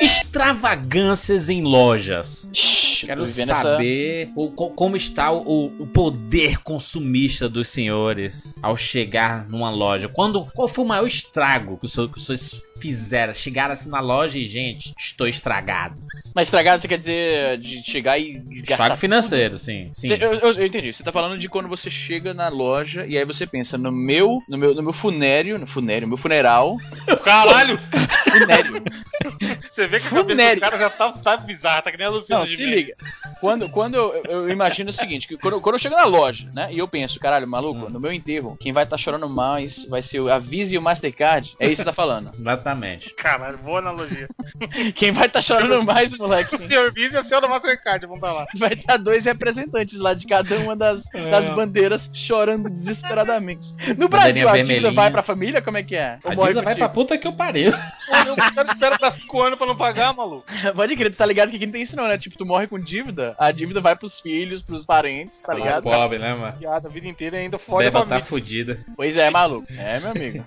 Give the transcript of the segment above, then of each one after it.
Extravagâncias em lojas. Shhh, Quero vivendo essa- saber o- co- como está o, o poder consumista dos senhores ao chegar numa loja. Quando, qual foi o maior estrago que, o seu- que vocês fizeram? Chegaram assim na loja e, gente, estou estragado. Mas estragado você quer dizer de chegar e gastar Estrago financeiro, sim. sim. Cê- eu, eu- eu entendi. Você tá falando de quando você chega na loja e aí você pensa no meu, no meu, no meu funério, no funério, meu funeral, Caralho! funério. Você vê que a cabeça Funério. do cara já tá, tá bizarra, tá que nem a Luciana Não, de se Mendes. Liga. Quando, quando eu, eu imagino o seguinte, que quando, quando eu chego na loja, né, e eu penso, caralho, maluco, no meu enterro, quem vai estar chorando mais vai ser o- a Visa e o Mastercard. É isso que você tá falando. Exatamente. Caralho, boa analogia. Quem vai estar chorando mais, moleque, O senhor Visa e o senhor Mastercard vão estar lá. vai estar dois representantes lá de cada uma das, das bandeiras chorando desesperadamente. No Brasil, a dívida vermelhinha. vai pra família? Como é que é? Ou A morre dívida vai pra puta que eu pariu. Pô, O cara espera dar 5 anos pra não pagar, maluco. Pode crer, tu tá ligado que aqui não tem isso não, né? Tipo, tu morre com dívida, a dívida vai pros filhos, pros parentes, tá ligado? Pobre, né, mano? Piada a vida inteira ainda fode a Beba tá fudida. Pois é, maluco. É, meu amigo.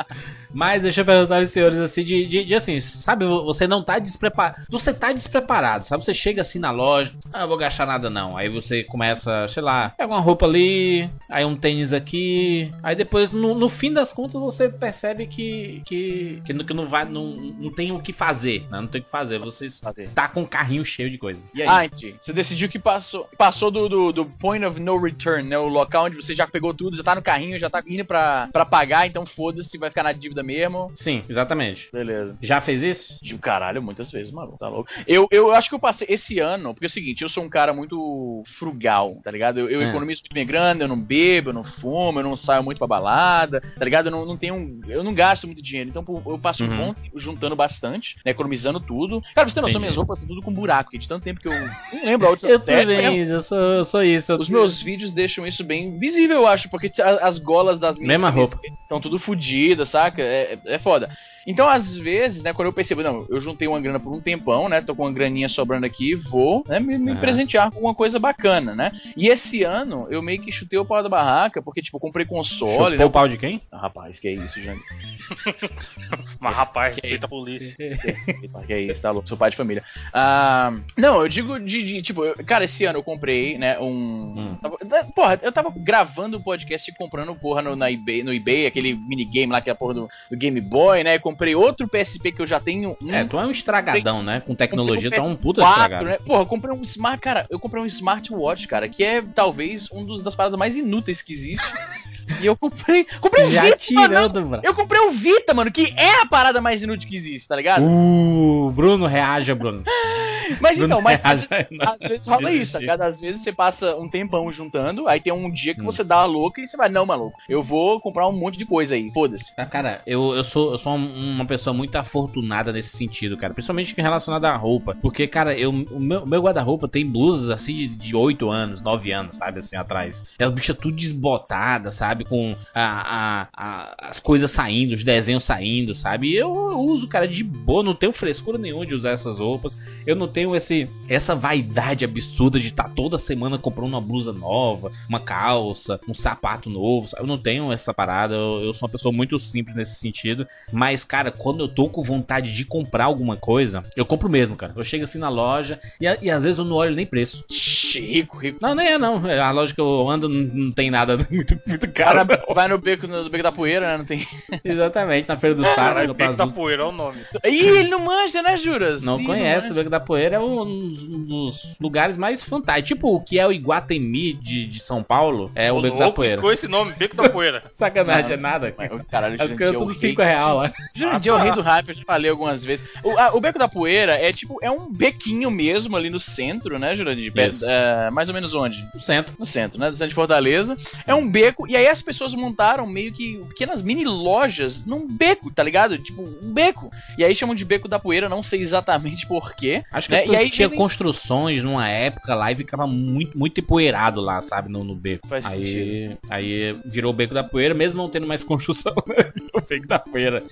Mas deixa eu perguntar aos senhores assim, de, de, de assim, sabe, você não tá despreparado. Você tá despreparado, sabe? Você chega assim na loja, ah, não vou gastar nada não. Aí você começa, sei lá, pega uma roupa ali, aí um tênis aqui. Aí depois, no, no fim das contas, você percebe que, que, que, não, que não vai, não, não tem o que fazer, né? Não tem o que fazer. Você tá com um carrinho cheio de coisa. E aí? Ah, entendi. Você decidiu que passou, passou do, do, do point of no return, né? O local onde você já pegou tudo, já tá no carrinho, já tá indo pra, pra pagar, então foda-se, vai ficar na dívida mesmo. Sim, exatamente. Beleza. Já fez isso? De caralho, muitas vezes, maluco, tá louco. Eu, eu acho que eu passei esse ano, porque é o seguinte, eu sou um cara muito frugal, tá ligado? Eu, eu É. economizo muito minha grana, eu não bebo, eu não fumo, eu não saio muito pra balada, tá ligado? Eu não, não tenho. um- Eu não gasto muito dinheiro. Então pô, eu passo um Uhum. bom tempo juntando bastante, né? Economizando tudo. Cara, pra você ter noção, Entendi. minhas roupas são tudo com buraco, porque de tanto tempo que eu. Não lembro a outra Eu também, eu sou, eu sou isso. eu- os meus vídeos deixam isso bem visível, eu acho, porque as golas das minhas Mesma roupa. estão tudo fodidas, saca? É, é foda. Então, às vezes, né, quando eu percebo, não, eu juntei uma grana por um tempão, né? Tô com uma graninha sobrando aqui, vou né, me, me Aham. presentear com uma coisa bacana, né? E esse ano eu meio que chutei o pau da barraca, porque, tipo, eu comprei console, Chupou né? o pau de quem? Ah, rapaz, que é isso, gente. Mas rapaz, respeita a polícia. que é isso, tá louco? Sou pai de família. Ah, não, eu digo de, de, tipo, eu- cara, esse ano eu comprei, né, um. Hum. tava- da- porra, eu tava gravando o podcast e comprando, porra, no, na eBay, no eBay, aquele minigame lá, que é a porra do, do Game Boy, né? Comprei outro PSP que eu já tenho um. É, tu é um estragadão, né? Com tecnologia, tu Comprei é um um puta PS4, estragado. né? Porra, eu comprei um smart, cara, eu comprei um smartwatch, cara, que é talvez um dos das paradas mais inúteis que existe. e eu comprei, comprei um Já Vita, mano, tirando, mano. eu comprei o Vita, mano, que é a parada mais inútil que existe, tá ligado? Uh, Bruno, reaja, Bruno. Mas Bruno então, mas reaja. às vezes rola isso, tá ligado? Às vezes você passa um tempão juntando, aí tem um dia que Hum. você dá a louca e você vai, não, maluco, eu vou comprar um monte de coisa aí, foda-se. Ah, Cara, eu, eu sou, eu sou um- uma pessoa muito afortunada nesse sentido, cara. Principalmente relacionada à roupa. Porque, cara, eu, o meu, meu guarda-roupa tem blusas assim de, de 8 anos, 9 anos, sabe? Assim, atrás. E as bichas tudo desbotadas, sabe? Com a, a- a- as coisas saindo, os desenhos saindo, sabe? E eu, eu uso, cara, de boa. Não tenho frescura nenhuma de usar essas roupas. Eu não tenho esse, essa vaidade absurda de estar toda semana comprando uma blusa nova, uma calça, um sapato novo. sabe? Eu não tenho essa parada. Eu, eu sou uma pessoa muito simples nesse sentido. Mas, cara, quando eu tô com vontade de comprar alguma coisa, eu compro mesmo, cara. Eu chego assim na loja e, e às vezes eu não olho nem preço. Rico, rico. Não, nem é não. É, A loja que eu ando não, não tem nada muito, muito Cara, caro. não. vai no beco, no beco da poeira, né? Não tem. Exatamente, na Feira dos. Caralho, comprar Beco da. Poeira é o nome. Ih, ele não manja, né, Juras? Não Ih, conhece, o manja. Beco da Poeira é um dos- um dos lugares mais fantásticos. Tipo o que é o Iguatemi de, de São Paulo, é o Ô, Beco da Poeira. ficou esse nome, Beco da Poeira. Sacanagem, Não. é nada. Mas, Caralho, As coisas é o tudo rei. 5 real lá. Jurandir é o rei do hype, eu já falei algumas vezes. O, a- o Beco da Poeira é tipo, é um bequinho mesmo ali no centro, né, Jurandir? É, mais ou menos onde? No centro. No centro, né? Do centro de Fortaleza. É um beco, e aí as pessoas montaram meio que pequenas mini lojas num beco, tá ligado? Tipo, um beco. E aí chamam de Beco da Poeira, não sei exatamente porquê. Acho que né? E aí tinha ele- construções numa época lá e ficava muito, muito empoeirado lá, sabe, no, no beco. Faz aí, aí virou o beco da poeira, mesmo não tendo mais construção, né? O beco da poeira.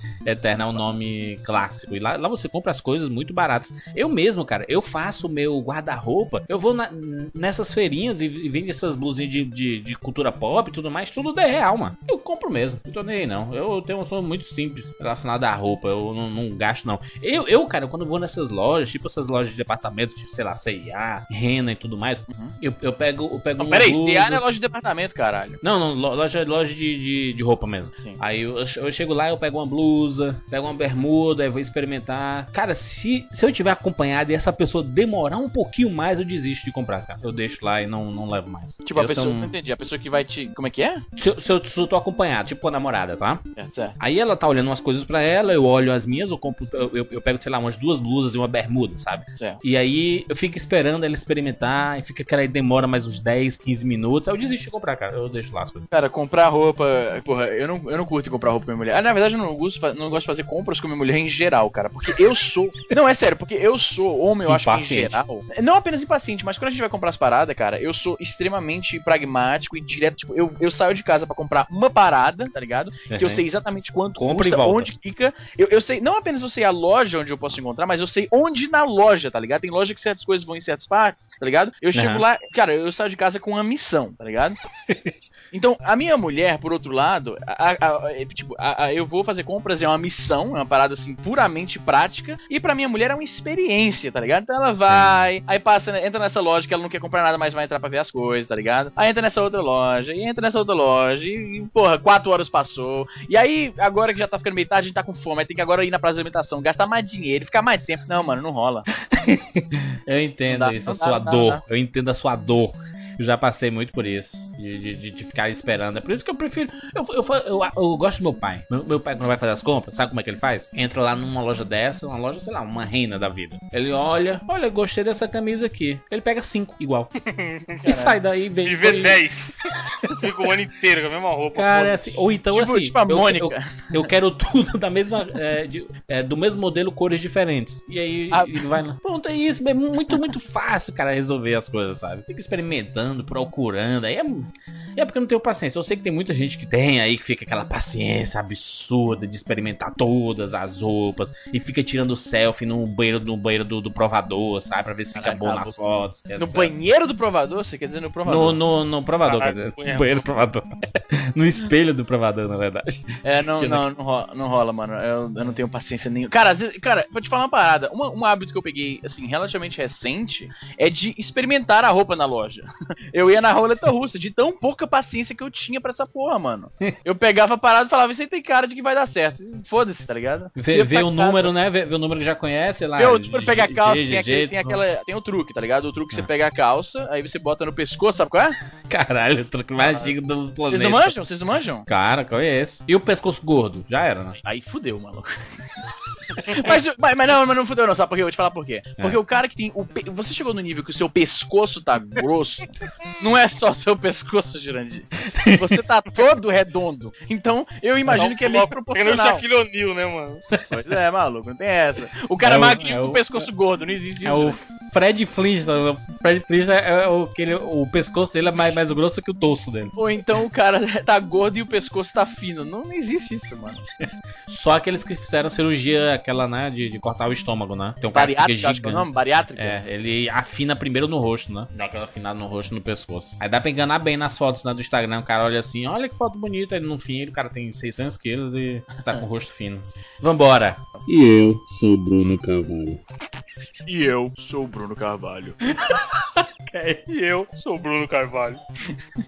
Eterna é um nome clássico. E lá, lá você compra as coisas muito baratas. Eu mesmo, cara, eu faço o meu guarda-roupa, eu vou na- nessas feirinhas e, e vende essas blusinhas de, de, de cultura pop e tudo mais, tudo 10 real, mano. Eu compro mesmo, não tô nem aí não. Eu tenho um som muito simples relacionado à roupa, eu não, não gasto não. Eu, eu, cara, quando vou nessas lojas, tipo essas lojas de departamento, tipo, sei lá, C&A, Rena e tudo mais, eu, eu pego, eu pego Não, uma peraí, CA não é loja de departamento, caralho. não, não, lo- loja, loja de, de, de roupa mesmo. Sim. Aí eu, eu chego lá, eu pego uma blusa, pego uma bermuda, aí vou experimentar. Cara, se, se eu tiver acompanhado e essa pessoa demorar um pouquinho mais, eu desisto de comprar, cara. Eu deixo lá e não, não levo mais. Tipo, a Eu pessoa. sou Não um- entendi. A pessoa que vai te. Como é que é? se, eu, se, eu, se eu tô acompanhado, tipo a namorada, tá? É, certo. Aí ela tá olhando umas coisas pra ela, eu olho as minhas, eu compro, eu, eu, eu pego, sei lá, umas duas blusas e uma bermuda, sabe? certo. E aí eu fico esperando ela experimentar, e fica aquela aí demora mais uns 10, 15 minutos. Aí eu desisto de comprar, cara. Eu deixo lá as coisas. Cara, comprar roupa. Porra, eu não, eu não curto comprar roupa com minha mulher. Ah, na verdade, eu não gosto, não gosto de fazer compras com minha mulher em geral, cara. Porque eu sou. Não, é sério, porque eu sou homem, eu acho que em Impaciente. geral. Não apenas impaciente, mas quando a gente vai comprar as paradas, cara, eu sou extremamente pragmático e direto. Tipo, eu, eu saio de casa pra comprar uma parada, tá ligado? Que eu Uhum. sei exatamente quanto Compra e custa, onde fica. Eu, eu sei, não apenas eu sei a loja onde eu posso encontrar, mas eu sei onde na loja, tá ligado? Tem loja que certas coisas vão em certas partes, tá ligado? Eu chego Aham. lá, cara, eu saio de casa com uma missão, tá ligado? Então, a minha mulher, por outro lado, a- a- é, tipo, a- eu vou fazer compras, é uma missão, é uma parada assim puramente prática, e pra minha mulher é uma experiência, tá ligado? Então ela vai, aí passa, entra nessa loja que ela não quer comprar nada, mas vai entrar pra ver as coisas, tá ligado? Aí entra nessa outra loja, e entra nessa outra loja, e, e, porra, quatro horas passou. E aí, agora que já tá ficando meio tarde, a gente tá com fome, aí tem que agora ir na praça de alimentação, gastar mais dinheiro, ficar mais tempo. Não, mano, não rola. Eu entendo dá, isso, a dá, sua dá, dor. Eu entendo a sua dor. Eu já passei muito por isso. De, de, de- ficar esperando. É por isso que eu prefiro. Eu, eu, eu, eu gosto do meu pai. Meu, meu pai, quando vai fazer as compras, sabe como é que ele faz? Entra lá numa loja dessa, uma loja, sei lá, uma reina da vida. Ele olha, olha, gostei dessa camisa aqui. Ele pega cinco, igual. e sai daí e vem. E vê 10. Fica o ano inteiro com a mesma roupa. Cara, é assim, ou então Tipo- assim, tipo a eu, Mônica. eu, eu quero tudo da mesma, é, de- é, do mesmo modelo, cores diferentes. E aí Ah. ele vai lá. Pronto, é isso. É muito, muito fácil, cara, resolver as coisas, sabe? Fica experimentando, procurando. Aí é, é porque eu não tenho paciência. Eu sei que tem muita gente que tem aí que fica aquela paciência absurda de experimentar todas as roupas e fica tirando selfie no banheiro, no banheiro do, do provador, sabe? Pra ver se fica Caralho, bom nas fotos. No etc. banheiro do provador, você quer dizer no No, provador? no, no provador, Caralho, quer dizer. punha- No banheiro do provador. no espelho do provador, na verdade. É, não, não, não rola, não rola, mano. Eu, eu não tenho paciência nenhuma. Cara, às vezes, cara, vou te falar uma parada. Uma- um hábito que eu peguei, assim, relativamente recente é de experimentar a roupa na loja. Eu ia na roleta russa, de tão pouca paciência que eu tinha pra essa porra, mano. Eu pegava a parada e falava, isso aí tem cara de que vai dar certo. Foda-se, tá ligado? Vê, vê o número, né? Vê, vê o número que já conhece, lá. Vê o número, pegar a calça, tem, aquele, tem aquela. Tem o truque, tá ligado? O truque que você Ah. pega a calça, aí você bota no pescoço, sabe qual é? Caralho, o truque mais chique do Vocês planeta. não manjam? Vocês não manjam? Cara, conheço. E o pescoço gordo? Já era, né? Aí fudeu, maluco. mas, mas, mas não, mas não fudeu não, sabe por quê? Eu vou te falar por quê. Porque É. o cara que tem. O pe- Você chegou no nível que o seu pescoço tá grosso. Não é só seu pescoço, Jurandir. Você tá todo redondo. Então, eu imagino que é meio que Que proporcional. Shaquille O'Neal, né, mano? Pois é, maluco, não tem essa. O cara É o- magrinho é com o- o pescoço gordo, não existe É isso. o Fred Flintstone. O Fred Flintstone é o, aquele, o pescoço dele é mais, mais grosso que o torso dele. Ou então o cara tá gordo e o pescoço tá fino. Não, não existe isso, mano. Só aqueles que fizeram cirurgia, aquela, né, de, de cortar o estômago, né? Tem um cara que fica Bariátrica, acho que é o gigante. nome? Bariátrica? É, ele afina primeiro no rosto, né? Dá aquela afinada no rosto no pescoço. Aí dá pra enganar bem nas fotos né, do Instagram. O cara olha assim, olha que foto bonita. Aí no fim, o cara tem 600 quilos e tá com o rosto fino. Vambora. E eu sou Bruno Carvalho. E eu sou o Bruno Carvalho. E eu sou o Bruno Carvalho.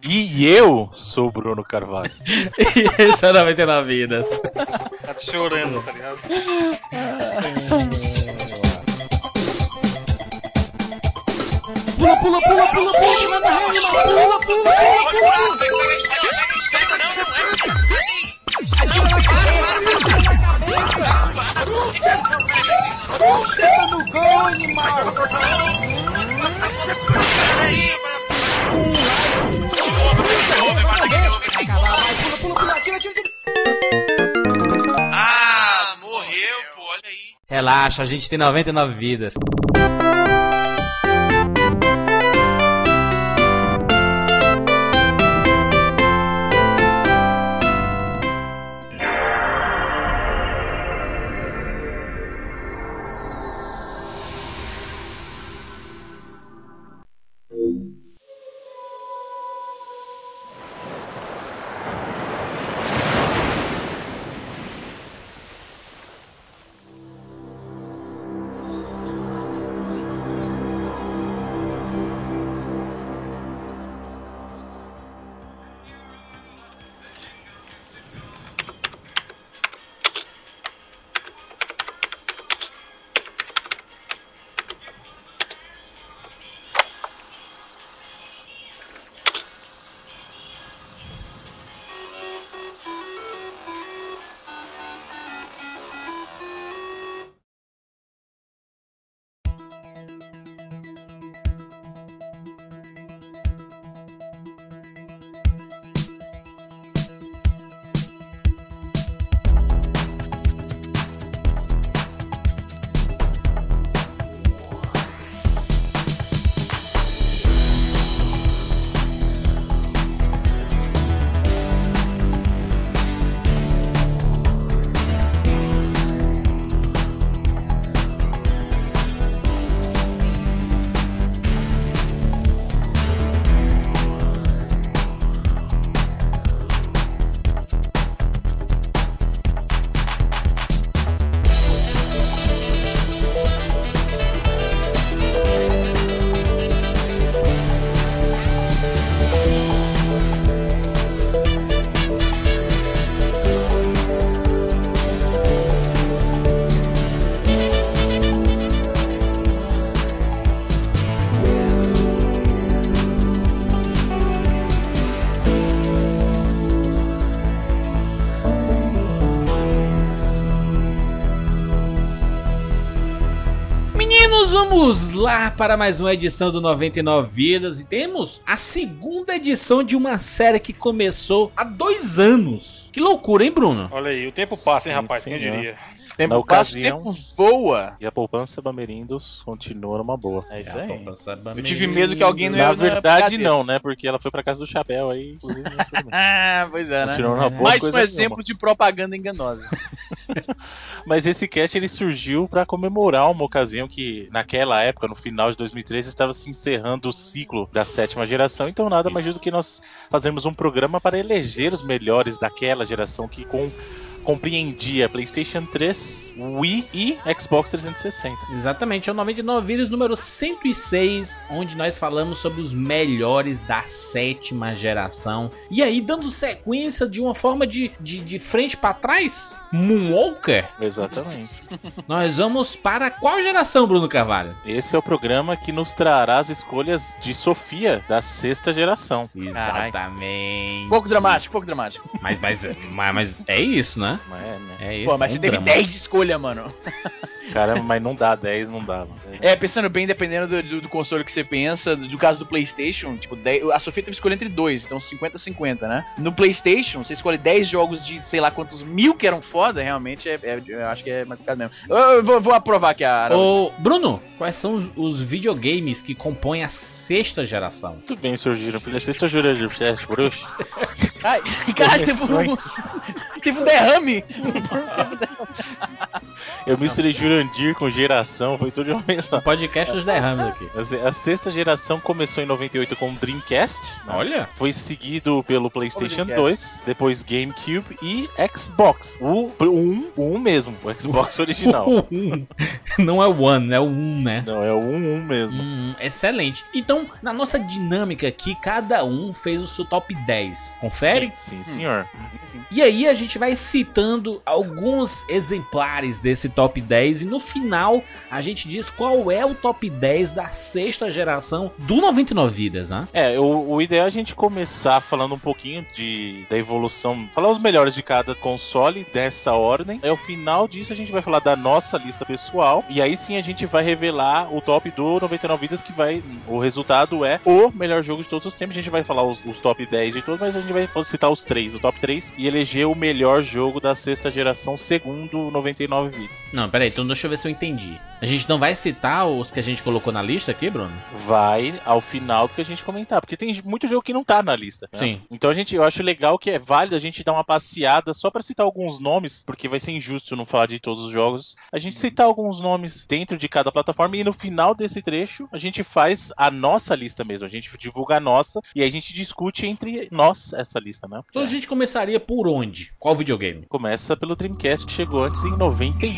E eu sou o Bruno Carvalho. e esse é o 99 Vidas. Tá chorando, tá ligado? Pula, pula, pula, pula, pula, cima da rede, pula, pula, pula, pula. Relaxa, a gente tem 99 vidas. Vamos lá para mais uma edição do 99 Vidas e temos a segunda edição de uma série que começou há dois anos. Que loucura, hein, Bruno? Olha aí, o tempo passa, hein, Sim, rapaz? Quem diria? Tempo Na passa, o ocasião- tempo voa. E a poupança Bamerindos continua numa boa. É isso aí. Eu tive medo que alguém não ia Na na verdade, não, né? Porque ela foi pra casa do chapéu aí. Ah, pois é, né? Boa Mais um exemplo nenhuma. de propaganda enganosa. Mas esse cast ele surgiu pra comemorar uma ocasião que, naquela época, no final de 2013, estava se encerrando o ciclo da sétima geração. Então, nada mais justo que nós fazermos um programa para eleger os melhores daquela geração que com compreendia PlayStation 3, Wii e Xbox 360. Exatamente, é o 99 Vidas número 106, onde nós falamos sobre os melhores da sétima geração. E aí, dando sequência de uma forma de, de, de frente pra trás, Moonwalker, Exatamente. nós vamos para qual geração, Bruno Carvalho? Esse é o programa que nos trará as escolhas de Sofia da sexta geração. Exatamente. Pouco dramático, pouco dramático. Mas, mas, mas, mas é isso, né? Não é, né? É isso. Pô, mas é você um teve drama. 10 escolhas, mano. Caramba, mas não dá 10, não dá. mano. É, pensando bem, dependendo do, do- do console que você pensa, do, do caso do PlayStation, tipo, 10 a Sofia teve que escolher entre dois, então 50-50, né? No PlayStation, você escolhe 10 jogos de sei lá quantos mil que eram foda, realmente é, é- eu acho que é mais complicado mesmo. Eu, eu vou, vou aprovar aqui a Araújo. Ô, Bruno, quais são os, os videogames que compõem a sexta geração? Muito bem, surgiram. Filha, sexta jura de Flash Bruxa. Ai, caralho, teve um, teve um derrame. Eu misturei Jurandir com geração, foi tudo de uma vez só. O podcast dos derrames aqui. A se- A sexta geração começou em 98 com o Dreamcast. né? Olha. Foi seguido pelo PlayStation Dreamcast. 2, depois GameCube e Xbox. O 1, o 1 mesmo, o Xbox original. O um. Não é o One, é o 1, né? Não, é o 1, 1 mesmo. Hum, excelente. Então, na nossa dinâmica aqui, cada um fez o seu top 10. Confere? Sim, sim, senhor. E aí a gente vai citando alguns exemplares desse top 10 e no final a gente diz qual é o top 10 da sexta geração do 99 Vidas, né? É, o, o ideal é a gente começar falando um pouquinho de, da evolução, falar os melhores de cada console dessa ordem. Aí, ao final disso, a gente vai falar da nossa lista pessoal. E aí sim a gente vai revelar o top do 99 Vidas, que vai. O resultado é o melhor jogo de todos os tempos. A gente vai falar os, os top 10 de todos, mas a gente vai citar os três, o top 3, e eleger o melhor jogo da sexta geração, segundo o 99 Vidas. Não, peraí, então deixa eu ver se eu entendi. A gente não vai citar os que a gente colocou na lista aqui, Bruno? vai ao final do que a gente comentar, porque tem muito jogo que não tá na lista. né? Sim. Então a gente, eu acho legal que é válido a gente dar uma passeada só pra citar alguns nomes, porque vai ser injusto não falar de todos os jogos. A gente citar alguns nomes dentro de cada plataforma e no final desse trecho a gente faz a nossa lista mesmo, a gente divulga a nossa e aí a gente discute entre nós essa lista, né? Então a gente começaria por onde? Qual videogame? Começa pelo Dreamcast que chegou antes em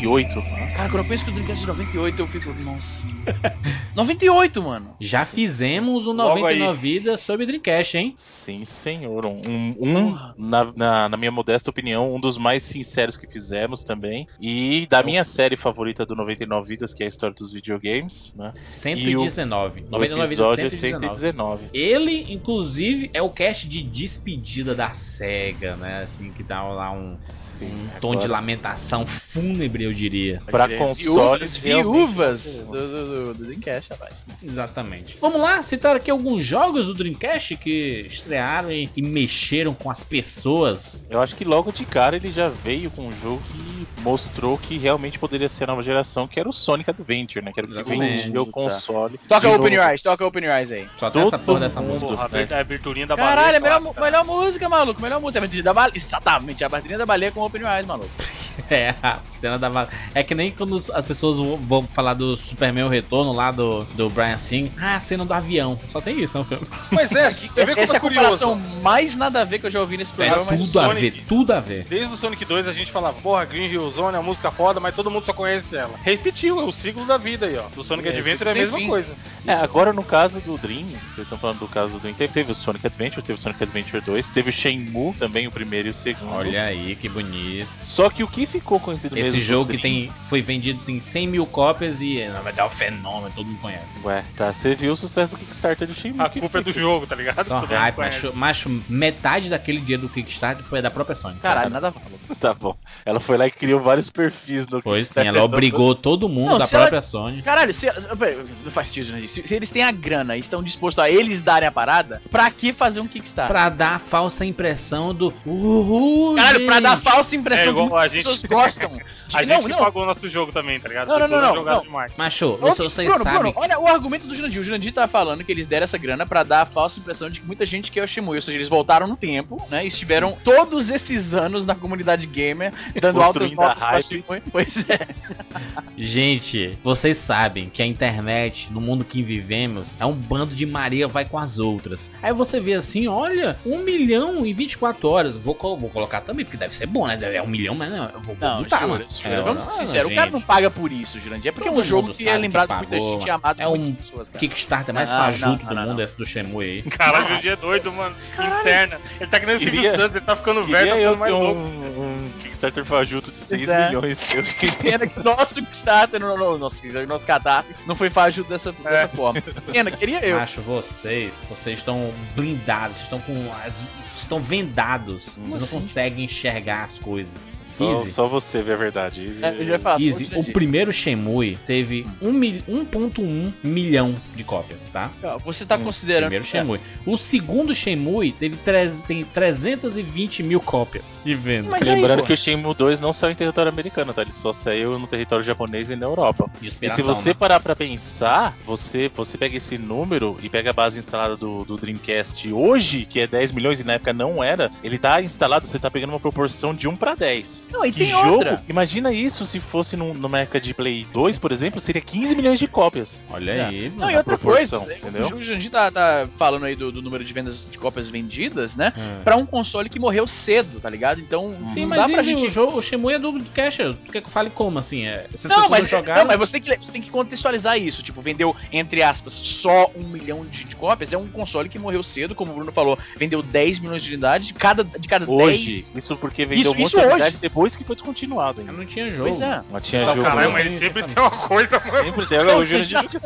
98. né? Cara, quando eu penso que o Dreamcast de 98, eu fico, nossa. 98, mano. Já fizemos o Logo 99 Vidas sobre Dreamcast, hein? Sim, senhor. Um, um- um, na, na, na minha modesta opinião, um dos mais sinceros que fizemos também. E da minha série favorita do 99 Vidas, que é a história dos videogames, né? 119. O 99 Vidas episódio é 119. 119. Ele, inclusive, é o cast de despedida da SEGA, né? Assim, que dá lá um, Sim, um tom de lamentação fúnebre, eu diria. Pra Viúvas, consoles, realmente, viúvas do, do, do, do Dreamcast, rapaz. Exatamente. Vamos lá, citar aqui alguns jogos do Dreamcast que estrearam e, e mexeram com as pessoas. Eu acho que logo de cara ele já veio com um jogo que mostrou que realmente poderia ser a nova geração, que era o Sonic Adventure, né? Que era o que vendia o tá. console. Toca Open novo. Eyes, toca Open Eyes aí. Só tem essa porra dessa música. Porra, né? a aberturinha da Caralho, é a baleia melhor, melhor música, maluco. Melhor música. A aberturinha da baleia. Exatamente, a aberturinha da baleia com Open Eyes, maluco. É, a cena da vala- É que nem quando as pessoas vão- falar do Superman o Retorno lá do, do Brian Singh. Ah, a cena do avião. Só tem isso no filme. Pois é, você vê Essa, como essa é é a comparação mais nada a ver que eu já ouvi nesse É programa. mas- tudo a Sonic- ver, tudo a ver. Desde o Sonic 2 a gente falava, porra, Green Hill Zone é uma música foda, mas todo mundo só conhece ela. Repetiu, é o ciclo da vida aí, ó. Do Sonic É, Adventure é a mesma fim. coisa. É, agora no caso do Dream, vocês estão falando do caso do Dream, teve, teve o Sonic Adventure, teve o Sonic Adventure 2, teve o Shenmue também, o primeiro e o segundo. Olha aí, que bonito. Só que o que ficou conhecido mesmo. Esse jogo que tem, foi vendido tem 100 mil cópias e na verdade é um fenômeno, todo mundo conhece. Ué, tá, você viu o sucesso do Kickstarter do Shenmue. A que culpa é do jogo, tá ligado? Só hype, macho, macho, metade daquele dia do Kickstarter foi da própria Sony. Caralho, nada a. Tá bom. Ela foi lá e criou vários perfis no Foi sim, Kickstarter. ela obrigou todo mundo Não, da se ela- própria Sony. Caralho, se, pera, não faz sentido, né? se, se eles têm a grana e estão dispostos a eles darem a parada, pra que fazer um Kickstarter? Pra dar a falsa impressão do uhul, Caralho, pra gente. dar falsa impressão É, igual que a gente- pessoas gostam. De- A gente não, que não. pagou o nosso jogo também, tá ligado? Não, não, não, não, não. demais. Macho, vocês, vocês Bruno, sabem. Bruno, olha o argumento do Jurandir. O Jurandir tá falando que eles deram essa grana pra dar a falsa impressão de que muita gente quer o Shimui. Ou seja, eles voltaram no tempo, né? E estiveram todos esses anos na comunidade gamer, dando altas notas pra. Shimui. Pois é. Gente, vocês sabem que a internet, no mundo que vivemos, é um bando de Maria vai com as outras. Aí você vê assim, olha, um milhão em 24 horas. Vou, vou colocar também, porque deve ser bom, né? É um milhão, mas não, vou, vou Não, jura, mano. jura. É, Vamos não, ser sinceros, o cara não paga por isso, Jurandir. É porque é um Todo jogo que é que lembrado por muita gente e amado É um muitas pessoas, cara. Kickstarter mais Não, fajuto não, do não, mundo, não. esse do Shenmue aí. Caralho, o Jurandir é doido, mano. Interna. Ele tá querendo Silvio Santos, ele tá ficando velho, tá eu ficando mais um, louco. um Kickstarter fajuto de 6 é. milhões. Pena que nosso Kickstarter, no, no, nosso, nosso catarse, não foi fajuto dessa, dessa forma. Pena, queria eu. Acho vocês, vocês estão blindados, estão com as, estão vendados, vocês não conseguem enxergar as coisas. Só, Easy. só você vê a verdade. Easy. É, eu já ia falar, Easy, o primeiro Shenmue teve um mil- 1.1 milhão de cópias, tá? Você tá considerando. Primeiro Shenmue. O segundo Shenmue teve tem 320 mil cópias de venda. Mas aí, Lembrando pô. que o Shenmue 2 não saiu em território americano, tá? Ele só saiu no território japonês e na Europa. E, E se você né? parar pra pensar, você, você pega esse número e pega a base instalada do, do Dreamcast hoje, que é 10 milhões e na época não era, ele tá instalado, você tá pegando uma proporção de 1 pra 10. Não, e Que tem jogo? outra. Imagina isso se fosse num- numa época de Play 2, por exemplo, seria 15 milhões de cópias. Olha aí, Não, mano. e outra coisa, entendeu? o Jandir tá, tá falando aí do, do número de vendas de cópias vendidas, né? É. Pra um console que morreu cedo, tá ligado? Então, Sim, não mas dá pra gente. o, jogo, o Shenmue é do cash. Tu quer que eu fale como, assim? É, Não mas, jogaram... não, mas você tem, que, você tem que contextualizar isso. Tipo, vendeu, entre aspas, só um milhão de, de cópias. É um console que morreu cedo, como o Bruno falou. Vendeu 10 milhões de unidades. De cada, de cada Hoje, isso porque vendeu Isso- um monte isso de hoje. unidade depois que foi descontinuado ainda. Não tinha 10. jogo. Pois é. Não tinha Só jogo. Caralho, não. mas ele sempre tem uma coisa, mano. Sempre tem. Não, Hoje, gente, hoje,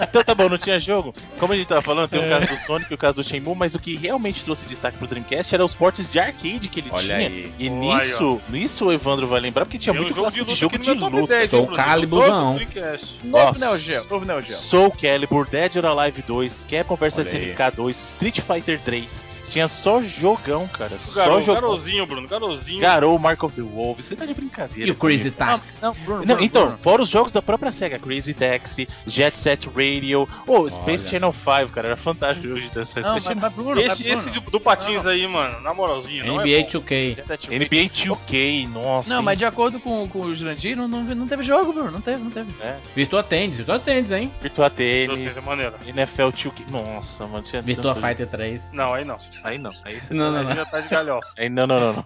Então tá bom, não tinha jogo. Como a gente tava falando, tem o caso do Sonic e o caso do Shenmue, mas o que realmente trouxe destaque pro Dreamcast era os portes de arcade que ele Olha tinha. aí. E Pô, nisso, nisso o Evandro vai lembrar, porque tinha um muito clássico de jogo de luta. 10, Soul. Do Dreamcast. Novo. Neo Geo. Novo Neo Geo. Soul Calibur, Dead or Alive 2, Capcom vs aí. SNK 2, Street Fighter 3. Tinha só jogão, cara. O Só jogão. garozinho, Bruno, garozinho. Garou, Mark of the Wolf. Você tá de brincadeira. E o Crazy comigo. Taxi? Não, Bruno, Não, Bruno, então, Bruno. fora os jogos da própria SEGA, Crazy Taxi, Jet Set Radio, oh, Space Olha. Channel 5, cara, era fantástico o jogo de dessa Não, Space mas, Channel. mas Bruno, Esse, mas esse do, do Patins aí, mano, na moralzinha. não é NBA bom. 2K. NBA 2K, nossa. Não, hein? mas de acordo com, com o Jurandir, não, não, não teve jogo, Bruno. Não teve, não teve. Virtua Tennis, Virtua Tennis, hein? Virtua Tennis, Deus, é maneiro. NFL 2K, nossa, mano, tinha Virtua Fighter 3. Não, aí não. Aí não, aí você Não, não, Aí não. já tá de galhofa. Aí não, não, não, não.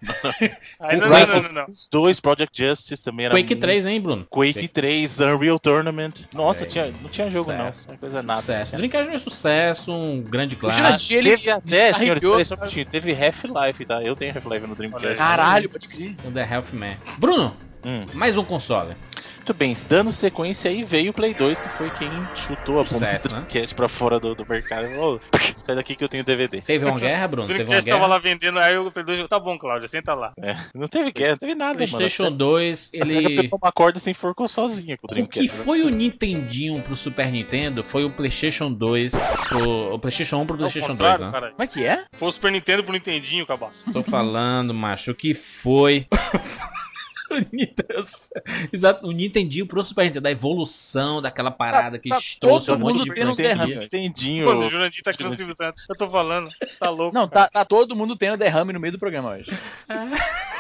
Aí não, não, não, não, não. Dois, Project Justice também era Quake muito- 3, hein, Bruno? Quake 3, Unreal Tournament. Nossa, tinha, não tinha jogo não, Sucesso. não coisa nada. Sucesso. Dreamcast é um sucesso, um grande O clássico. Ele Teve até, senhores, peraí, só um minutinho, teve Half-Life, tá? Eu tenho Half-Life no Dreamcast. Caralho, pode crer. O The Health Man. Bruno, Hum. mais um console. Muito bem, dando sequência aí, veio o Play 2, que foi quem chutou a bomba Sucesso, do né? Dreamcast pra fora do, do mercado. Sai daqui que eu tenho DVD. Teve uma guerra, Bruno? O Teve uma Dreamcast tava guerra. lá vendendo, aí eu falei, tá bom, Cláudia, senta lá. É, não teve guerra, não teve nada, PlayStation mano. 2, A SEGA ele. pegou uma corda e se enforcou sozinha com o O que Dreamcast. né? foi o Nintendinho pro Super Nintendo foi o PlayStation 2 pro. O PlayStation 1 pro PlayStation 2, contrário, né? caralho. Como é que é? Foi o Super Nintendo pro Nintendinho, cabaço. Tô falando, macho, o que foi. O Nintendo- Exato, o Nintendinho pro Super Nintendo, a evolução daquela parada que tá trouxe um todo monte mundo de tendo franquia. derrame. Nintendinho. Mano, o Jurandir tá criando o Silvio Santos. Eu tô falando, tá louco. Não, tá, tá todo mundo tendo derrame no meio do programa hoje.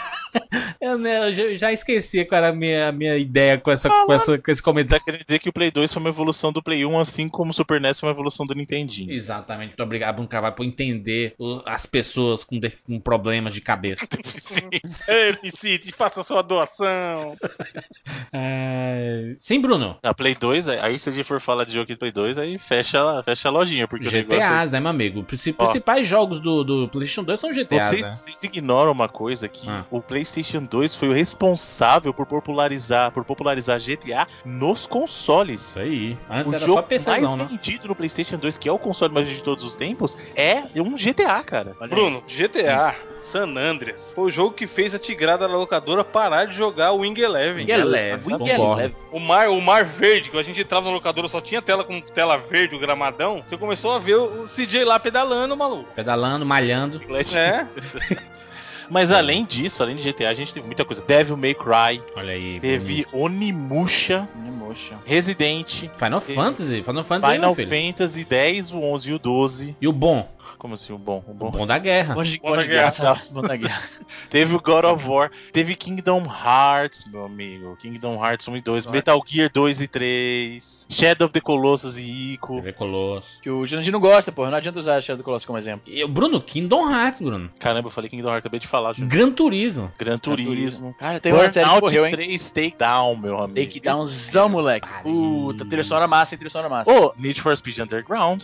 Eu, né, eu já, esqueci qual era a minha, a minha ideia com, essa, com, essa, com esse comentário. Tá querendo dizer que o Play 2 foi uma evolução do Play 1, assim como o Super NES foi uma evolução do Nintendinho. Exatamente, muito obrigado, Bruno Carvalho, por entender o- as pessoas com, def- com problemas de cabeça. Ei, Piscite, faça sua doação. É, Sim, Bruno. A Play 2, aí se a gente for falar de jogo de Play 2, aí fecha, fecha a lojinha, porque o negócio... GTAs, né, meu amigo? Os principais jogos do, do PlayStation 2 são GTAs, Vocês, né? vocês ignoram uma coisa que Ah. o PlayStation 2 foi o responsável por popularizar, por popularizar GTA nos consoles. Isso aí. Antes o era jogo só PCzão, mais né? vendido no PlayStation 2, que é o console mais vendido de todos os tempos, é um GTA, cara. Olha aí. Bruno, GTA San Andreas foi o jogo que fez a tigrada da locadora parar de jogar o Wing Eleven. Wing Eleven, leve, Wing. Eleven. O mar, o mar verde, que a gente entrava na locadora só tinha tela com tela verde, o gramadão. Você começou a ver o CJ lá pedalando, maluco. Pedalando, malhando. É, Mas além disso, além de GTA, a gente teve muita coisa. Devil May Cry, Olha aí. teve Onimusha, Emotion. Resident, Final teve Fantasy. Final Fantasy, Final filho. Fantasy 10, o 11 e o 12. E o bom? Como assim, o bom? O O bom. bom da guerra. Bom de, Bom bom da guerra. guerra. Bom da guerra. Teve o God of War, teve Kingdom Hearts, meu amigo. Kingdom Hearts 1 e 2, Metal Gear 2 e 3, Shadow of the Colossus e Ico. TV Colosso. Que o Jurandir não gosta, porra. Não adianta usar Shadow do Colossus como exemplo. E Bruno, Kingdom Hearts, Bruno. Caramba, eu falei Kingdom Hearts, acabei de falar. Ju. Gran Turismo. Gran Turismo. Cara, tem uma série que Burnout morreu, hein? 3 Takedown, meu amigo. Take downs, moleque. Puta, trilha sonora massa, hein? Trilha sonora massa. Ô, Need for Speed Underground.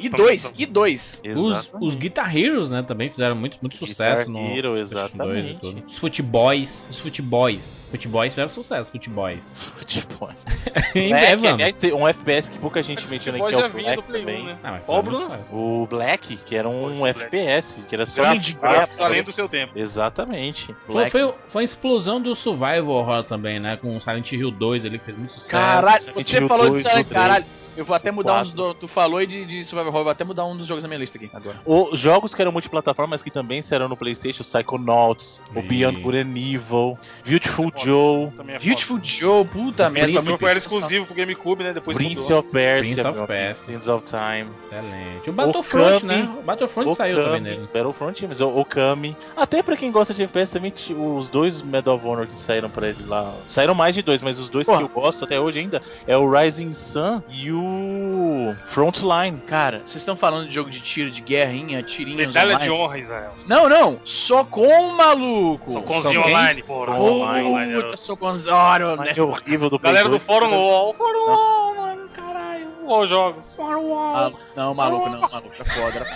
E dois, e dois. Os, os Guitar Heroes, né, também fizeram muito, muito sucesso Guitar no Hero, 2 e exatamente. tudo. Os Footboys, os Footboys. Footboys fizeram sucesso, Footboys. Tipo, em é, que, Evan. aliás, tem um FPS que pouca gente menciona aqui, que é o Black Play 1, também. né? Ah, Bruno? sucesso. O Black, que era um Black. FPS, que era só Gráfico de Gráficos guerra. além do seu tempo. Exatamente. Foi, Black. foi, foi a explosão do Survival Horror também, né? Com o Silent Hill 2 ali, que fez muito sucesso. Caralho, você Hill falou de 2, Silent o Caralho. 3, Eu vou até mudar quatro. uns do, Tu falou de, de Survival Horror, vou até mudar um dos jogos da minha lista aqui agora. O, jogos que eram multiplataforma, mas que também saíram no PlayStation, Psychonauts, o E- Beyond Good and Evil, Beautiful Joe, Também é Beautiful Joe, puta merda. foda. foi exclusivo pro GameCube, né? Depois Prince mudou. of Persia, Prince of Persia. Sands of Time, Excelente. O Battlefront, Okami. né? O Battlefront saiu também nele. Battlefront, mas o Okami. Até pra quem gosta de FPS também, os dois Medal of Honor que saíram pra ele lá. Saíram mais de dois, mas os dois Porra. que eu gosto até hoje ainda é o Rising Sun e o Frontline. Cara, vocês estão falando de jogo de tiro, de guerrinha, tirinhos Medalha online? de honra, Israel. Não, não, só com maluco. Soconzinho quem? online, porra. online, Puta, Zoro. Mas é horrível do Galera do 2. Fórum UOL. Fórum UOL, mano, caralho. UOL jogos. Fórum UOL. Ah, não, maluco, não, maluco, é foda.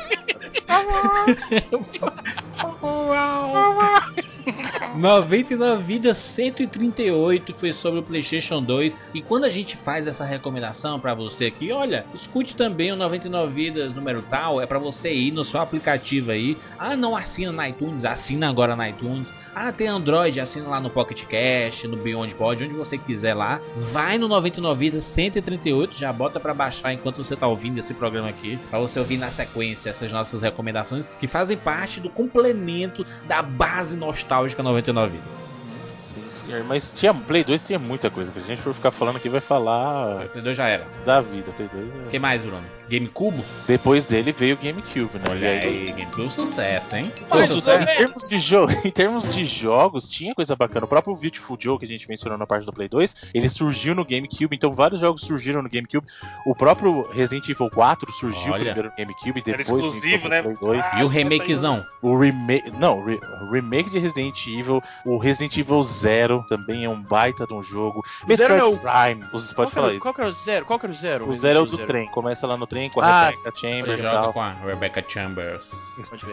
99 vidas 138 foi sobre o PlayStation 2. E quando a gente faz essa recomendação pra você aqui, olha, escute também o 99 vidas número tal, é pra você ir no seu aplicativo aí. Ah, não assina na iTunes, assina agora na iTunes. Ah, tem Android, assina lá no Pocket Cast, no Beyond Pod, onde você quiser lá. Vai no 99 vidas 138, já bota pra baixar enquanto você tá ouvindo esse programa aqui, pra você ouvir na sequência essas nossas recomendações que fazem parte do complemento da base nostálgica 99 vidas. Sim, senhor. Mas tinha, Play 2 tinha muita coisa. Se a gente for ficar falando aqui, vai falar Entendeu? Já era. da vida. Play 2 é- O que mais, Bruno? GameCube? Depois dele veio o GameCube, né? Olha E aí, GameCube sucesso, hein? Mas, Foi em sucesso. termos, de jogo, em termos de jogos, tinha coisa bacana. O próprio Beautiful Joe, que a gente mencionou na parte do Play 2, ele surgiu no GameCube, então vários jogos surgiram no GameCube. O próprio Resident Evil 4 surgiu Olha. primeiro no GameCube, Era depois exclusivo, no né? Play 2. Ah, E o remakezão? O remake. Não, o re- remake de Resident Evil, o Resident Evil Zero também é um baita de um jogo. Metroid é o- Prime, você Qual pode que, era, falar o- isso. qual que era o zero? Qual que era o zero? O Zero é o do Zero. trem, começa lá no trem com a Ah, Rebecca Você Chambers e joga tal. com a Rebecca Chambers.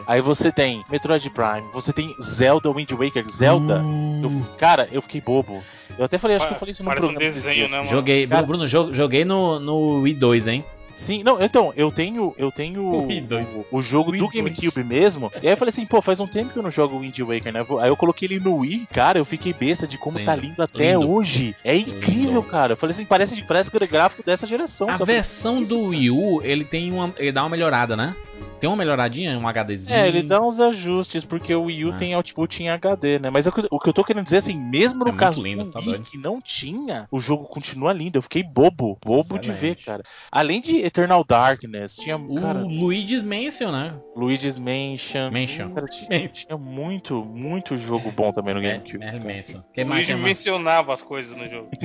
Aí você tem Metroid Prime, você tem Zelda Wind Waker, Zelda. Uh. Eu- cara, eu fiquei bobo. Eu até falei, acho que eu falei isso no Parece um programa. esses desenho, né, mano? Joguei, Cara- Bruno, jo- joguei no, no Wii 2, hein? Sim, não, então, eu tenho, eu tenho O o, jogo Wii do. GameCube mesmo. E aí eu falei assim, pô, faz um tempo que eu não jogo o Wind Waker, né? Aí eu coloquei ele no Wii, cara, eu fiquei besta de como Lindo. tá lindo até Lindo. hoje. É incrível, Lindo. cara. Eu falei assim, parece, parece o gráfico dessa geração. A versão do Wii U, ele tem uma. Ele dá uma melhorada, né? Tem uma melhoradinha, um HDzinho. É, ele dá uns ajustes, porque o Wii U Ah. tem output em HD, né? Mas o que, o que eu tô querendo dizer, assim, mesmo no É caso lindo, do tá Wii, que não tinha, o jogo continua lindo. Eu fiquei bobo, bobo de ver, Excelente. cara. Além de Eternal Darkness, tinha, O cara, Luigi's Mansion, né? Luigi's Mansion. Mansion. Cara, tinha, tinha muito, muito jogo bom também no GameCube. Merlin Mansion. O Quem mais? Luigi mencionava as coisas no jogo.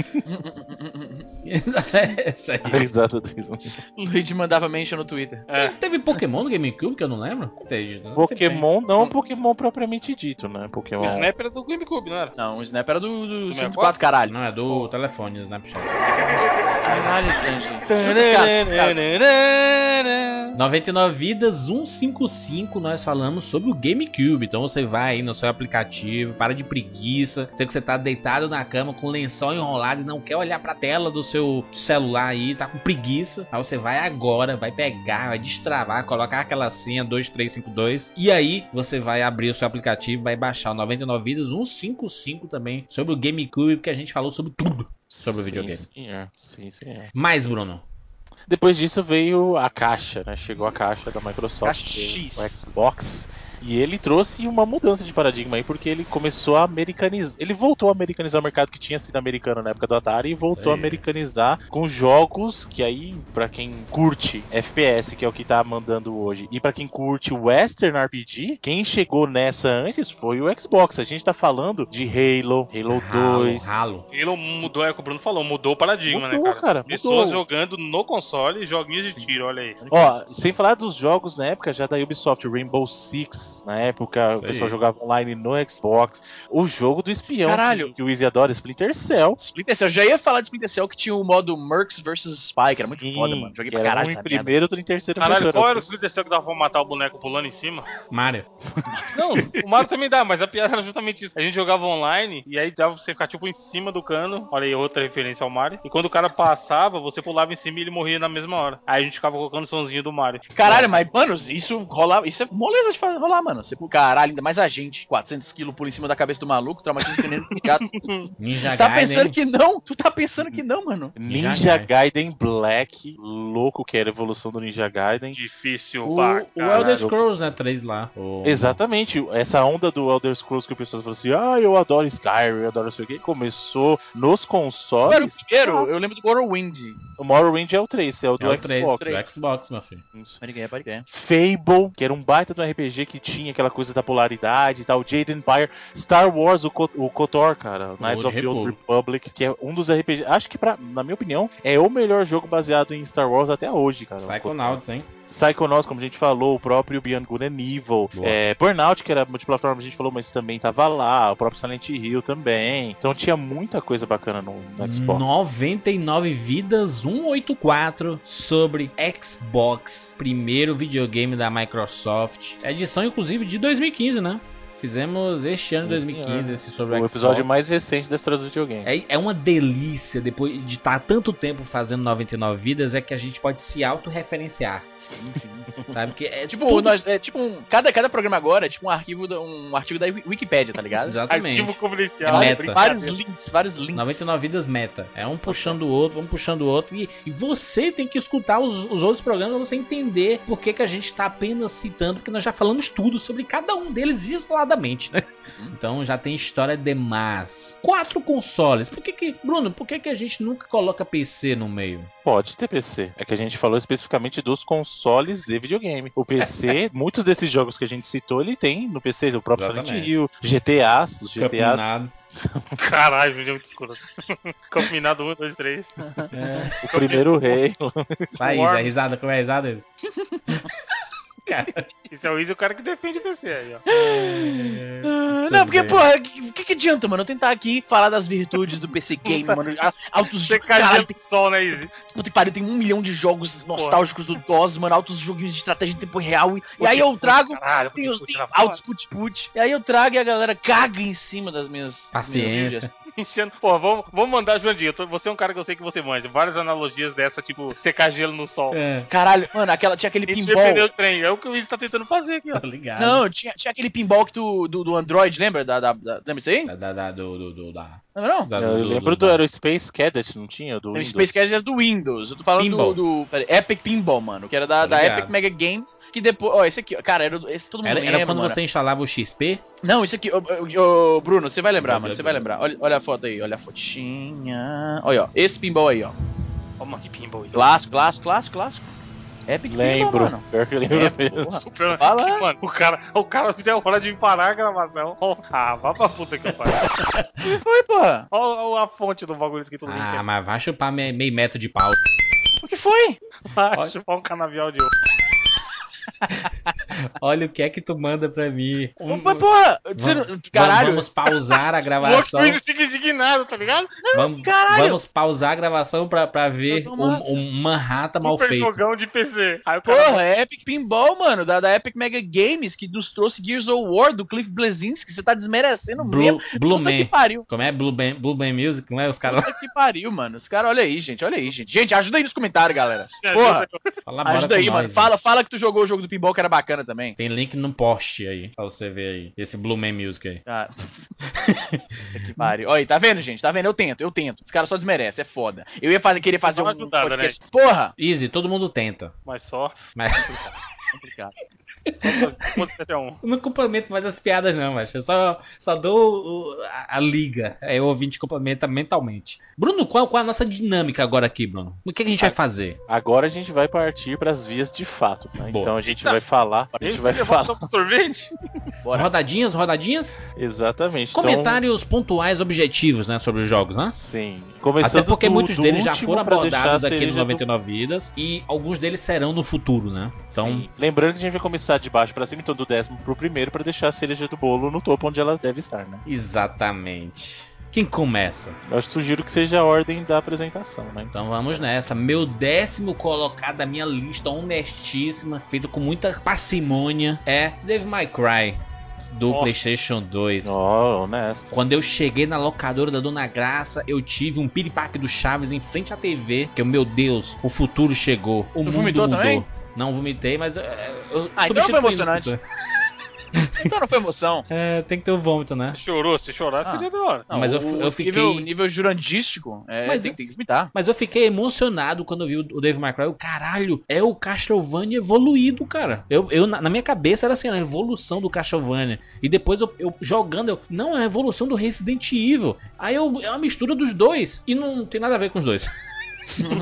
é essa. Exato. Luigi mandava mention no Twitter. É. Teve Pokémon no GameCube que eu não lembro? Não Pokémon, não Pokémon propriamente dito, né? Pokémon. O Snap era do GameCube, não era? Não, o Snap era do, do 64? 64, se caralho. tem. Não, é do telefone, Snapchat. Caralho, gente. Chuta, cara, cara. 99 Vidas 155, nós falamos sobre o GameCube. Então você vai aí no seu aplicativo, para de preguiça. Sei que você tá deitado na cama com o lençol enrolado e não quer olhar pra tela do seu celular aí, tá com preguiça. Aí você vai agora, vai pegar, vai destravar, colocar aquela senha 2352 e aí você vai abrir o seu aplicativo, vai baixar o 99 Vidas 155 também sobre o GameCube, porque a gente falou sobre tudo sobre o videogame. Sim, é. Sim, sim, é. Mais, Bruno. Depois disso veio a caixa, né? Chegou a caixa da Microsoft, Caixa X. o Xbox. E ele trouxe uma mudança de paradigma aí, porque ele começou a americanizar. Ele voltou a americanizar o mercado que tinha sido americano na época do Atari e voltou a É. americanizar com jogos que aí, pra quem curte FPS, que é o que tá mandando hoje, e pra quem curte Western RPG, quem chegou nessa antes foi o Xbox. A gente tá falando de Halo, Halo 2. Ralo. Ele mudou, é o que o Bruno falou, mudou o paradigma, Mudou, né, cara? cara, Pessoas mudou. jogando no console joguinhos de tiro, olha aí. Ó, sem falar dos jogos na época já da Ubisoft, Rainbow Six, na época o pessoal jogava online no Xbox. O jogo do espião Caralho. que, que o Easy adora, Splinter Cell. Splinter Cell, eu já ia falar de Splinter Cell que tinha o modo Mercs vs Spy, que era muito Sim, foda, mano. Joguei que pra era caralho. um em primeiro, outro em terceiro. Caralho, pessoa. qual era o Splinter Cell que dava pra matar o boneco pulando em cima? Mario. Não, o Mario também dá, mas a piada era justamente isso. A gente jogava online e aí dava pra você ficar tipo em cima do cano. Olha aí, outra referência ao Mario. E quando o cara passava, você pulava em cima e ele morria na mesma hora. Aí a gente ficava colocando o somzinho do Mario. Caralho, mas, mano, isso rolar, isso é moleza de rolar, mano. Você, caralho, ainda mais a gente, 400 quilos por em cima da cabeça do maluco, traumatiza o menino gato. Ninja Tá Gaiden. pensando que não? Tu tá pensando que não, mano? Ninja Ninja Gaiden Black, louco que era a evolução do Ninja Gaiden. Difícil O, pra o. Elder Scrolls, né? 3 lá. O- Exatamente, essa onda do Elder Scrolls que o pessoal falou assim: ah, eu adoro Skyrim, eu adoro não sei o que, começou nos Mano, o consoles. primeiro, eu lembro do Morrowind. O Morrowind é o 3, é o do É o 3 Xbox. do Xbox, meu filho. Isso. Pode crer, pode crer. Fable, que era um baita do RPG que tinha aquela coisa da polaridade e tal. Jade Empire, Star Wars, o, Co- o KOTOR, cara, Knights of the Old Republic. Que é um dos RPG. Acho que, pra, na minha opinião, é o melhor jogo baseado em Star Wars até hoje, cara. Psychonauts, hein? Psychonauts, como a gente falou, o próprio Beyond Good and Evil, é, Burnout, que era multiplataforma, a gente falou, mas também tava lá, o próprio Silent Hill também. Então tinha muita coisa bacana no, no Xbox. 99 vidas 184 sobre Xbox, primeiro videogame da Microsoft. Edição inclusive de 2015, né? Fizemos este ano Sim, 2015 senhor. esse sobre O Xbox. episódio mais recente da história do videogame. É, é uma delícia, depois de estar tanto tempo fazendo 99 vidas, é que a gente pode se autorreferenciar, Sim, sim. sabe? Que é tipo, tudo- nós, é tipo um, cada, cada programa agora é tipo um arquivo, da- um artigo da Wikipédia, tá ligado? Exatamente. Arquivo confidencial. É vários, meta. vários links, vários links. 99 vidas meta. É um puxando o outro, um puxando o outro. E, e você tem que escutar os, os outros programas pra você entender por que, que a gente tá apenas citando, porque nós já falamos tudo sobre cada um deles isoladamente, né? Então já tem história demais. Quatro consoles. Por que que, Bruno, por que que a gente nunca coloca PC no meio? Pode ter PC. É que a gente falou especificamente dos consoles de videogame. O PC, muitos desses jogos que a gente citou, ele tem no PC, o próprio Silent Exatamente. Hill, GTAs, os GTAs. Campinado. Caralho, vídeo é muito escuro. Campinado 1, 2, 3. O primeiro rei. Worms. a risada, como é a risada? Cara, Isso é o Easy, o cara que defende o PC aí, ó. Ah, Não, porque, bem. porra, o que, que adianta, mano? Eu tentar aqui falar das virtudes do PC Game, mano. Altos Você Caralho, tem, sol, né, Easy? puta que pariu, tem um milhão de jogos nostálgicos do DOS, mano. Altos joguinhos de estratégia em tempo real. E, e aí eu trago. Caralho, Tem, os, tem altos put-put. E aí eu trago e a galera caga em cima das minhas. das minhas Paciência. sugestões. Enchendo. Pô, vamos, vamos mandar, tô- Você é um cara que eu sei que você manja. Várias analogias dessa, tipo, secar gelo no sol. é, Caralho, mano, aquela, tinha aquele pinball. pneu de trem. É o que o Easy tá tentando fazer aqui, ó. tá ligado. Não, tinha, tinha aquele pinball que tu, do, do Android, lembra? Da, da, da- lembra isso aí? Da, da, da, do, do, do, da, Lembra não? da- Eu do- lembro do, era o Space Cadet, não tinha? Do Windows. Space Cadet era do Windows. Eu tô falando Pinball. do, do pera Epic Pinball, mano. Que era da, Tô da. Epic Mega Games. Que depois. Ó, esse aqui, ó, cara, era do- esse todo mundo Era, lembra, era quando mano. você instalava o XP? Não, isso aqui, ô, Bruno, você vai lembrar, mano. Você vai vai. lembrar. Olha, olha a foto aí, olha a fotinha. Olha, ó, esse pinball aí, ó. Ó, mano, que pinball aí. Clássico, clássico, clássico, clássico. Epic Pinball, Lembro. mano. Pior que eu lembro É, mesmo. porra. Super... Fala. que, mano, o cara, o cara deu hora de parar a gravação. Ah, vá pra puta que pariu. O que foi, porra? Ó, ó a fonte do bagulho escrito link. Ah, mas vai chupar me- meio metro de pau. O que foi? Vai chupar um canavial de ouro. Olha o que é que tu manda pra mim. Um- Opa, porra! Você não- Vamos- Caralho! Vamos pausar a O gravação. Luiz fica indignado, tá ligado? Vamos, caralho. vamos pausar a gravação pra, pra ver Tô um, um Manhattan mal Super feito. jogão de PC. Aí o cara Porra, é Epic Pinball, mano, da, da Epic Mega Games, que nos trouxe Gears of War do Cliff Blazinski. Você tá desmerecendo mesmo. Blue, Blue Puta que Man. pariu. Como é? Blue Band, Blue Band Music, não é? Os caras Puta que pariu, mano. Os caras, olha aí, gente, olha aí, gente. Gente, ajuda aí nos comentários, galera. Me Porra, ajuda aí, nós, mano. gente. Fala, fala que tu jogou o jogo do pinball que era bacana também. Tem link no post aí, pra você ver aí. Esse Blue Man Music aí. Ah. Que pariu. Olha aí, tá vendo, gente? Tá vendo? Eu tento, eu tento. Os caras só desmerecem, é foda. Eu ia fazer, querer fazer um ajudada, podcast. Porra! Easy, todo mundo tenta. Mas só. Mas Complicado. É não complemento mais as piadas, não, mas eu só, só dou o- a, a liga. Aí o ouvinte complementa mentalmente. Bruno, qual, qual a nossa dinâmica agora aqui, Bruno? O que, que a gente vai fazer? Agora a gente vai partir pras vias de fato. né? Boa. Então a gente vai falar. A gente Esse vai levou falar. sorvete? Bora. Rodadinhas, rodadinhas? Exatamente. Então, Comentários pontuais objetivos, né, sobre os jogos, né? sim. Até porque do- muitos do deles já foram abordados aqui no cereja do 99 Vidas e alguns deles serão no futuro, né? Então, Sim. Lembrando que a gente vai começar de baixo pra cima, então do décimo pro primeiro, pra deixar a cereja do bolo no topo onde ela deve estar, né? exatamente. Quem começa? Eu sugiro que seja a ordem da apresentação, né? Então vamos nessa. Meu décimo colocado da minha lista honestíssima, feito com muita parcimônia, é Dave My Cry, do. PlayStation 2. Ó, honesto. Quando eu cheguei na locadora da Dona Graça, eu tive um piripaque do Chaves em frente à TV, que eu, meu Deus, o futuro chegou. O mundo vomitou mudou. também? Não vomitei, mas é, eu Ah, então não foi emocionante. Então não foi emoção. É, tem que ter o vômito, né? Você chorou? Se chorar, Ah. seria da hora. Não, Mas eu o- eu fiquei- Nível, nível jurandístico, é, Mas tem, eu- tem que vomitar. Mas eu fiquei emocionado quando eu vi o Dave McCray. O caralho, é o Castlevania evoluído, cara. Eu, eu na, na minha cabeça era assim, a evolução do Castlevania. E depois eu, eu jogando, eu, não, é a evolução do Resident Evil. Aí eu, é uma mistura dos dois. E não tem nada a ver com os dois.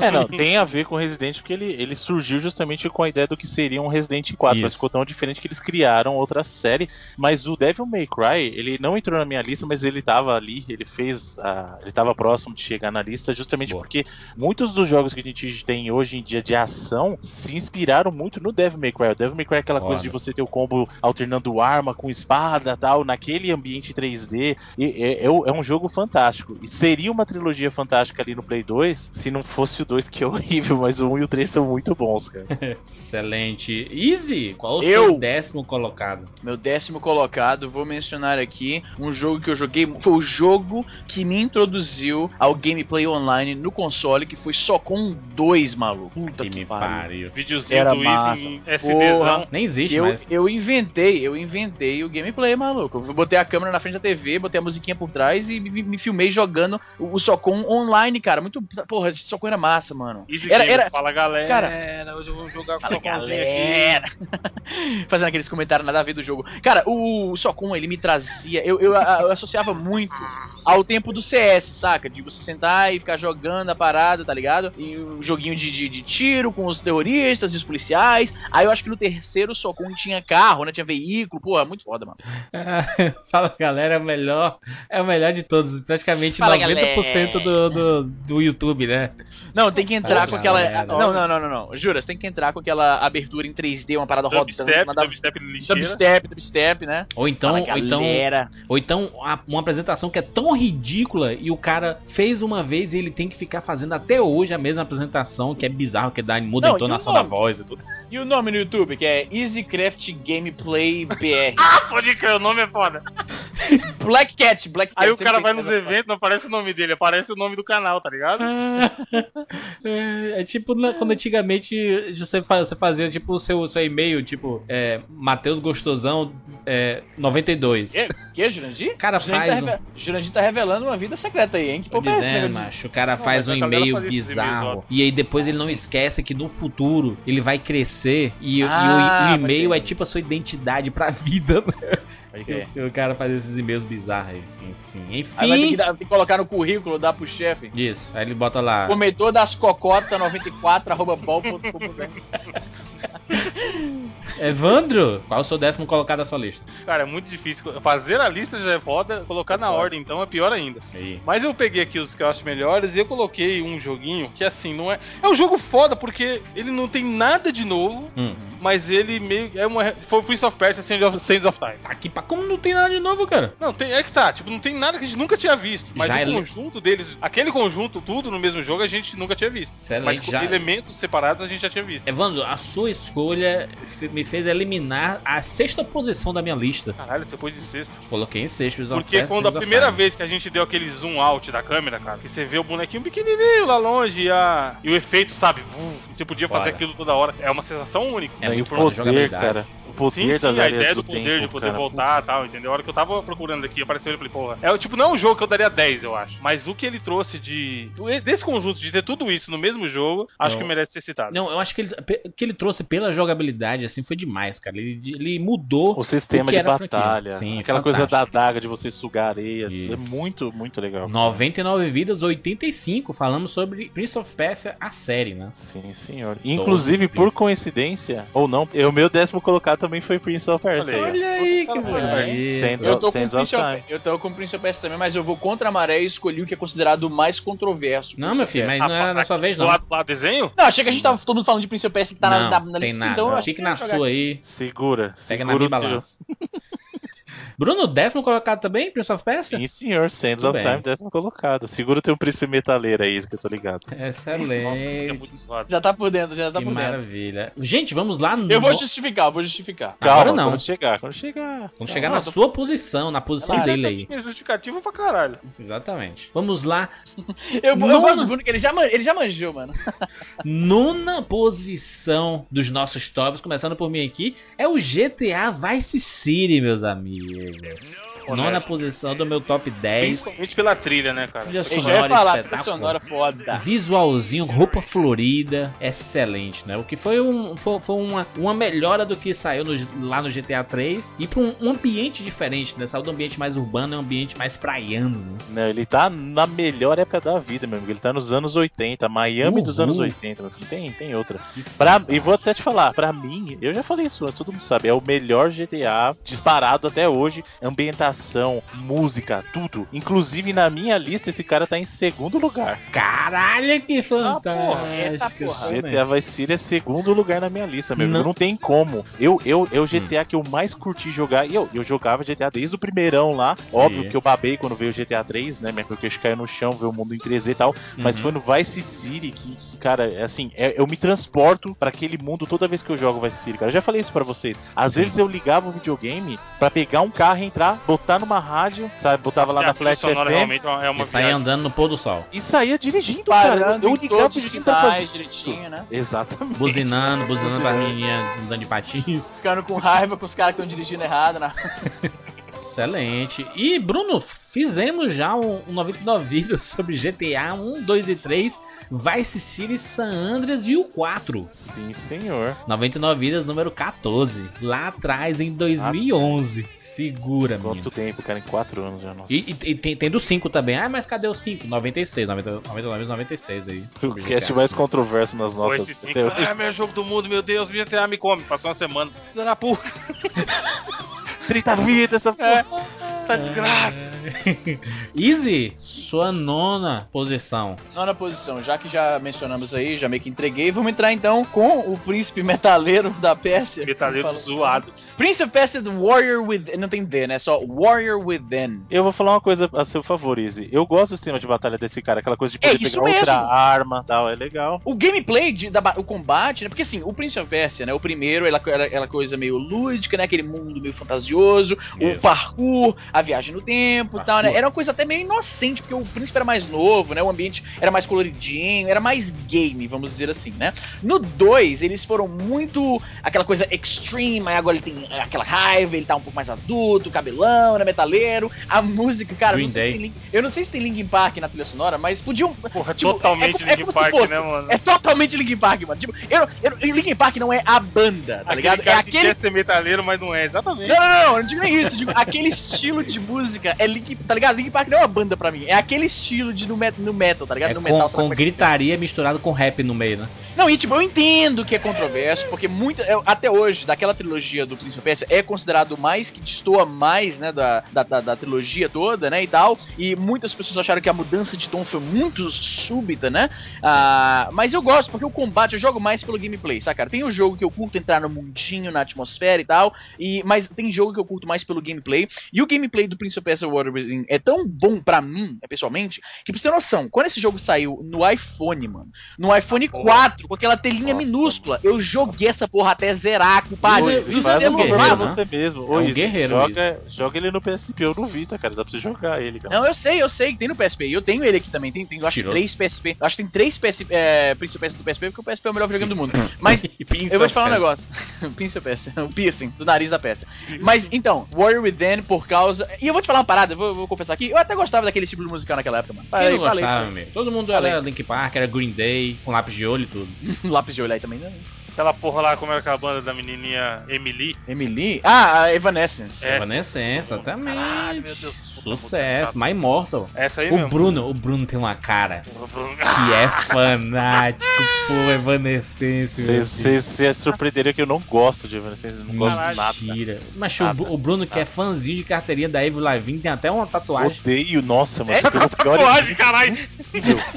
É, não, tem a ver com Resident porque ele, ele surgiu justamente com a ideia do que seria um Resident 4, mas Isso. ficou tão diferente que eles criaram outra série. Mas o Devil May Cry, ele não entrou na minha lista, mas ele tava ali, ele fez. a- ele tava próximo de chegar na lista, justamente Boa. porque muitos dos jogos que a gente tem hoje em dia de ação se inspiraram muito no Devil May Cry. O Devil May Cry é aquela Foda. coisa de você ter o combo alternando arma com espada tal, naquele ambiente 3D. E, é, é é um jogo fantástico. E seria uma trilogia fantástica ali no Play 2 se não fosse o 2, que é horrível, mas o 1 e o 3 são muito bons, cara. Excelente. Easy, qual o Eu? seu décimo colocado? Meu décimo colocado, vou mencionar aqui um jogo que eu joguei. Foi o jogo que me introduziu ao gameplay online no console, que foi só com dois, maluco. Puta Que que, me pariu. pariu. Videozinho Era do massa. Easy SDzão. Nem existe Eu, mais. eu inventei, eu inventei o gameplay, maluco. Eu botei a câmera na frente da TV, botei a musiquinha por trás e me, me filmei jogando o, Socom online, cara. Muito. Porra, Socom era massa, mano. Easy Era, Gamer, era, Fala galera, Cara, hoje eu vou jogar com o Socãozinho aqui. galera. Fazendo aqueles comentários nada a ver do jogo. Cara, o Socom, ele me trazia. Eu, eu, eu associava muito ao tempo do CS, saca? De você sentar e ficar jogando a parada, tá ligado? E o joguinho de, de, de tiro com os terroristas e os policiais. Aí eu acho que no terceiro o Socom tinha carro, né? Tinha veículo. Pô, muito foda, mano. Fala galera, é o melhor. É o melhor de todos. Praticamente Fala, 90% do, do, do YouTube, né? Não, tem que entrar Fala, com aquela. galera. Não, não, não, não, não. Jura, você tem que entrar com aquela abertura em 3D, uma parada rodando. Dubstep, dubstep. Dubstep, dubstep, né? Ou então, Fala, ou então, ou então uma apresentação que é tão ridícula e o cara fez uma vez e ele tem que ficar fazendo até hoje a mesma apresentação, que é bizarro, que dá, muda Não, a entonação da voz e tudo. E o nome no YouTube, que é EasyCraft Gameplay BR. Ah, pode crer, o nome é foda. Black Cat, Black Cat. Aí o cara vai nos eventos, não aparece o nome dele, aparece o nome do canal, tá ligado? É, é tipo na- quando antigamente você, você fazia tipo o seu, seu e-mail, tipo, é, Matheus Gostosão é, 92. Que, que Jurandir? Cara, Jurandir faz tá, um- Jurandir tá revelando uma vida secreta aí, hein? Que porra é de- macho, o cara Não, faz um e-mail bizarro e aí depois ele não esquece que no futuro ele vai crescer e, e o- Ah, e o, e-mail é tipo a sua identidade pra vida. né? O cara faz esses e-mails bizarros aí. Enfim, Aí vai ter que, enfim. dar- tem que colocar no currículo, dar pro chefe. Isso, aí ele bota lá. Comedor das cocotas 94 arroba bol.com.br. Evandro, qual o seu décimo colocado da sua lista? Cara, é muito difícil. Fazer a lista já é foda, colocar na ordem então é pior ainda. Aí. Mas eu peguei aqui os que eu acho melhores e eu coloquei um joguinho que assim, não é. É um jogo foda porque ele não tem nada de novo, Hum. Mas ele meio. É uma, foi o Prince of Persia Sands of, Sands of Time. Tá aqui pra como não tem nada de novo, cara. Não, tem, é que tá, tipo, não tem nada que a gente nunca tinha visto. Mas Já o é le- conjunto deles, aquele conjunto, tudo no mesmo jogo, a gente nunca tinha visto. Excelente, mas com já- elementos separados a gente já tinha visto. Evandro, a sua escolha me fez eliminar a sexta posição da minha lista. Caralho, você pôs em sexto. Coloquei em sexto. Prince Porque Persia, quando a primeira vez que a gente deu aquele zoom out da câmera, cara, que você vê o bonequinho pequenininho lá longe e, a... e o efeito, sabe? você podia fazer Foda. aqui toda hora. É uma sensação única. É e o poder, jogabilidade. cara. O poder Sim, das sim, a ideia do, do poder tempo, de poder cara. voltar e tal, entendeu? A hora que eu tava procurando aqui, apareceu ele e falei, porra. É, tipo, não é um jogo que eu daria 10, eu acho. Mas o que ele trouxe de. Desse conjunto, de ter tudo isso no mesmo jogo, acho Não. que merece ser citado. Não, eu acho que ele, que ele trouxe pela jogabilidade, assim, foi demais, cara. Ele, ele mudou. O sistema O que de batalha. Sim, aquela coisa da fantástico. adaga de você sugar areia. É Isso. muito, muito legal. 99 vidas, 85. Falamos sobre Prince of Persia, a série, né? Sim, senhor. Inclusive, por coincidência, ou não, o meu décimo colocado também foi Prince of Persia. Olha aí. Olha aí, que. Sands Eu tô, com Sands Prince of, Time. eu tô com o Prince of Persia também, mas eu vou contra a maré e escolhi o que é considerado o mais controverso. Não, meu filho, mas não é na sua vez, não. Lá, lá desenho? Não, achei que a gente tava todo mundo falando de Prince of Persia que tá na, não, na, na tem lista, nada. então Fique que na sua aí. Segura. Pega na minha balança. Bruno, décimo colocado também, Prince of Persia? Sim, senhor. Sands of bem. Time, décimo colocado. Segura o teu príncipe metaleiro aí, isso que eu tô ligado. Nossa, isso é Excelente. muito. Já tá por dentro, já tá que por dentro. maravilha. Gente, vamos lá no... Eu vou justificar, eu vou justificar. Agora Calma, não. Quando chegar, quando chegar. Vamos chegar Não, na tô- sua posição, na posição dele aí. É justificativa pra caralho. Exatamente. Vamos lá. Eu, eu Nona- gosto do Bruno, que ele já, man- ele já manjou, mano. Nona posição dos nossos tops, começando por mim aqui, é o GTA Vice City, meus amigos. Nona Honesto. posição do meu top 10. Principalmente pela trilha, né, cara? Trilha sonora falar, trilha sonora foda. Visualzinho, roupa florida, excelente, né? O que foi, um, foi, foi uma, uma melhora do que saiu no- lá no GTA 3 e para um, um ambiente diferente, né? Saiu do ambiente mais urbano, é um ambiente mais praiano, né? Não, ele tá na melhor época da vida, meu amigo. Ele tá nos anos 80, Miami dos Uhul. anos 80. Não tem, tem outra. Pra, e vou até te falar, pra mim, eu já falei isso antes, todo mundo sabe, é o melhor GTA disparado até hoje. Ambientação, música, tudo. Inclusive, na minha lista, esse cara tá em segundo lugar. Caralho, que porra, fantástico! porra. isso, né? GTA Vice City é segundo lugar na minha lista, meu Não. Não tem como. Eu, eu, é o GTA que eu mais curti jogar. E eu, eu jogava GTA desde o primeirão lá. Óbvio Sim. que eu babei quando veio o GTA 3, né? Minha queixo caiu no chão, ver o mundo em 3D e tal. Mas Uhum. foi no Vice City que, cara, é assim, é- eu me transporto pra aquele mundo toda vez que eu jogo Vice City, cara. Eu já falei isso pra vocês. Às vezes eu ligava o videogame pra pegar um carro, entrar, botar numa rádio, sabe? Botava lá E na Flash FM realmente é uma E sair viagem. andando no pôr do sol. e saía dirigindo, cara. Parando Eu em ligava o videogame pra fazer direitinho, né? Exatamente. Buzinando, buzinando pra menininha andando de patins. Ficando com raiva com os caras que estão dirigindo errado. né? Excelente. E, Bruno, fizemos já um, um 99 vídeos sobre GTA 1, 2 e 3, Vice City, San Andreas e o 4. Sim, senhor. 99 vidas número 14. Lá atrás, em 2011. Segura, menino. Quanto tempo, cara? Em quatro anos já, nossa. E, e- e tem, tem do 5 também. Ah, mas cadê o 5? 96, 90, 99 96 aí. o cast mais controverso nas notas. esse cinco, até hoje. ah, melhor jogo do mundo, meu Deus, GTA me come. Passou uma semana. Filha da puta, 30 vidas, essa porra. Essa desgraça. Easy, sua nona posição. Nona posição, já que já mencionamos aí, já meio que entreguei, vamos entrar então com o príncipe metaleiro da Pérsia. Metaleiro zoado. Prince of Persia The Warrior Within. Não tem D, né? Só Warrior Within. Eu vou falar uma coisa a seu favor, Izzy. Eu gosto do sistema de batalha desse cara, aquela coisa de poder É pegar outra mesmo. arma e tal, é legal. O gameplay, de, da, o combate, né? Porque assim, o Prince of Persia, né? O primeiro era era aquela coisa meio lúdica, né? Aquele mundo meio fantasioso, o Isso. parkour, a viagem no tempo e tal, né? Era uma coisa até meio inocente, porque o príncipe era mais novo, né? O ambiente era mais coloridinho, era mais game, vamos dizer assim, né? No 2, eles foram muito aquela coisa extreme, aí agora ele tem aquela raiva, ele tá um pouco mais adulto, cabelão, né? Metaleiro. A música, cara, não sei se tem eu não sei se tem Linkin Park na trilha sonora, mas podiam. Porra, Tipo, totalmente é- é Linkin como se Park, né, mano? É totalmente Linkin Park, mano. Tipo, eu, eu, Linkin Park não é a banda, tá Aquele ligado? É que aquele. quer ser metaleiro, mas não é, exatamente. Não, não, não, não digo nem isso. Digo, aquele estilo de música é Link, tá ligado? Link Park não é uma banda pra mim. É aquele estilo de no, met, no metal, tá ligado? É no com, metal, com é gritaria misturado com rap no meio, né? Não, e tipo, eu entendo que é controverso, porque muita, eu- até hoje, daquela trilogia do Prince of Persia, é considerado o mais que destoa mais, né, da, da, da, da trilogia toda, né, e tal. E muitas pessoas acharam que a mudança de tom foi muito súbita, né? Ah, mas eu gosto, porque o combate, eu jogo mais pelo gameplay, saca? cara? Tem o jogo que eu curto entrar no mundinho, na atmosfera e tal, e, mas tem jogo que eu curto mais pelo gameplay. E o gameplay do Prince of Persia Water Within é tão bom pra mim, né, pessoalmente, que pra você ter noção, quando esse jogo saiu no iPhone, mano, no iPhone 4, com aquela telinha Nossa, minúscula, eu joguei essa porra até zerar, compadre. É um um guerreiro, pra né? você mesmo. É Ô, um Izzy, guerreiro, joga, joga ele no PSP ou no Vita, cara. Dá pra você jogar ele, cara. Não, eu sei, eu sei que tem no PSP. Eu tenho ele aqui também. Tem, tem eu acho que três PSP. Eu acho que tem três PS, é, Prince of Persia do PSP, porque o PSP é o melhor videogame do mundo. Mas eu vou te falar um negócio. Prince of Persia. O piercing do nariz da peça. Mas então, Warrior Within por causa. E eu vou te falar uma parada, eu vou, vou confessar aqui. Eu até gostava daquele estilo musical naquela época, mano. Quem não Falei, gostava, meu? Todo mundo Falei. era Link Park, era Green Day, com lápis de olho e tudo. Lápis de olho aí também, né? Aquela porra lá, como era aquela banda da menininha Emily. Emily? Ah, a Evanescence. É. Evanescence, exatamente. Caralho, meu Deus. Puta, Sucesso, My Immortal. Essa aí O mesmo. Bruno, o Bruno tem uma cara Bruno. que é fanático por Evanescence. meu Você Deus. se surpreenderia que eu não gosto de Evanescence, não gosto de nada. Mentira. Mas o, Nada. o Bruno, que é fãzinho de carteirinha da Avril Lavigne, tem até uma tatuagem. Odeio, nossa, mano. É? pegou pior Tatuagem, exemplo caralho.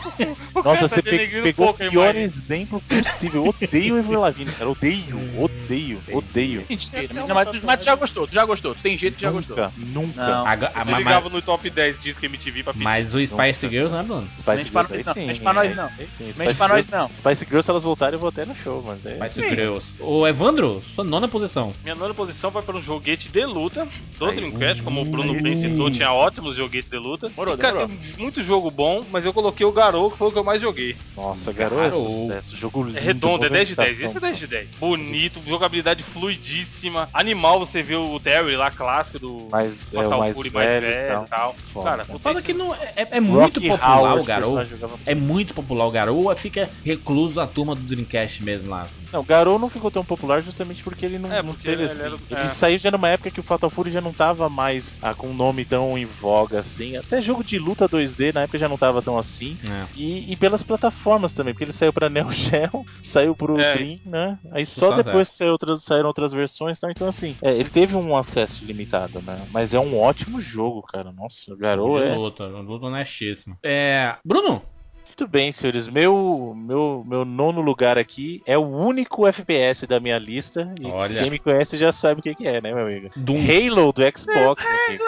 Nossa, você tá pe- pegou o pior imagem. exemplo possível. Eu odeio o Avril Lavigne, cara. Odeio, odeio, odeio. Mentira. Mas, uma tu- mas tu já gostou, tu já gostou. Tu tem jeito que já gostou. Nunca, nunca. Não. Aga- a- Você ligava no top 10 disco MTV pra pedir. mas o Spice Girls, né, Bruno? Spice Girls, aí nós não, sim. mente pra nós não. aí sim. Mente Spice pra nós Girls- não. Spice Girls, se elas voltarem, eu vou até no show, mas é... Spice Sim. Girls. Ô, Evandro, sua nona posição. Minha nona posição vai para um joguete de luta do Aí Dreamcast, como o Bruno Aí bem citou, tinha ótimos joguetes de luta. Demorou, E, cara, demorou. tem muito jogo bom, mas eu coloquei o Garou, que foi o que eu mais joguei. Nossa, garoto, é sucesso. Jogo lindo. É redondo, é 10 de 10. movimentação. Isso é 10 de 10. Bonito, jogabilidade fluidíssima. Animal, você vê o Terry lá, clássico do Mas é o Fatal mais Fury mais velho velho e e tal. Foda, Cara, que não é, é- é Rocky muito popular Howard, o Garou. É muito popular o Garou ou fica recluso a turma do Dreamcast mesmo lá? Não, o Garou não ficou tão popular justamente porque ele não, É, não teve ele assim. era- Ele é. saiu já numa época que o Fatal Fury já não tava mais ah, com um nome tão em voga assim. Até jogo de luta 2D na época já não tava tão assim. É. E, e pelas plataformas também, porque ele saiu pra Neo Geo, saiu pro É. Dream, né? Aí só Só depois saiu outras, saíram outras versões, tá? então assim, é, ele teve um acesso limitado, né? Mas é um ótimo jogo, cara. Nossa, o Garou é. luta, luta honestíssima. É. Bruno, Muito bem, senhores. Meu, meu, meu nono lugar aqui é o único FPS da minha lista. E Olha. quem me conhece já sabe o que, que é, né, meu amigo? Doom. Halo do Xbox, meu amigo.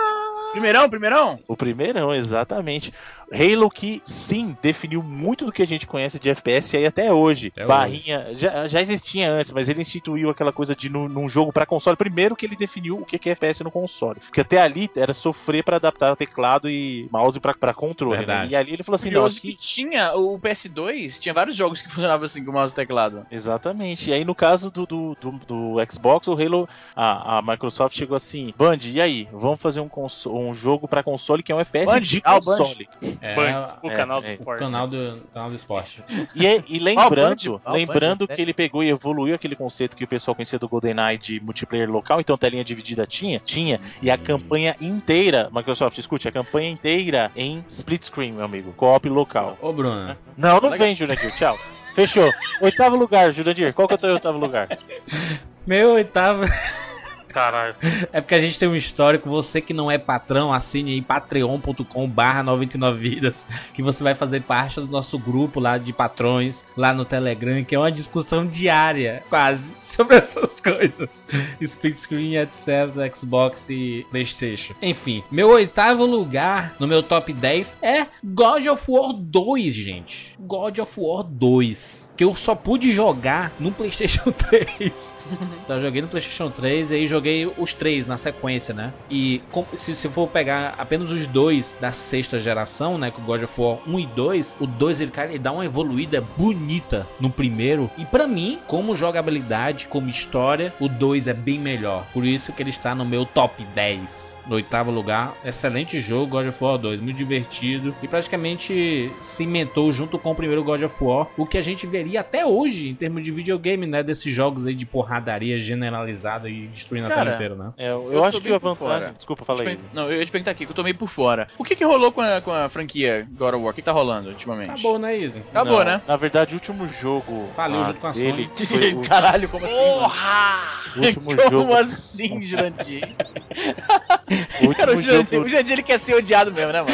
Primeirão, primeirão? O primeirão, exatamente. Halo que, sim, definiu muito do que a gente conhece de FPS aí até hoje. Até Barrinha, Já, já existia antes, mas ele instituiu aquela coisa de num, num jogo pra console. Primeiro que ele definiu o que é FPS no console. Porque até ali era sofrer pra adaptar teclado e mouse pra, pra controle. Né? E ali ele falou assim: não, Curioso aqui, que tinha o PS2, tinha vários jogos que funcionavam assim com mouse e teclado. Exatamente. E aí, no caso do, do, do, do Xbox, o Halo, a, a Microsoft chegou assim: Band, e aí? Vamos fazer um, um jogo pra console que é um FPS Band? de Ah, o Band. É, Band, o é, canal do é. o esporte. canal do, canal do esporte. E, é- e lembrando, Band, ah, o lembrando Band, que ele pegou e evoluiu aquele conceito que o pessoal conhecia do GoldenEye de multiplayer local, então telinha dividida tinha, tinha, e a campanha inteira, Microsoft, escute, a campanha inteira em split screen, meu amigo, co-op local. Ô, Bruno, Não, não vem, Jurandir, tchau. Fechou. Oitavo lugar, Jurandir. Qual que é o teu oitavo lugar? meu oitavo. Caralho. É porque a gente tem um histórico. Você que não é patrão, assine aí patreon.com/barra 99 vidas. Que você vai fazer parte do nosso grupo lá de patrões, lá no Telegram, que é uma discussão diária, quase, sobre essas coisas: split screen, etc., Xbox e PlayStation. Enfim, meu oitavo lugar no meu top 10 é God of War 2, gente. God of War 2. Que eu só pude jogar no PlayStation 3. Só joguei no PlayStation 3 e aí joguei os três na sequência, né? E se, se for pegar apenas os dois da sexta geração, né? Que o God of War 1 e 2, o 2 ele, cara, ele dá uma evoluída bonita no primeiro. E pra mim, como jogabilidade, como história, o 2 é bem melhor. Por isso que ele está no meu top 10. No oitavo lugar, excelente jogo, God of War 2, muito divertido e praticamente cimentou junto com o primeiro God of War o que a gente veria seria até hoje, em termos de videogame, né? Desses jogos aí de porradaria generalizada e destruindo a Cara, tela inteira, né? É, eu, Eu acho que a vantagem. fora. Desculpa, eu- Não, eu ia te perguntar aqui, que eu tô meio por fora. O que que rolou com a, com a franquia God of War? O que, que tá rolando ultimamente? Acabou, né, Izzy? Acabou, Não, né? Na verdade, o último jogo. Faliu ah, junto com a dele foi o, Caralho, como assim? mano? o último Como jogo. assim, Jurandir? O Cara, o último Jurandir, jogo o Jurandir ele quer ser odiado mesmo, né, mano?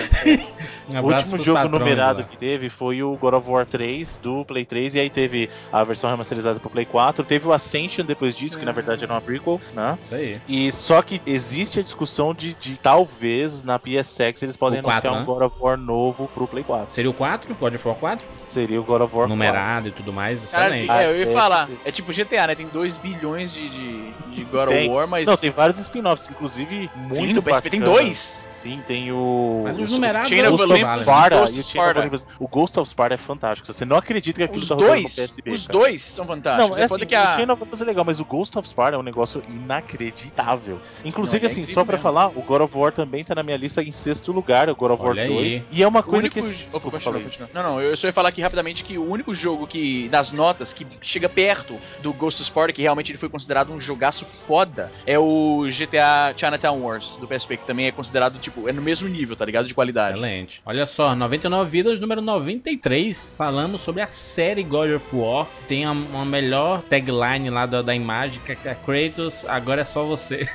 Um O último jogo numerado lá. que teve foi o God of War 3 do Play 3, e aí teve a versão remasterizada pro Play 4, teve o Ascension depois disso, que na verdade era uma prequel, né? Isso aí. E só que existe a discussão de, de talvez na PSX eles podem O 4, anunciar né? um God of War novo pro Play 4. Seria o 4? God of War 4? Seria o God of War Numerado e tudo mais, excelente. é, eu ia Deve falar. É tipo GTA, né? Tem 2 bilhões de, de, de God Tem. of War, mas. 4. Não, tem vários spin-offs, inclusive muito Sim, no PSP tem dois. Sim, tem o. Mas os o- numerados Chain é of os que Ghost of. Sparta e o Chain. Olympus. O Ghost of Sparta é fantástico. Você não acredita que aquilo Os tá rodando dois, PSP. os cara. dois são fantásticos. Não, é é assim, que a... o Chain of Olympus é legal, mas o Ghost of Sparta é um negócio inacreditável. Inclusive, Não, é assim, incrível só pra mesmo. falar, o God of War também tá na minha lista em sexto lugar, o God of War Olha aí. 2. E é uma coisa único... que... Opa, Desculpa, continua, fala aí. continua. Não, não, eu só ia falar aqui rapidamente que o único jogo que, das notas, que chega perto do Ghost of Sparta, que realmente ele foi considerado um jogaço foda, é o GTA Chinatown Wars, do PSP, que também é considerado, tipo, é no mesmo nível, tá ligado? De qualidade. Excelente. Olha só, 99 vidas, número 93. Falamos sobre a série God of War. Tem uma melhor tagline lá da, da imagem, que é Kratos, agora é só você.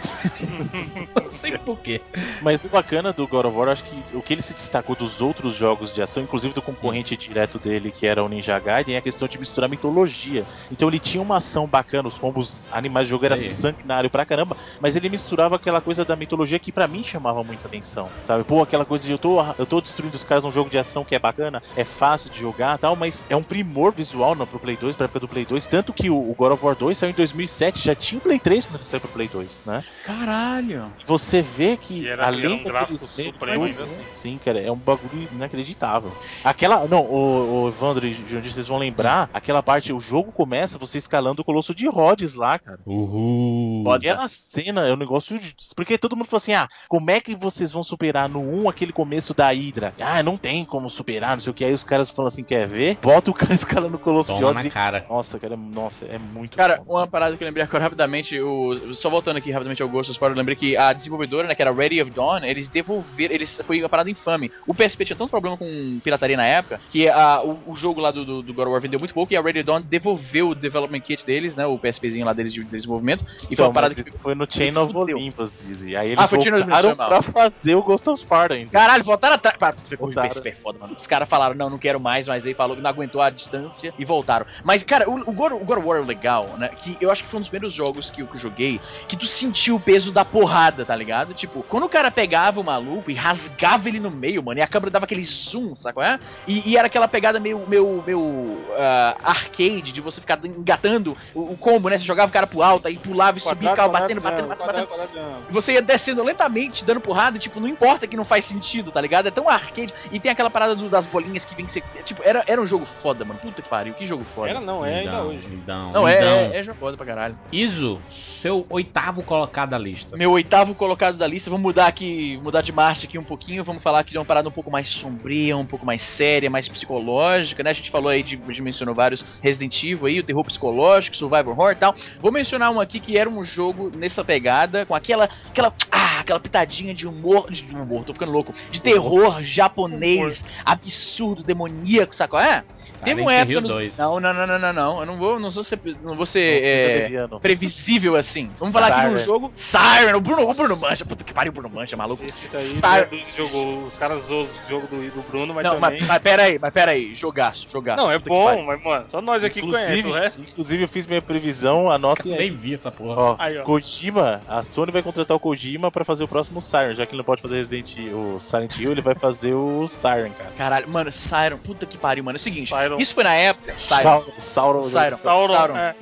Não sei porquê. Mas o bacana do God of War, acho que o que ele se destacou dos outros jogos de ação, inclusive do concorrente direto dele, que era o Ninja Gaiden, é a questão de misturar mitologia. Então ele tinha uma ação bacana, os combos animais do jogo era sanguinário pra caramba, mas ele misturava aquela coisa da mitologia que pra mim chamava muita atenção, sabe? Pô, aquela coisa de eu tô, eu tô destruindo os caras num jogo de ação que é bacana, é fácil de jogar tal, mas é um primor visual no, pro Play 2, pra época do Play 2, tanto que o, o God of War 2 saiu em 2007, já tinha o Play 3 quando ele saiu pro Play 2, né? Caralho! E você vê que era- além era um daqueles meios, supremo ainda assim. Sim, cara, é um bagulho inacreditável. Aquela. Não, o, o Evandro e Jandir, vocês vão lembrar, aquela parte, o jogo começa você escalando o Colosso de Rhodes lá, cara. Uhul. Aquela cena é um negócio. de- Porque todo mundo falou assim: ah, como é que vocês vão superar no 1 aquele começo da Hydra? Ah, não tem como superar, não sei o que. Aí os caras falam assim: quer ver? Bota o cara escalando o Colosso de Rhodes na e. cara. Nossa, cara, é- nossa, é muito Cara, foda. uma parada que eu lembrei agora rapidamente, o, só voltando aqui rapidamente ao Ghost of Sparta, eu lembrei que a desenvolvedora, né, que era Ready of Dawn, eles devolveram, eles foi uma parada infame. O PSP tinha tanto problema com pirataria na época, que a, o, o jogo lá do, do, do God of War vendeu muito pouco, e a Ready of Dawn devolveu o development kit deles, né, o PSPzinho lá deles de desenvolvimento, e foi Então, uma parada mas que... foi no Chain of. Olympus, Dizzy. Aí eles Ah, foi Chain of Olympus, voltaram foi pra fazer o Ghost of Sparta ainda. Caralho, voltaram atrás. Pá, tu vê como o. PSP é foda, mano. Os caras falaram, não, não quero mais, mas aí falou que não aguentou a distância e voltaram. Mas, cara, o, o, God, o God of War é legal, né? Que eu acho que foi um dos primeiros jogos que, eu- que joguei que tu sentiu o peso da porrada, tá ligado? Tipo, quando o cara pegava o maluco e rasgava ele no meio, mano, e a câmera dava aquele zoom, saco? É? E, e era aquela pegada meio, meio, meio ah, arcade de você ficar engatando o, o combo, né? Você jogava o cara pro alto, aí pulava e subia, ficava batendo, batendo, batendo, batendo. E você ia descendo lentamente, dando porrada, e, tipo, não importa que não faz sentido, tá ligado? É tão arcade. E tem aquela parada do- das bolinhas que vem ser. Tipo, era, era um jogo foda, mano. Puta que pariu, que jogo foda. Era não, é ainda hoje. Não, é, é, é jogo foda pra caralho. Iso, seu oitavo colocado da lista. Meu oitavo colocado da lista, vamos mudar aqui, mudar de marcha aqui um pouquinho, vamos falar aqui de uma parada um pouco mais sombria, um pouco mais séria, mais psicológica, né? A gente falou aí de, de mencionou vários Resident Evil aí, o terror psicológico, Survivor Horror e tal. Vou mencionar um aqui que era um jogo nessa pegada, com aquela, aquela, ah, aquela pitadinha de humor, de humor, tô ficando louco, de terror japonês, absurdo, demoníaco, sacou? É? Teve uma época Hill 2. Não, não, não, não, não, não, eu não vou, não sou ser, não vou ser, é, previsível assim. Vamos falar aqui de um Siren. jogo. Siren, o Bruno, o Bruno Mancha. Puta que pariu, o Bruno Mancha, maluco. Esse daí Star- é do jogo, os caras zoam o jogo do, do Bruno, mas não, também. mas, mas pera aí, mas pera aí. Jogaço, jogaço. não, é bom, mas mano, só nós aqui conhecemos Inclusive, o resto. inclusive, eu fiz minha previsão, anotem aí. Nem vi essa porra. Ó, Aí, ó. Kojima, a Sony vai contratar o Kojima pra fazer o próximo Siren, já que ele não pode fazer Resident Evil, o Silent Hill, ele vai fazer o Siren, cara. Caralho, mano, Siren, puta que pariu, mano. É o seguinte, Siren. isso foi na época. Sauron, Sauron, Siren. Sauron. Sauron. é.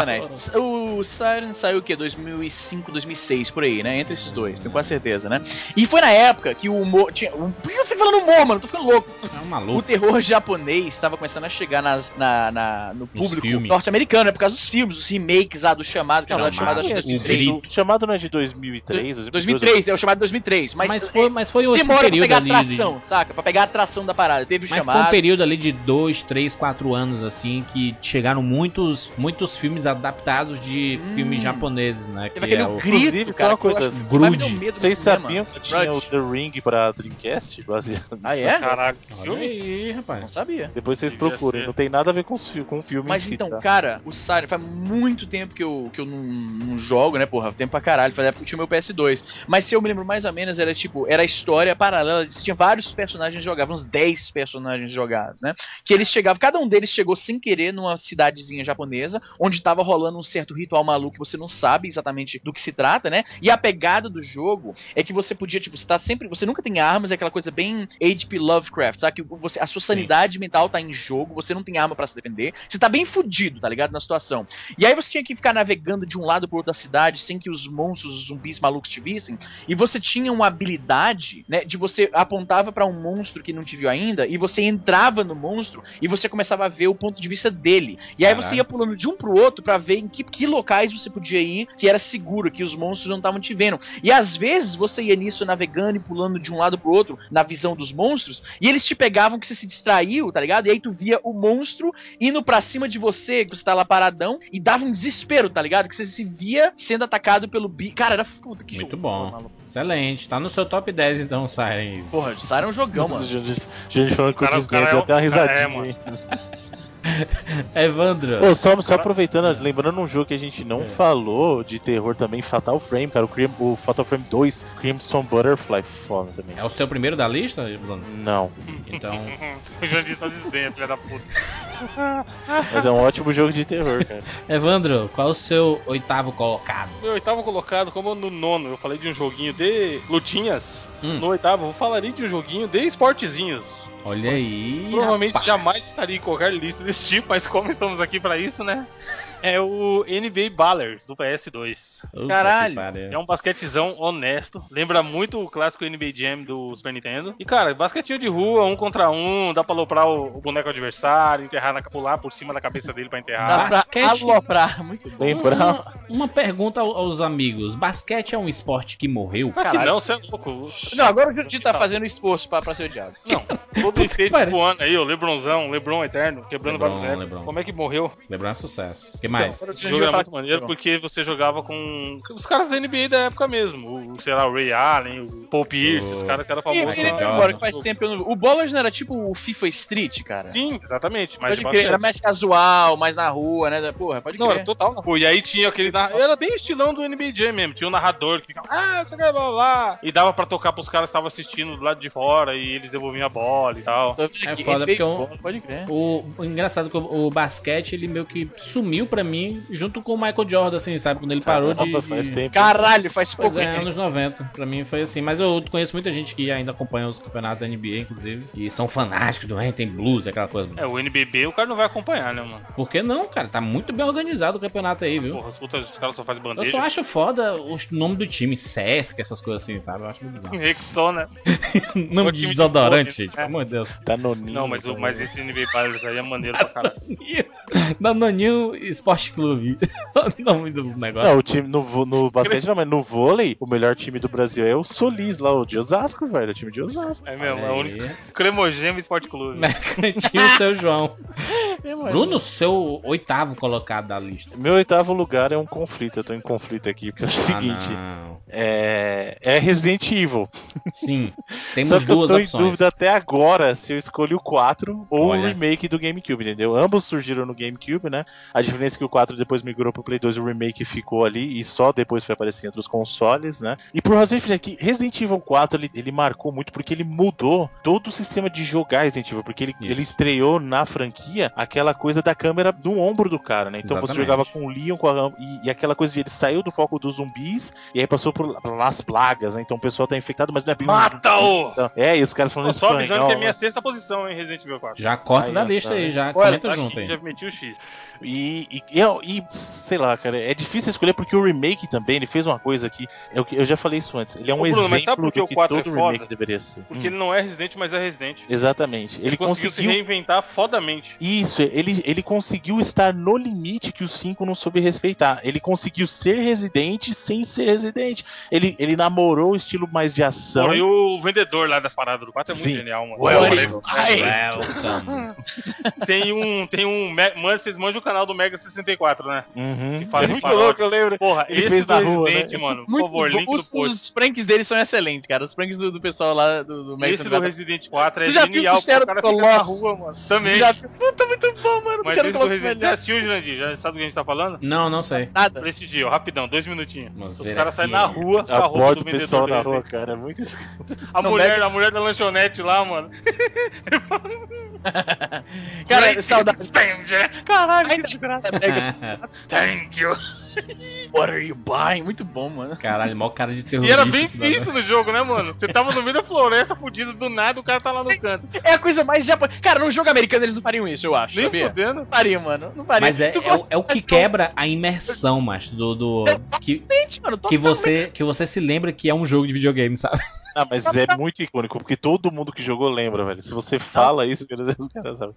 Anéis. O o Siren saiu o quê? 2005, 2006, por aí, né? Entre esses dois, tenho quase certeza, né? E foi na época que o humor. Tinha, o- por que eu tô falando humor, mano? Tô ficando louco. É um O maluco. terror japonês estava começando a chegar nas, na, na- no público norte-americano, é por causa dos filmes, os remakes lá do chamado, que é chamado Chamado. acho que 2003. o chamado não é de 2003? 2003, é o chamado 2003, mas, Mas, foi, mas foi demora pra período pegar ali. de- atração, saca? Pra pegar a atração da parada. Teve o Mas chamado. foi um período ali de dois, três, quatro anos, assim, que chegaram muitos, muitos filmes adaptados de Sim. filmes japoneses, né? Que Teve é o... grito, Inclusive, cara, só uma coisa, Grude. Vocês sabiam que tinha o. The Ring pra Dreamcast? Baseado. Ah, é? Que Olha aí, Não rapaz. sabia. Depois vocês Devia procurem, ser. não tem nada a ver com, com o filme Mas em si, então, tá? cara, o Siren faz muito tempo que eu, que eu não, não jogo, né, porra? Tempo pra caralho, faz época que eu tinha o meu PS2. Mas se eu me lembro mais ou menos, era tipo, era a história paralela. Tinha vários personagens jogados, uns 10 personagens jogados, né? Que eles chegavam, cada um deles chegou sem querer numa cidadezinha japonesa, onde tava rolando um certo ritual maluco que você não sabe exatamente do que se trata, né? E a pegada do jogo é que você podia, tipo, você tá sempre. Você nunca tem armas, é aquela coisa bem H.P. Lovecraft, sabe? Que você, a sua sanidade mental tá em jogo, você não tem arma pra se defender, você tá bem fudido, tá ligado? Na situação. E aí você tinha que ficar navegando de um lado pro outro da cidade sem que os monstros, os zumbis malucos te vissem. E você tinha uma habilidade, né? De você apontava pra um monstro que não te viu ainda e você entrava no monstro e você começava a ver o ponto de vista dele. E aí você Caralho. ia pulando de um pro outro pra ver em que, que locais você podia ir que era seguro, que os monstros não estavam te vendo. E às vezes você ia nisso navegando e pulando de um lado pro outro na visão dos monstros e eles te pegavam que você se distraiu, tá ligado? E aí tu via o monstro indo pra cima de você, que você tá lá paradão, e dava um desespero, tá ligado? Que você se via sendo atacado pelo bi. Cara, era puta que Muito jogo bom. Excelente. Tá no seu top 10, então, Siren. Porra, Siren é um jogão, mano. gente, gente falando que o Cara, Disney cara deu é um- até uma cara, é, risadinha. mano. Evandro. Pô, só, só aproveitando, lembrando um jogo que a gente não É. falou de terror também, Fatal Frame, cara, o, Crim- o Fatal Frame 2, Crimson Butterfly, foda também. É o seu primeiro da lista, Bruno? Não, Então, O Jandir só desdenha, filha da puta. mas é um ótimo jogo de terror, cara. Evandro, qual o seu oitavo colocado? Meu oitavo colocado, como no nono, eu falei de um joguinho de lutinhas. Hum. No oitavo, eu falaria de um joguinho de esportezinhos. Olha aí. Provavelmente rapaz. jamais estaria em qualquer lista desse tipo, mas como estamos aqui pra isso, né? É o NBA Ballers do PS2. Puta Caralho. É um basquetezão honesto. Lembra muito o clássico NBA Jam do Super Nintendo. E, cara, basquetinho de rua, um contra um, dá pra aloprar o, o boneco adversário, enterrar na, pular por cima da cabeça dele pra Dá enterrar. pra basquete- aloprar, muito bom. Uma, uma pergunta ao- aos amigos. Basquete é um esporte que morreu? Que Caralho. não, você é louco. Não, agora o Jundi tá fazendo esforço pra, pra ser odiado. Não, todo pariu. voando aí, o Lebronzão, Lebron eterno, quebrando Lebron, vários recordes. Lebron. Como é que morreu? Lembrar sucesso. O que mais? Agora o Esse jogo é falar muito maneiro porque você jogava com os caras da NBA da época mesmo. O, sei lá, o Ray Allen, o Paul Pierce, O- os caras que eram famosos. Jordan. embora, que faz tempo eu não... O Ballers não era tipo o FIFA Street, cara? Sim, exatamente. Mas Pode de crer, era mais casual, mais na rua, né? Porra, pode Não, crer. era total na rua. E aí tinha aquele. Era bem estilão do NBA Jam mesmo. Tinha um narrador que ficava. Ah, você quer blá. E dava pra tocar pros caras que estavam assistindo do lado de fora e eles devolviam a bola e tal. É foda NBA porque eu- Ball, Pode crer. O, o engraçado é que o, o basquete, ele meio que sumiu pra mim junto com o Michael Jordan, assim, sabe? Quando ele parou de... Opa, faz de- tempo. Caralho, faz Pois pouco é, tempo. anos 90. Pra mim foi assim. Mas eu conheço muita gente que ainda acompanha os campeonatos da NBA, inclusive. E são fanáticos do tem blues, aquela coisa. É, o NBB o cara não vai acompanhar, né, mano? Por que não, cara? Tá muito bem organizado o campeonato aí, viu? Porra, os, outros- os caras só fazem Eu bandeja. só acho foda o nome do time, Sesc, essas coisas assim, sabe? Eu acho muito bizarro. Rexona. né? nome de desodorante, gente, né? pelo amor de Deus. Tá noninho. Não, mas, o- mas esse NBA Ballers aí é maneiro pra caralho. Danoninho Esporte Clube. o nome do negócio. Não, o time no, no basquete não, mas no vôlei, o melhor time do Brasil é o Solis lá, o de Osasco, velho. O time de Osasco. É mesmo, é o único. Cremogema Esporte Clube. Mercantil seu João. Bruno, seu oitavo colocado da lista. Meu oitavo lugar é um conflito, eu tô em conflito aqui, porque é o seguinte. Ah, não. É, é Resident Evil. Sim, Só temos que eu duas tô em opções. dúvida até agora se eu escolho o 4 ou Olha. o remake do GameCube, entendeu? Ambos surgiram no GameCube, né? A diferença é que o 4 depois migrou pro Play 2, o remake ficou ali e só depois foi aparecer em outros consoles, né? E por razão infinita, que Resident Evil 4 ele, ele marcou muito porque ele mudou todo o sistema de jogar Resident Evil, porque ele, Isso. ele estreou na franquia aquela coisa da câmera no ombro do cara, né? Então você Exatamente. jogava com o Leon com a, e, e aquela coisa de ele saiu do foco dos zumbis e aí passou por, pelas plagas, né? Então o pessoal tá infectado, mas não é bem. Mata-o! Então, é, os caras falando Tô só avisando espanhol. que é minha sexta posição, hein, Resident Evil 4. Já corta Aí, ó, lista tá aí, já Olha, comenta Tá junto aqui, aí. já meti o X. E, e, e, eu- e, sei lá, cara, é difícil escolher porque o remake também, ele fez uma coisa que. Eu, eu já falei isso antes. Ele é um Ô, Bruno, exemplo mas sabe por que do o que 4 é todo foda? remake deveria ser. Porque Hum, ele não é Resident, mas é Resident. Exatamente. Ele, Ele conseguiu, conseguiu. se reinventar fodamente. Isso, ele, ele conseguiu estar no limite que o 5 não soube respeitar. Ele conseguiu ser residente sem ser residente. Ele, ele namorou o estilo mais de ação. Porra, e o vendedor lá das paradas do 4 é muito Sim. genial, mano. Well, Ai, Welcome. Tem um. Tem um. Mano, vocês manjam o canal do Mega 64, né? Uhum. Que faz É muito paródia. louco, eu lembro. Porra, Ele esse fez na rua, Resident, né? mano. Por muito favor, bom. link Os, do post. os pranks deles são excelentes, cara. Os pranks do, do pessoal lá do, do Max Esse do Resident 4 é Você já viu genial, o cara fica na rua, mano. Também. Já, puta, muito bom, mano. Mas esse do Colossus Resident, você assistiu, Jurandir? Já sabe do que a gente tá falando? Não, não sei. Nada. Prestigia, rapidão, dois minutinhos. Os caras saem na rua com a roupa do pessoal na rua, cara. É muito A Não, mulher, a mulher da lanchonete lá, mano. Cara, saudade. Caralho, que desgraça. Thank you. What are you buying? Muito bom, mano. Caralho, mó cara de E terrorista. era bem isso no jogo, né, mano? Você tava no meio da floresta, fudido do nada, o cara tá lá no canto. É a coisa mais japonesa. Cara, num jogo americano eles não fariam isso, eu acho. Nem sabia? fudendo. Não faria, mano. Não faria. Mas é, é, é o que quebra a imersão, macho, do. do que, Totalmente, mano. que, você, que você se lembra que é um jogo de videogame, sabe? Ah, mas é muito icônico, porque todo mundo que jogou lembra, velho. Se você fala isso, meu Deus, os caras sabem.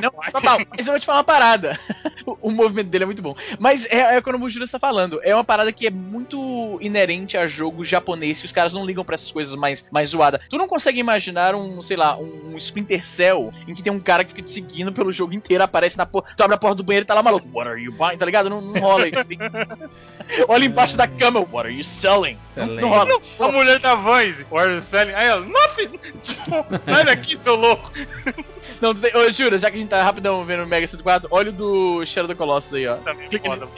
Não, total. Mas eu vou te falar uma parada. O, o movimento dele é muito bom. Mas é, é quando o Júlio está falando. É uma parada que é muito inerente a jogo japonês, que os caras não ligam pra essas coisas mais, mais zoadas. Tu não consegue imaginar um, sei lá, um, um Splinter Cell em que tem um cara que fica te seguindo pelo jogo inteiro, aparece na porta, tu abre a porta do banheiro e tá lá maluco. What are you buying? Tá ligado? Não, não rola isso. Olha embaixo da cama. What are you selling? Não, não rola. A mulher da voz, o Are you selling? Aí ela, nothing! Sai daqui, seu louco! Não, ô, Jura, já que a gente tá rapidão vendo o Mega 104, olha o do Shadow the Colossus aí, ó.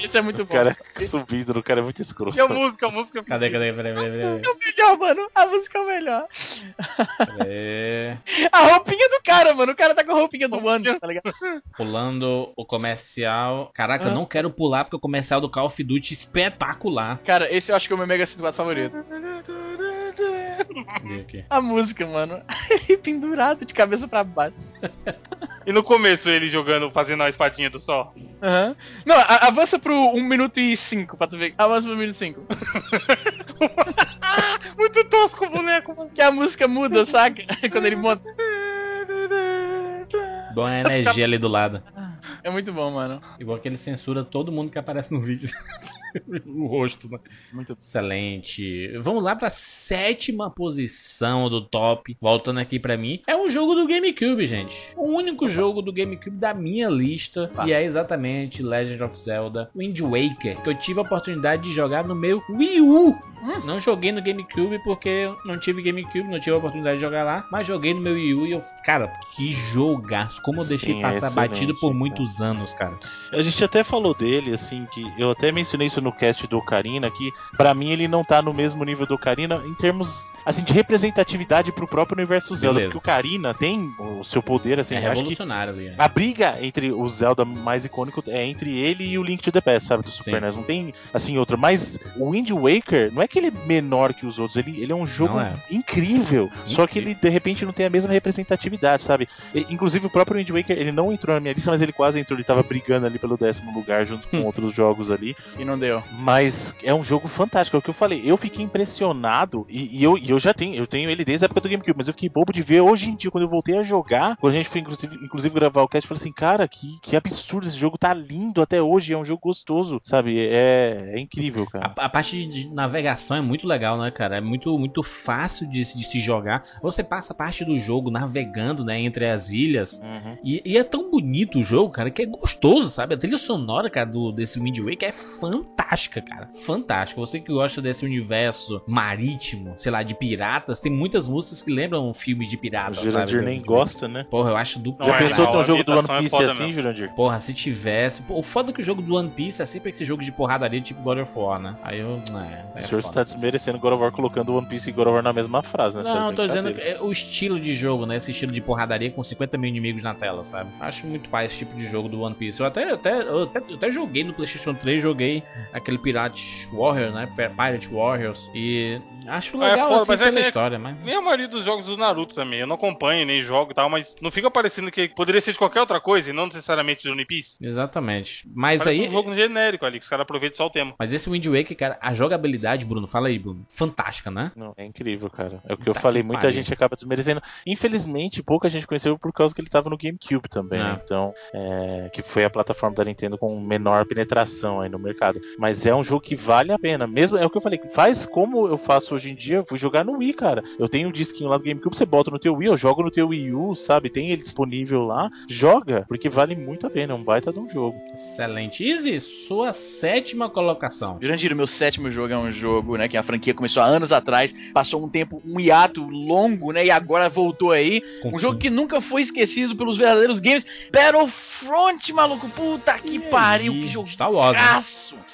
Esse é muito O bom. cara subindo, o cara é muito escroto. E a música, a música. Cadê, cadê? Peraí, peraí, peraí. É o melhor, mano. A música é o melhor. peraí. A roupinha do cara, mano. O cara tá com a roupinha do One, tá ligado? Pulando o comercial. Caraca, eu Ah. não quero pular porque o comercial do Call of Duty é espetacular. Cara, esse eu acho que é o meu Mega 104 favorito. A música, mano. Ele pendurado de cabeça pra baixo. E no começo ele jogando, fazendo a espadinha do sol. Aham. Não, a- avança pro 1 minuto e 5 pra tu ver. Avança pro 1 minuto e 5. Muito tosco o boneco, mano. Que a música muda, saca? Quando ele monta. Bom, a energia ali do lado. É muito bom, mano. Igual que ele censura todo mundo que aparece no vídeo. o rosto, né? Muito Excelente. Vamos lá pra sétima posição do top. Voltando aqui pra mim. É um jogo do GameCube, gente. O único jogo do GameCube da minha lista. Tá. E é exatamente Legend of Zelda Wind Waker. Que eu tive a oportunidade de jogar no meu Wii U. Não joguei no GameCube porque eu não tive GameCube, não tive a oportunidade de jogar lá. Mas joguei no meu Wii U e eu. Cara, que jogaço. Como eu deixei Sim, passar batido por cara. muitos anos, cara. A gente até falou dele, assim, que eu até mencionei isso no cast do Ocarina, que pra mim ele não tá no mesmo nível do Ocarina em termos, assim, de representatividade pro próprio universo Zelda. Beleza. Porque o Ocarina tem o seu poder, assim, é eu acho que revolucionário ali. né? a briga entre o Zelda mais icônico é entre ele e o Link to the Past, sabe, do Super Sim. NES. Não tem, assim, outra. Mas o Wind Waker, não é que ele é menor que os outros, ele, ele é um jogo é. incrível. Só que ele, de repente, não tem a mesma representatividade, sabe? E, inclusive, o próprio Wind Waker, ele não entrou na minha lista, mas ele quase entrou. Ele tava brigando ali pelo décimo lugar junto com Hum. outros jogos ali. E não deu. Mas é um jogo fantástico, é o que eu falei. Eu fiquei impressionado e, e eu, e eu já tenho, eu tenho ele desde a época do GameCube, mas eu fiquei bobo de ver hoje em dia, quando eu voltei a jogar, quando a gente foi inclusive, inclusive gravar o cast, eu falei assim, cara, que, que absurdo, esse jogo tá lindo até hoje, é um jogo gostoso, sabe? É, é incrível, cara. A, a parte de, de navegação é muito legal, né, cara? É muito, muito fácil de, de se jogar. Você passa parte do jogo navegando, né, entre as ilhas. Uhum. E, e é tão bonito o jogo, cara, que é gostoso, sabe? A trilha sonora, cara, do, desse Wind Waker é fantástica, cara. Fantástica. Você que gosta desse universo marítimo, sei lá, de piratas, tem muitas músicas que lembram filmes de O piratas, sabe? Jurandir nem gosta, né? Porra, eu acho do Não, Já é, pensou ter um jogo do One é Piece foda assim, mesmo. Jurandir? Porra, se tivesse. Pô, o foda é que o jogo do One Piece é sempre esse jogo de porradaria tipo God of War, né? Aí eu. É, O é senhor foda. tá desmerecendo God of War colocando One Piece e God of War na mesma frase, né? Não, eu tô dizendo que é o estilo de jogo, né? Esse estilo de porradaria com 50 mil inimigos na tela, sabe? Acho muito pai esse tipo de jogo do One Piece. Eu até, até, eu até, eu até joguei no PlayStation 3, joguei aquele Pirate Warriors, né? Pirate Warriors. E acho É, legal foda, assim mas é pela história, mas. Nem a maioria dos jogos do Naruto também. Eu não acompanho, nem jogo e tal, mas não fica parecendo que poderia ser de qualquer outra coisa e não necessariamente de One Piece. Exatamente. Mas Parece aí. um jogo genérico ali, que os caras aproveitam só o tema. Mas esse Wind Waker, cara, a jogabilidade, Bruno, fala aí, Bruno. Fantástica, né? Não, é incrível, cara. É o que eu Tá falei, que muita pariu. gente acaba desmerecendo. Infelizmente, pouca gente conheceu por causa que ele tava no GameCube também. É. Então, é, que foi a plataforma da Nintendo com menor penetração aí no mercado. Mas é um jogo que vale a pena. Mesmo, é o que eu falei, faz como eu faço hoje em dia, eu fui jogar no Wii, cara. Eu tenho um disquinho lá do GameCube, você bota no teu Wii, eu jogo no teu Wii U, sabe? Tem ele disponível lá. Joga, porque vale muito a pena. É um baita de um jogo. Excelente. Easy, sua sétima colocação. Jurandir, meu sétimo jogo é um jogo, né, que a franquia começou há anos atrás, passou um tempo, um hiato longo, né, e agora voltou aí. Um jogo que nunca foi esquecido pelos verdadeiros games, Battlefront, maluco, puta que pariu, que jogo Star Wars, né?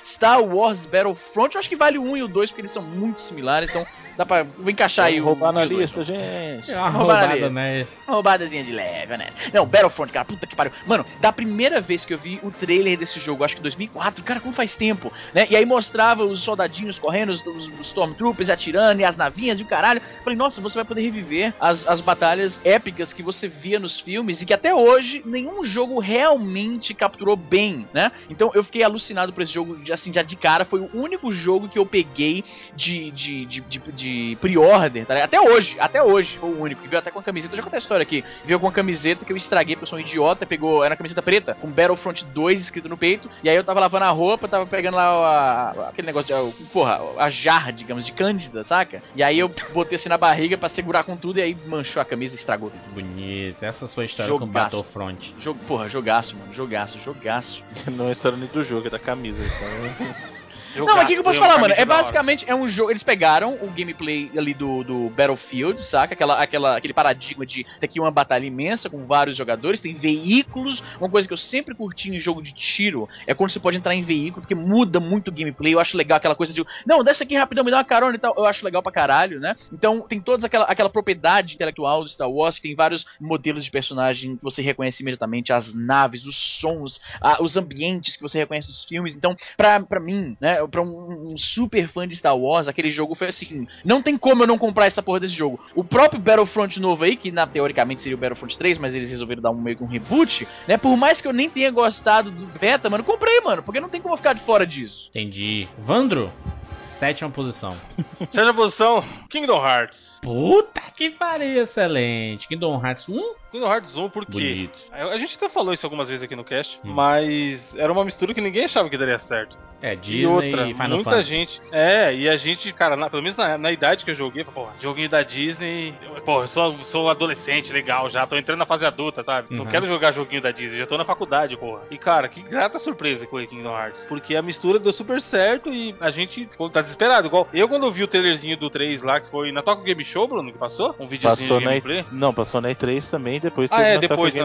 Star Wars Battlefront, eu acho que vale o 1 e o 2 porque eles são muito similares, então dá pra vou encaixar aí o roubar na lista, gente. É uma Roubar roubada, né? Uma roubadazinha de leve, né? Não, Battlefront, cara, puta que pariu. Mano, da primeira vez que eu vi o trailer desse jogo, acho que 2004, cara, como faz tempo, né? E aí mostrava os soldadinhos correndo, os, os Stormtroopers atirando e as navinhas e o caralho. Falei, nossa, você vai poder reviver as, as batalhas épicas que você via nos filmes e que até hoje nenhum jogo realmente capturou bem, né? Então eu fiquei alucinado por esse jogo, assim, já de cara. Foi o único jogo que eu peguei de, de, de, de, de pre-order, tá ligado? Até hoje, até hoje foi o único. Que veio até com a camiseta, eu já contei a história aqui. Veio com a camiseta que eu estraguei porque eu sou um idiota, pegou, era uma camiseta preta, com Battlefront 2 escrito no peito. E aí eu tava lavando a roupa, tava pegando lá a- aquele negócio de, porra, a jarra, digamos, de cândida, saca? E aí eu botei assim na barriga pra segurar com tudo e aí manchou a camisa e estragou tudo. Bonito. Essa é a sua história com Jogaço. Battlefront. Jogo, porra, jogaço, mano, jogaço, jogaço. Não é história nem do jogo, é da camisa. Então... Não, mas o que, eu posso Jogaço, falar, mano? É basicamente é um jogo. Eles pegaram o gameplay ali do, do Battlefield, saca? Aquela, aquela, aquele paradigma de ter aqui uma batalha imensa com vários jogadores, tem veículos. Uma coisa que eu sempre curti em jogo de tiro é quando você pode entrar em veículo, porque muda muito o gameplay. Eu acho legal aquela coisa de, não, desce aqui rapidão, me dá uma carona e tal. Eu acho legal pra caralho, né? Então tem toda aquela, aquela propriedade intelectual do Star Wars, que tem vários modelos de personagem que você reconhece imediatamente, as naves, os sons, a- os ambientes que você reconhece dos filmes. Então, pra, pra mim, né, pra um, um super fã de Star Wars, aquele jogo foi assim: não tem como eu não comprar essa porra desse jogo. O próprio Battlefront novo aí, que na, teoricamente seria o Battlefront 3, mas eles resolveram dar um meio que um reboot, né? Por mais que eu nem tenha gostado do beta, mano, comprei, mano, porque não tem como eu ficar de fora disso. Entendi. Vandro, sétima posição. Seja posição, Kingdom Hearts. Puta que pariu, excelente. Kingdom Hearts 1? Kingdom Hearts 1, por quê? Bonito. A a gente até falou isso algumas vezes aqui no cast, Hum. mas era uma mistura que ninguém achava que daria certo. É, e Disney outra, e Final muita Fantasy. gente. É, e a gente, cara, na- pelo menos na, na idade que eu joguei, porra, joguinho da Disney. Porra, eu sou, sou adolescente, legal já, tô entrando na fase adulta, sabe? Não Uhum. quero jogar joguinho da Disney, já tô na faculdade, porra. E cara, que grata surpresa que foi Kingdom Hearts. Porque a mistura deu super certo e a gente ficou, tá desesperado. Igual eu, quando vi o trailerzinho do 3 lá, que foi na Toca Game Show, Bruno, que passou, um videozinho Passou de na gameplay. Não, passou na E3 também, depois Ah, é, na depois, na-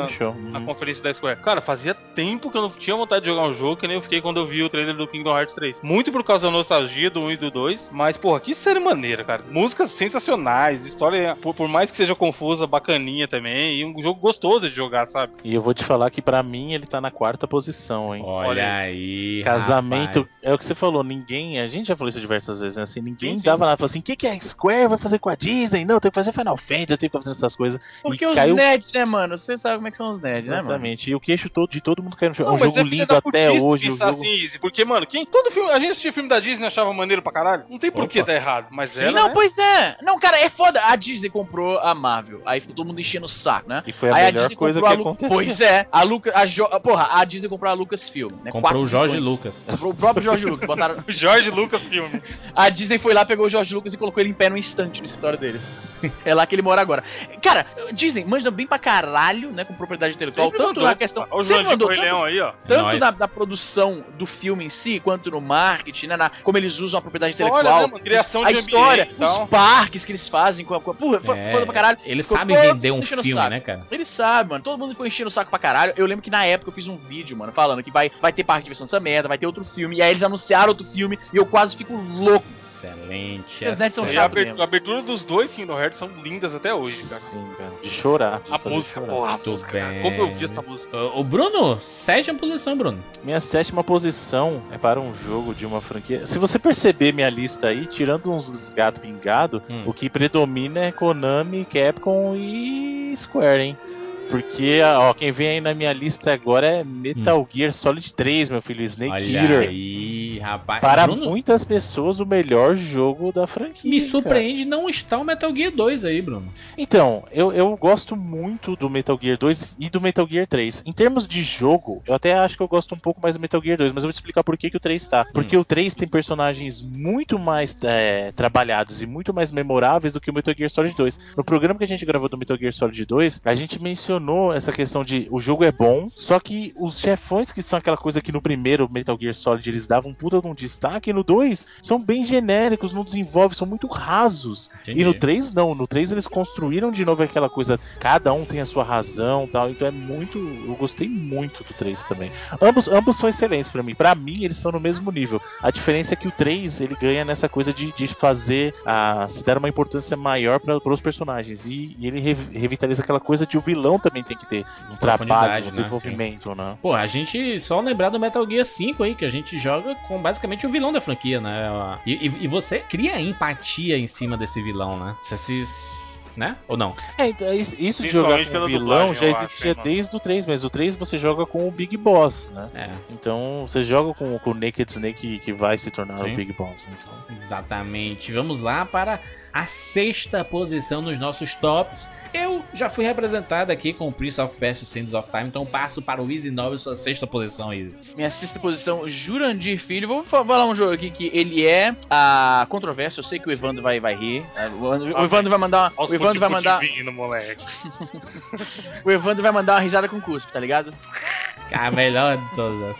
na Hum. conferência da Square. Cara, fazia tempo que eu não tinha vontade de jogar um jogo que nem eu fiquei quando eu vi o trailer do Kingdom Hearts 3. Muito por causa da nostalgia do 1 e do 2, mas, porra, que série maneira, cara. Músicas sensacionais, história, por, por mais que seja confusa, bacaninha também, e um jogo gostoso de jogar, sabe? E eu vou te falar que pra mim ele tá na quarta posição, hein? Olha, Olha aí, Casamento, rapaz. é o que você falou, ninguém, a gente já falou isso diversas vezes, né? Assim, ninguém Sim, sim. dava nada, falou assim, o que, que a Square vai fazer com a Disney? Não, tem que fazer Final Fantasy, tem que fazer essas coisas. Porque E os caiu- nerds, né, mano? Você sabe como é que são os nerds, né, mano? Exatamente, e o queixo todo, de todo mundo caiu no chão. É um jogo é lindo até hoje, o pensar jogo... assim, Easy, porque, mano, quem, todo filme, a gente assistia filme da Disney e achava maneiro pra caralho. Não tem por que tá errado, mas Sim, ela, Não, né? pois é. Não, cara, é foda. A Disney comprou a Marvel. Aí ficou todo mundo enchendo o saco, né? E foi a Aí a melhor Disney coisa que comprou a Lu... aconteceu. Pois é, a Lucas. A jo... Porra, a Disney comprou a Lucasfilm, né? Comprou Quatro o Jorge. Lucas. Comprou o próprio Jorge Lucas. Botaram... O Jorge Lucas filme. A Disney foi lá, pegou o Jorge Lucas e colocou ele em pé no instante no escritório deles. é lá que ele mora agora. Cara, Disney manja bem pra caralho, né? Com propriedade intelectual. Sempre tanto mandou. na questão. Ó, O João de Leão aí, ó. tanto Nóis. da, da produção do filme em si, quanto no marketing, né? Na, como eles usam a propriedade História, intelectual. né, mano? Criação a de história, ambiente os parques que eles fazem com a. Com a porra, É, foda pra caralho. Eles Ficou sabem todo vender um filme, saco. né, cara? Ele sabe, mano. Todo mundo ficou enchendo o saco pra caralho. Eu lembro que na época eu fiz um vídeo, mano, falando que vai, vai ter parque de diversão dessa merda, vai ter outro filme. E aí eles anunciaram outro filme e eu quase fico louco. Excelente. Os nerds são E a abertura, mesmo. a abertura dos dois Kingdom Hearts são lindas até hoje, cara. Sim, cara. De chorar. de A música, chorar. porra, a Muito música, cara. bem. Como eu vi essa música. O, o Bruno, sétima posição, Bruno. Minha sétima posição é para um jogo de uma franquia. Se você perceber minha lista aí, tirando uns gato pingado, Hum. o que predomina é Konami, Capcom e Square, hein? Porque, ó, quem vem aí na minha lista agora é Metal Gear Solid 3, meu filho, Snake Olha Eater. aí, rapaz. Para Bruno, muitas pessoas, o melhor jogo da franquia. me cara. surpreende não estar o Metal Gear 2 aí, Bruno. Então, eu, eu gosto muito do Metal Gear 2 e do Metal Gear 3. Em termos de jogo, eu até acho que eu gosto um pouco mais do Metal Gear 2, mas eu vou te explicar por que, que o 3 tá. Porque o 3 tem personagens muito mais é, trabalhados e muito mais memoráveis do que o Metal Gear Solid 2. No programa que a gente gravou do Metal Gear Solid 2, a gente mencionou essa questão de o jogo é bom, só que os chefões que são aquela coisa que no primeiro Metal Gear Solid eles davam um puta de um destaque, e no 2 são bem genéricos, não desenvolvem, são muito rasos. Entendi. E no 3 não, no 3 eles construíram de novo aquela coisa, cada um tem a sua razão, tal, então é muito, eu gostei muito do 3 também. Ambos, ambos são excelentes pra mim. Pra mim eles estão no mesmo nível. A diferença é que o 3 ele ganha nessa coisa de, de fazer a se dar uma importância maior para os personagens e, e ele re- revitaliza aquela coisa de o vilão também tem que ter um trabalho, um né? desenvolvimento, né? Pô, a gente só lembrar do Metal Gear 5 aí, que a gente joga com basicamente o vilão da franquia, né? E, e- e você cria empatia em cima desse vilão, né? Você se. Né? Ou não? É, então, isso isso de jogar com o vilão dublagem, já acho, existia mano. desde o 3 mesmo. O 3 você joga com o Big Boss, né? É, Então você joga com, com o Naked Snake que vai se tornar Sim. o Big Boss. Então. exatamente. Vamos lá para a sexta posição nos nossos tops. Eu já fui representado aqui com o Prince of Persia Sands of Time, então passo para o Easy Novel, sua sexta posição, Easy. Minha sexta posição, Jurandir Filho. Vou fa- falar um jogo aqui que ele é a controvérsia. Eu sei que o Evandro vai, vai rir. É, O Evandro, o Evandro vai mandar. Os O Evandro vai mandar. moleque. O Evandro vai mandar uma risada com cuspe, tá ligado? A melhor de todas.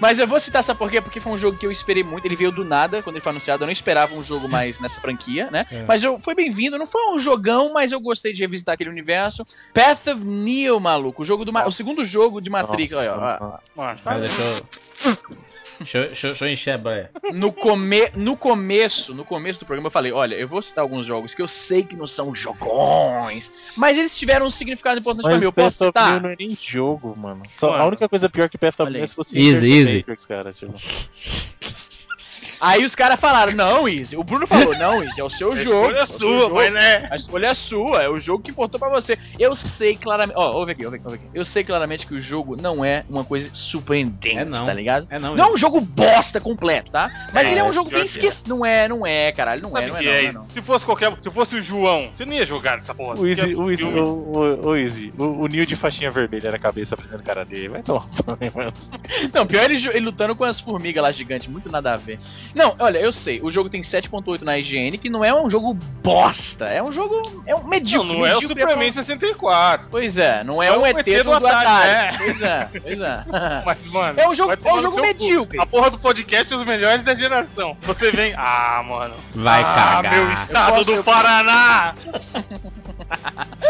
Mas eu vou citar, sabe por quê? Porque foi um jogo que eu esperei muito. Ele veio do nada quando ele foi anunciado. Eu não esperava um jogo mais nessa franquia, né? É. Mas eu, foi bem-vindo. Não foi um jogão, mas eu gostei de revisitar aquele universo. Path of Neo, maluco. O, jogo do Ma- o segundo jogo de Matrix. Nossa, Olha, ó, ó. mano. Deixa eu. Deixa, eu- deixa, eu- deixa eu encher a breia. No, come... no começo, no começo do programa eu falei, olha, eu vou citar alguns jogos que eu sei que não são jogões, mas eles tiveram um significado importante pra Mas mim. Eu posso citar? não é nem jogo, mano. Só, Mano. a única coisa pior que Path of é se fosse Easy, easy. Matrix, cara. Tipo. Aí os caras falaram, não, Easy. O Bruno falou, não, Easy, é o seu a jogo. escolha é é sua, jogo. mas né? A escolha é sua, é o jogo que importou pra você. Eu sei claramente. Ó, ouve aqui, ouve aqui, ouve aqui. Eu sei claramente que o jogo não é uma coisa surpreendente, É não. tá ligado? É não, Não é um jogo bosta completo, tá? Mas É, ele é um jogo bem é. esquecido. Não é, não é, caralho. Não é, não é, não, é não é, não. Se fosse qualquer. Se fosse o João, você não ia jogar nessa porra. O Easy, o Easy, o, o, o Easy, o, o Neo de faixinha vermelha na cabeça prendendo cara dele. Vai tomar. Não, pior ele, ele lutando com as formigas lá gigantes, muito nada a ver. Não, olha, eu sei, o jogo tem 7.8 na IGN, que não é um jogo bosta, é um jogo. É um Não, medíocre. não é o medíocre Superman 64. Pois é, não é, É um o ET, ET do, do Atari, Atari. é. Pois é, pois é. Mas, mano. É um jogo, é um jogo seu cu. medíocre. A porra do podcast é os melhores da geração. Você vem. Ah, mano. Vai ah, cagar. meu estado posso- do eu- Paraná!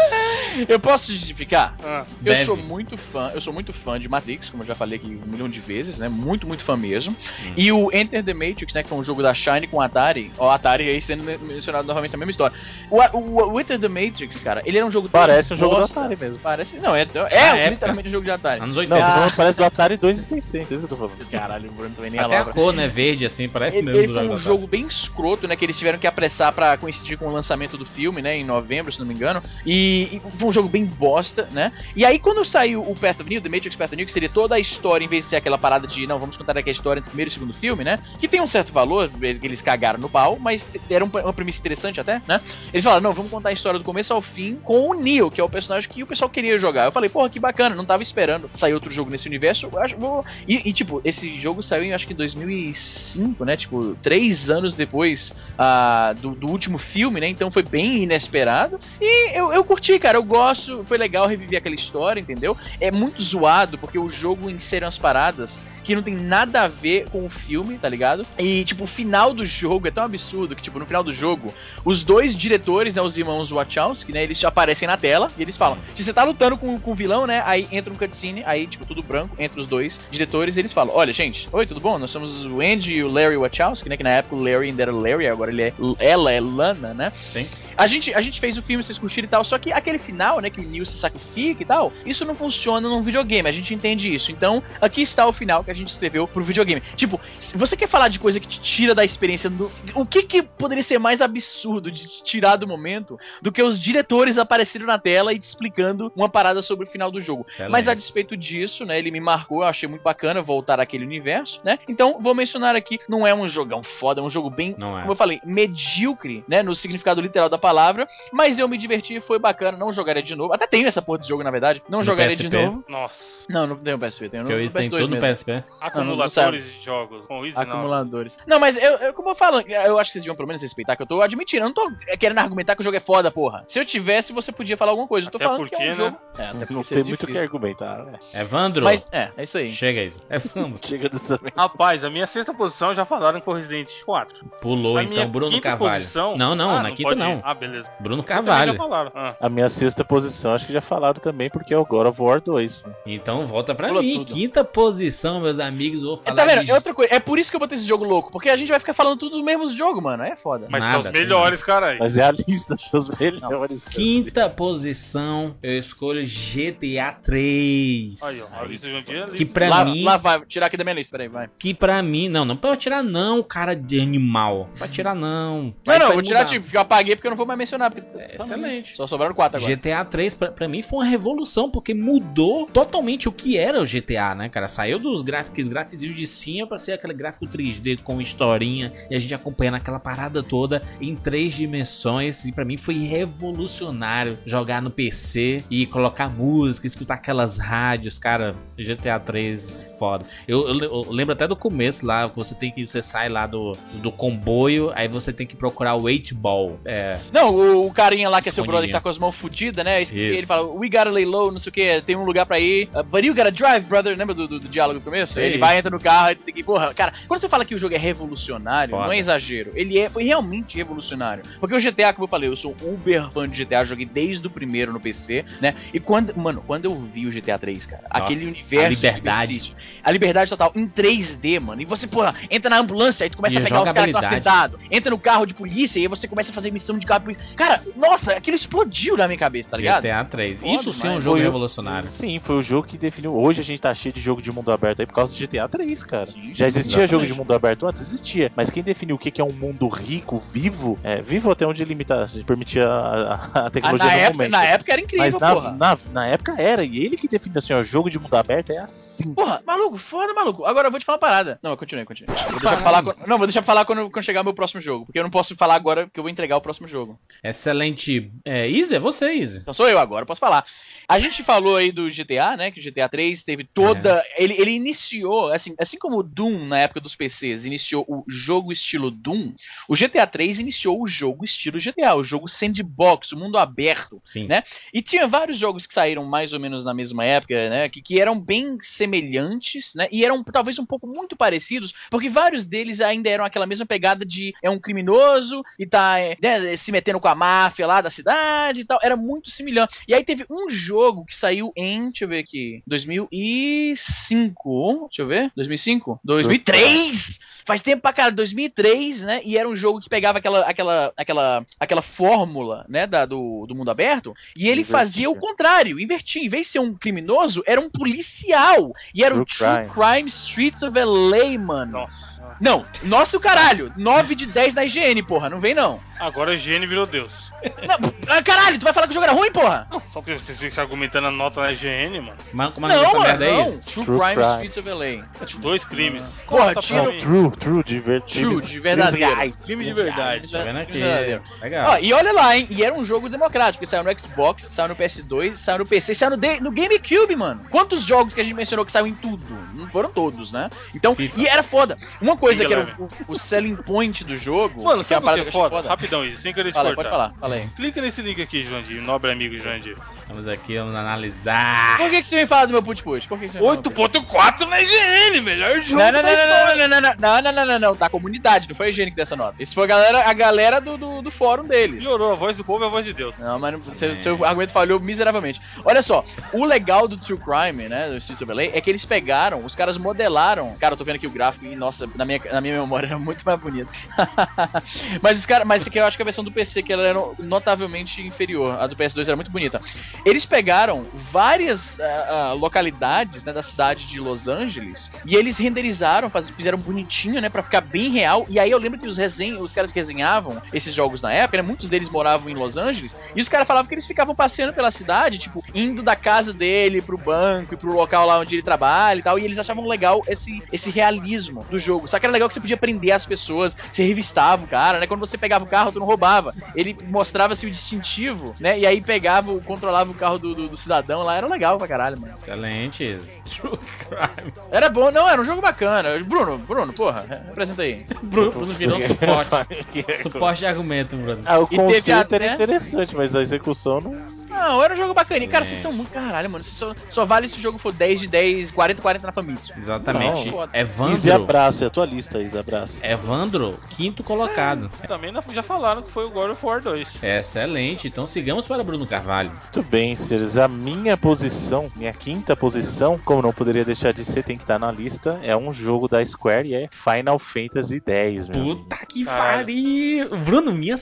Eu posso justificar? Ah, Eu Deve. sou muito fã, eu sou muito fã de Matrix, como eu já falei aqui um milhão de vezes, né? Muito, muito fã mesmo. Hum. E o Enter the Matrix, né? Que foi um jogo da Shine com Atari. Ó, Atari aí sendo mencionado novamente na mesma história. O, o, o Enter the Matrix, cara, ele era um jogo Parece um jogo do bosta. Atari mesmo. Parece, não, é, é, época. literalmente um jogo de Atari. Anos Não, 80. tô Ah. falando, parece do Atari 2600, é isso que eu tô falando. Caralho, o Bruno também nem Até a alabra. cor, né? Verde, assim, parece Ele, mesmo ele foi um Atari. jogo bem escroto, né? Que eles tiveram que apressar pra coincidir com o lançamento do filme, né? Em novembro, se não me engano. E, e foi um jogo bem bosta, né? E aí, quando saiu o Path of Neo, The Matrix Path of Neo, que seria toda a história, em vez de ser aquela parada de, não, vamos contar aqui a história entre o primeiro e o segundo filme, né? Que tem um certo valor, eles cagaram no pau, mas era um- uma premissa interessante até, né? Eles falaram, não, vamos contar a história do começo ao fim com o Neo, que é o personagem que o pessoal queria jogar. Eu falei, porra, que bacana, não tava esperando sair outro jogo nesse universo. Acho, vou... e, e, tipo, esse jogo saiu em acho que em 2005, né? Tipo, três anos depois ah, do, do último filme, né? Então foi bem inesperado. E eu, eu curti curti, cara. Eu gosto. Foi legal reviver aquela história, entendeu? É muito zoado, porque o jogo insere umas paradas que não tem nada a ver com o filme, tá ligado? E, tipo, o final do jogo é tão absurdo que, tipo, no final do jogo, os dois diretores, né, os irmãos Wachowski, né, eles aparecem na tela e eles falam: se você tá lutando com, com o vilão, né, aí entra um cutscene, aí, tipo, tudo branco, entre os dois diretores, e eles falam: olha, gente, oi, tudo bom? Nós somos o Andy e o Larry Wachowski, né, que na época o Larry ainda era Larry, agora ele é. Ela é Lana, né? Sim. A gente, a gente fez o filme, vocês curtiram e tal, só que aquele final, né, que o Neil se sacrifica e tal, isso não funciona num videogame, a gente entende isso. Então, aqui está o final que a gente escreveu pro videogame. Tipo, se você quer falar de coisa que te tira da experiência, do, o que que poderia ser mais absurdo de te tirar do momento do que os diretores aparecerem na tela e te explicando uma parada sobre o final do jogo. Excelente. Mas a despeito disso, né, ele me marcou, eu achei muito bacana voltar àquele universo, né? Então, vou mencionar aqui, não é um jogão foda, é um jogo bem Não é. como eu falei, medíocre, né, no significado literal da palavra, mas eu me diverti, foi bacana, não jogaria de novo. Até tenho essa porra desse jogo, na verdade. Não No jogaria de PSP? novo. Nossa. Não, não tenho PSP, tenho no, o no Easy tem PS2 tudo no mesmo. PSP. Acumuladores de jogos. Com o Easy, não. Acumuladores. Não, mas eu, eu- como eu falo, eu acho que vocês deviam pelo menos respeitar que eu tô admitindo. Eu não tô querendo argumentar que o jogo é foda, porra. Se eu tivesse, você podia falar alguma coisa. Eu tô Até falando que é porque, um né? jogo. É, até porque Não tem muito o que argumentar, né? Evandro, Mas, é, é isso aí. chega aí. Evandro, Chega dessa vez. Rapaz, a minha sexta posição já falaram com Resident 4. pulou A então Bruno Carvalho. posição- Não, não, Ah, na quinta pode não. ir. Ah, beleza. Bruno Carvalho. Já falaram. Ah. A minha sexta posição, acho que já falaram também, porque é o God of War 2. né? Então volta pra Pulou mim. tudo. Quinta posição, meus amigos. Vou É, falar tá vendo? de É outra coisa. É por isso que eu botei esse jogo louco. Porque a gente vai ficar falando tudo do mesmo jogo, mano. Aí é foda. Mas Nada, são os melhores, caralho. Mas é a lista dos melhores. Quinta posição, eu escolho GTA 3. Aí, ó. A lista de ali. Que pra lá, mim, lá vai, tirar aqui da minha lista, peraí, vai. que pra mim, não, não pra tirar não, cara de animal. Pra tirar não. Não, Aí não, vai vou tirar tipo, eu apaguei porque eu não vou mais mencionar. Porque É, excelente. Só sobraram quatro agora. GTA 3 pra, pra mim foi uma revolução, porque mudou totalmente o que era o GTA, né, cara? Saiu dos gráficos, gráficos de cima pra ser aquele gráfico 3D com historinha e a gente acompanhando aquela parada toda em três dimensões. E pra mim foi revolucionário jogar no PC e colocar música, escutar aquelas rádios, cara. GTA 3 foda. Eu, eu eu lembro até do começo lá, você tem que você sai lá do, do comboio, aí você tem que procurar o 8 ball. É, Não, o, o carinha lá que é seu brother que tá com as mãos fudidas, né? Esqueci, ele fala, we gotta lay low, não sei o que, tem um lugar pra ir. uh, but you gotta drive, brother. Lembra do, do- do diálogo do começo? Sei. Ele vai, entra no carro, aí tu tem que. Porra, cara, quando você fala que o jogo é revolucionário, Foda. não é exagero. Ele é, foi realmente revolucionário. Porque o GTA, como eu falei, eu sou uber fã de GTA, joguei desde o primeiro no PC, né? E quando, mano, quando eu vi o GTA 3, cara, aquele universo. a de liberdade. City, a liberdade total em 3D, mano. E você, porra, entra na ambulância, aí tu começa E a pegar os caras que estão acidentados. Entra no carro de polícia e aí você começa a fazer missão de carro de polícia. Cara, nossa, aquilo explodiu na minha cabeça, tá ligado? GTA 3. Foda Isso sim é um jogo Foi revolucionário. Sim, foi o jogo que definiu. Hoje a gente tá cheio de jogo de mundo aberto aí por causa do GTA 3, cara. Sim, Já existia jogo exatamente. de mundo aberto antes? Existia. Mas quem definiu o que que é um mundo rico, vivo, é vivo até onde limita, permitia a, a- Ah, tecnologia na, no época, momento. na época era incrível, Mas na, porra. na, na época era, e ele que definiu assim, ó, jogo de mundo aberto é assim. Porra, maluco, foda, maluco. Agora eu vou te falar uma parada. Não, continue, continue. Vou deixar falar quando- não, vou deixar pra falar quando, quando chegar meu próximo jogo. Porque eu não posso falar agora, porque eu vou entregar o próximo jogo. Excelente. É, Easy, é você, Easy. Então sou eu agora, posso falar. A gente falou aí do GTA, né? Que o GTA 3 teve toda. Ele, ele iniciou, assim, assim como o Doom na época dos PCs iniciou o jogo estilo Doom, o GTA 3 iniciou o jogo estilo GTA, o jogo sandbox, o mundo aberto. Sim. Né? E tinha vários jogos que saíram mais ou menos na mesma época, né? Que, que eram bem semelhantes, né? E eram talvez um pouco muito parecidos, porque vários deles ainda eram aquela mesma pegada de é um criminoso e tá é, né, se metendo com a máfia lá da cidade e tal. Era muito semelhante. E aí teve um jogo que saiu em, deixa eu ver aqui, 2005. Deixa eu ver, 2005? 2003! Faz tempo pra cara, 2003, né? E era um jogo que pegava aquela aquela aquela aquela fórmula, né, da, do, do mundo aberto, e ele Invertia. fazia o contrário, invertia, em vez de ser um criminoso, era um policial. E era o True True Crime Streets of LA, mano. Nossa. Não, nossa o caralho, 9 de 10 na IGN, porra, não vem não. Agora a higiene virou Deus. Não ah, caralho, tu vai falar que o jogo era ruim, porra? Só porque vocês ficam argumentando a nota na higiene, mano. Mas como é não, essa mano, merda é não. isso? True, True Crime. Streets of LA. Dois crimes. Porra, pra tira- mim. True, True, de verdade. True, de verdadeiro. Crime de verdade. Tá vendo aqui? Legal. Ó, e olha lá, hein? E era um jogo democrático. Saiu no Xbox, saiu no PS2, saiu no PC, saiu no, D- no GameCube, mano. Quantos jogos que a gente mencionou que saiu em tudo? Não foram todos, né? Então, FIFA. e era foda. Uma coisa Fica que era o, o selling point do jogo. Mano, que é sabe o que é parada que eu achei foda? Rapidão, isso, sem querer te Fala aí, cortar. pode falar, fala Fala aí. Clica nesse link aqui, Jurandir, nobre amigo Jurandir. Vamos aqui, vamos analisar. Por que, que você vem falar do meu put push? Por 8.4 na IGN, melhor jogo não, não, da não, Não, não, não, não, não, não, não, da comunidade, não foi a IGN que deu essa nota. Isso foi a galera, a galera do, do, do fórum deles. Piorou, a voz do povo é a voz de Deus. Não, mas não, seu, é. seu argumento falhou miseravelmente. Olha só, o legal do True Crime, né, do Streets of LA, é que eles pegaram, os caras modelaram. Cara, eu tô vendo aqui o gráfico e, nossa, na minha, na minha memória era muito mais bonito. mas os caras, mas não, eu acho que é a versão do PC que ela era notavelmente inferior. A do PS2 era muito bonita. Eles pegaram várias ah, ah, localidades né, da cidade de Los Angeles e eles renderizaram, faz- fizeram bonitinho, né, pra ficar bem real. E aí eu lembro que os, resen os caras que resenhavam esses jogos na época, né, muitos deles moravam em Los Angeles e os caras falavam que eles ficavam passeando pela cidade, tipo, indo da casa dele pro banco e pro local lá onde ele trabalha e tal. E eles achavam legal esse, esse realismo do jogo. Só que era legal que você podia prender as pessoas, você revistava o cara, né? Quando você pegava o carro, tu não roubava. Ele mostrava-se o distintivo, né? E aí pegava, o- controlava o carro do, do, do cidadão lá. Era legal pra caralho, mano. Excelente. True Crime. Era bom, não, era um jogo bacana. Bruno, Bruno, porra, apresenta aí. Bruno, Bruno virou suporte. Suporte de argumento, Bruno. Ah, o E teve até- era interessante, mas a execução não. Não, era um jogo bacana. E, cara, É. vocês são muito caralho, mano. Só, só vale se o jogo for 10 de 10, 40 40 na família. Exatamente. Não. Isa Evandro. abraça, é a tua lista, Isa abraça. Evandro, quinto colocado. Também não- já falaram que foi o God of War 2. Excelente. Então sigamos para Bruno Carvalho. Muito bem, senhores. A minha posição, minha quinta posição, como não poderia deixar de ser, tem que estar na lista, é um jogo da Square e é Final Fantasy X, meu amigo. Puta que Caralho. pariu. Bruno, minha,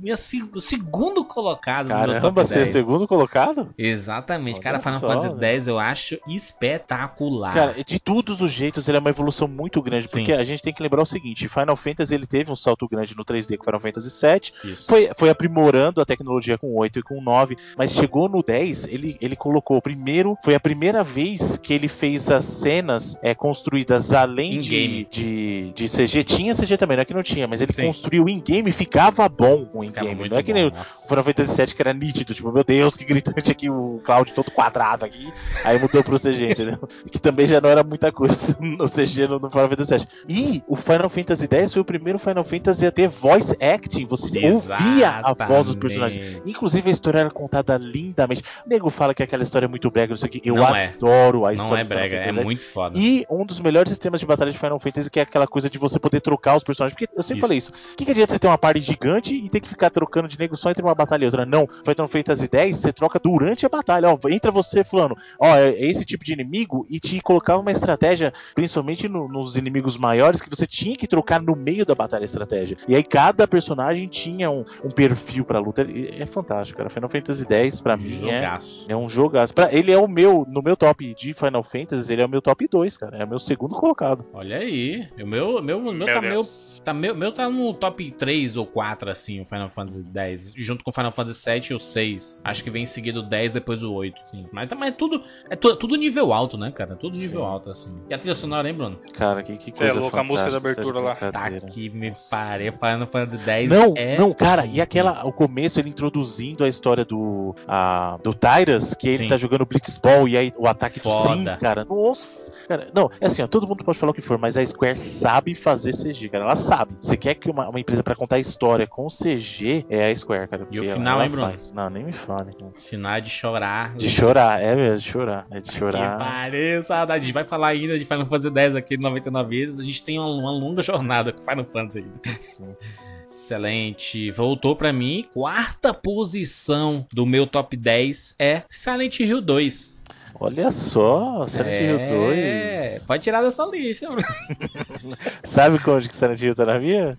minha se- segundo colocado no Caramba, top você é 10. segundo colocado? Exatamente. Olha Cara, Final só, Fantasy velho. X eu acho espetacular. Cara, de todos os jeitos, ele é uma evolução muito grande, Sim. porque a gente tem que lembrar o seguinte, Final Fantasy ele teve um salto grande no 3D com Final Fantasy VII, Isso. foi, foi aprimorando a tecnologia com o 8 e com o 9, mas chegou no 10, ele, ele colocou primeiro, foi a primeira vez que ele fez as cenas é, construídas além de, de, de CG, tinha CG também, não é que não tinha, mas ele Sim. construiu in-game e ficava bom o in-game, não é que bom, nem o nossa. Final Fantasy VII que era nítido, tipo, meu Deus, que gritante aqui, o Cloud todo quadrado aqui, aí mudou pro CG, entendeu? Que também já não era muita coisa no CG no, no Final Fantasy VII. E o Final Fantasy X foi o primeiro Final Fantasy a ter voice acting, você ouvia a voz dos personagens. Inclusive a história era contada lindamente. O nego fala que aquela história é muito brega, não sei o que. Eu Não é. adoro a história Não é brega, é muito foda. E um dos melhores sistemas de batalha de Final Fantasy, que é aquela coisa de você poder trocar os personagens. Porque eu sempre Isso. falei isso. O que, que adianta você ter uma party gigante e ter que ficar trocando de nego só entre uma batalha e outra? Não. Final Fantasy X, você troca durante a batalha. Ó, entra você fulano. Ó, é é esse tipo de inimigo e te colocava uma estratégia, principalmente no- nos inimigos maiores, que você tinha que trocar no meio da batalha estratégia. E aí cada personagem tinha um, um perfil pra luta. É, é fantástico, cara. Final Fantasy X, pra mim, é. Jogaço. É um jogaço. Pra- Ele é o meu, no meu top de Final Fantasy, ele é o meu top 2, cara. É o meu segundo colocado. Olha aí. O meu, meu, meu, tá, meu, tá, meu, meu tá no top 3 ou 4, assim, o Final Fantasy X. Junto com o Final Fantasy 7 e o 6. Acho que vem em seguida o 10, depois o 8, sim. Mas também é tudo. É tu- tudo nível alto, né, cara? Tudo nível Sim. alto, assim. E a trilha sonora, hein, Bruno? Cara, que, que Cê é coisa louco, a música da abertura lá. Tá que me pariu. Final Fantasy 10 Não, é. não, cara, e aquela, o começo ele introduzindo a história do a, do Tyras, que ele Sim. tá jogando Blitzball e aí o ataque Foda. do Sim, cara. Nossa, cara, não, é assim, ó, todo mundo pode falar o que for, mas a Square sabe fazer CG, cara, ela sabe. Você quer que uma, uma empresa pra contar história com CG é a Square, cara. E o final, ela hein, Bruno? faz. Não, nem me fale, cara. Final é de chorar. De chorar, é mesmo, de chorar, é de Que chorar. pariu, saudade. A gente vai falar ainda de Final Fantasy X aqui no 99 vidas. A gente tem uma, uma longa jornada com Final Fantasy ainda. Excelente. Voltou pra mim. Quarta posição do meu top 10 é Silent Hill 2. Olha só, Silent Hill 2. Pode tirar dessa lista. Sabe onde que Silent Hill tá na minha?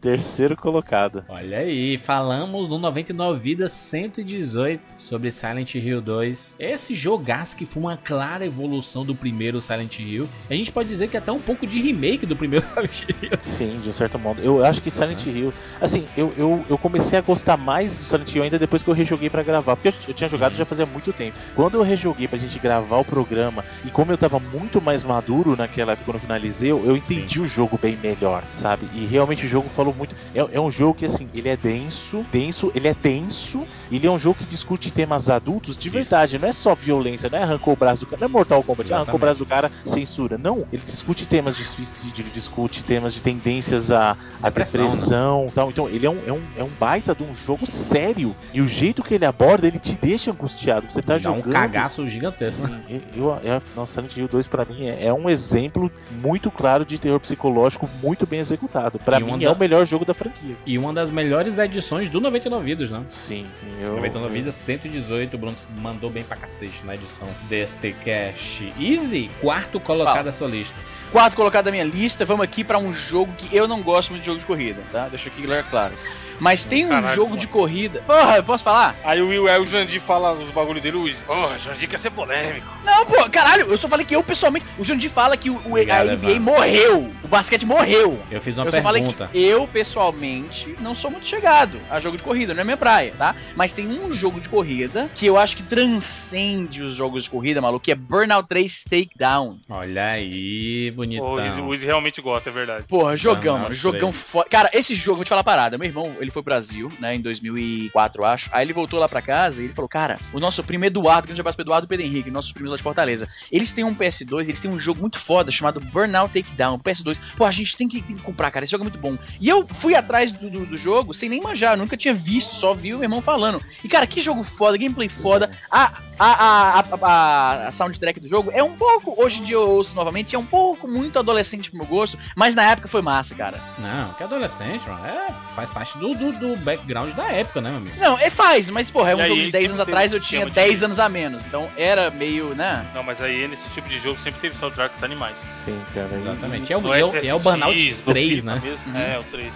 Terceiro colocado. Olha aí, falamos no 99 Vidas 118 sobre Silent Hill 2. Esse jogaço que foi uma clara evolução do primeiro Silent Hill. A gente pode dizer que até um pouco de remake do primeiro Silent Hill. Sim, de um certo modo. Eu acho que Silent Hill. Assim, eu, eu, eu comecei a gostar mais do Silent Hill ainda depois que eu rejoguei pra gravar. Porque eu, eu tinha jogado já fazia muito tempo. Quando eu rejoguei pra gente gravar o programa, e como eu tava muito mais maduro maduro naquela época quando eu finalizei, eu entendi o jogo bem melhor, sabe? E realmente o jogo falou muito. É, é um jogo que, assim, ele é denso, denso, ele é tenso, ele é um jogo que discute temas adultos de verdade, não é só violência, não é arrancou o braço do cara, não é Mortal Kombat, arrancou o braço do cara, censura. Não, ele discute temas de suicídio, ele discute temas de tendências à, à Depressão, depressão e tal. Então, ele é um, é, um, é um baita de um jogo sério. E o jeito que ele aborda, ele te deixa angustiado. Você tá Dá jogando. um cagaço gigantesco. né? Sim, eu, eu, eu, nossa, Silent Hill 2 pra mim é, é um exemplo muito claro de terror psicológico muito bem executado. Pra E mim é da- o melhor jogo da franquia. E uma das melhores edições do 99 Vidas, né? Sim, sim. Eu, 99 Vidas 118, o Bruno mandou bem pra cacete na edição deste cash. Easy, quarto colocado Fala. da sua lista. Quarto colocado da minha lista, vamos aqui pra um jogo que eu não gosto muito de jogo de corrida, tá? Deixa aqui claro. Mas tem um Caralho, jogo mano. de corrida. Porra, eu posso falar? Aí o Will, aí o Jandir fala os bagulho dele, o porra, Jandir quer ser polêmico. Não, pô, caralho, eu só falei que eu pessoalmente. O Jandir fala que o, o- Obrigado, a NBA Evandro. morreu. O basquete morreu. Eu fiz uma eu só falei pergunta. que eu, pessoalmente, não sou muito chegado a jogo de corrida, não é minha praia, tá? Mas tem um jogo de corrida que eu acho que transcende os jogos de corrida, maluco, que é Burnout 3 Takedown. Olha aí, bonitão. O Izzy realmente gosta, é verdade. Porra, jogão, Burnout mano, jogão 3. foda. Cara, esse jogo, vou te falar uma parada. Meu irmão, ele foi pro Brasil, né, em 2004, eu acho. Aí ele voltou lá pra casa e ele falou: Cara, o nosso primo Eduardo, que a gente já pro Eduardo e Pedro Henrique, nossos primos lá de Fortaleza, eles têm um PS2, eles têm um jogo muito foda chamado Burnout Takedown, PS2. Pô, a gente tem que, tem que comprar, cara, esse jogo é muito bom. E eu fui atrás do, do, do jogo sem nem manjar, eu nunca tinha visto, só vi o meu irmão falando. E cara, que jogo foda, gameplay foda. A, a, a, a, a soundtrack do jogo é um pouco, hoje em dia eu ouço novamente, é um pouco muito adolescente pro meu gosto, mas na época foi massa, cara. Não, que adolescente, mano. É, faz parte do, do, do background da época, né, meu amigo? Não, é faz, mas porra, é um E aí, jogo de 10 sempre anos atrás, eu tinha esquema de- 10 anos a menos, então era meio, né? Não, mas aí nesse tipo de jogo sempre teve soundtracks animais. Sim, cara. Exatamente. É o, é o, é o Burnout SSX, do 3, FIFA né? mesmo. Uhum. É, o 3.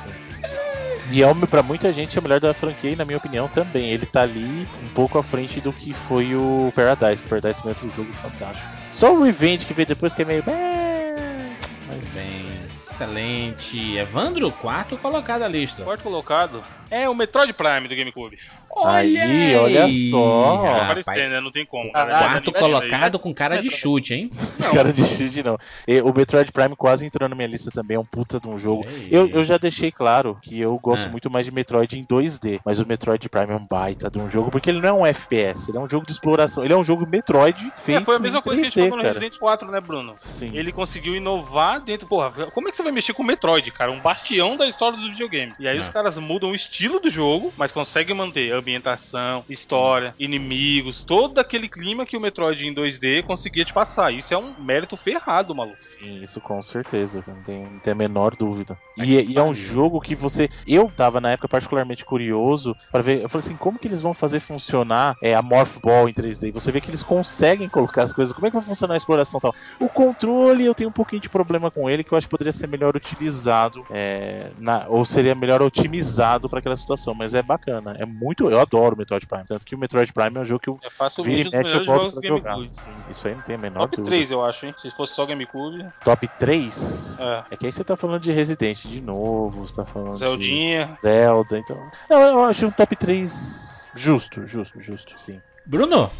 E é, o- pra muita gente, é o melhor da franquia e, na minha opinião, também. Ele tá ali um pouco à frente do que foi o Paradise. O Paradise também é outro jogo fantástico. Só o Revenge que veio depois que é meio. "É", Mas Bem, excelente. Evandro, quarto colocado da lista. Quarto colocado é o Metroid Prime do GameCube. Aí, olha só. Vai aparecer, né? Não tem como. Quarto Mas- colocado com cara de mas- chute, hein? cara de chute não. E o Metroid Prime quase entrou na minha lista também. É um puta de um jogo. Ei. Eu, eu já deixei claro que eu gosto Ah. muito mais de Metroid em 2D, mas o Metroid Prime é um baita de um jogo, porque ele não é um FPS, ele é um jogo de exploração, ele é um jogo Metroid feito É, foi a mesma coisa que a gente 3D, falou no. Resident 4, né, Bruno? Sim. Ele conseguiu inovar dentro. Porra, como é que você vai mexer com o Metroid, cara? Um bastião da história dos videogames. E aí É. os caras mudam o estilo do jogo, mas conseguem manter a ambientação, história, inimigos, todo aquele clima que o Metroid em 2D conseguia te passar. Isso é um mérito ferrado, maluco. Sim, isso com certeza, não tem, não tem a menor dúvida. E, é- e é um jogo que você. Eu tava na época particularmente curioso pra ver. Eu falei assim, como que eles vão fazer funcionar é, a Morph Ball em 3D? E você vê que eles conseguem colocar as coisas. Como é que vai funcionar a exploração e tal? O controle, eu tenho um pouquinho de problema com ele, que eu acho que poderia ser melhor utilizado, é, na- ou seria melhor otimizado pra aquela situação. Mas é bacana. É muito. Eu adoro o Metroid Prime. Tanto que o Metroid Prime é um jogo que eu É vira facilmente e um dos mexe eu melhores volto jogos do pra jogar. GameCube. Sim, isso aí não tem a menor Top dúvida. 3, eu acho, hein? Se fosse só GameCube. Top 3? É. É que aí você tá falando de Resident de novo, você tá falando Zeldinha. de Zelda, então. Não, eu acho um top 3 justo, justo, justo, sim. Bruno,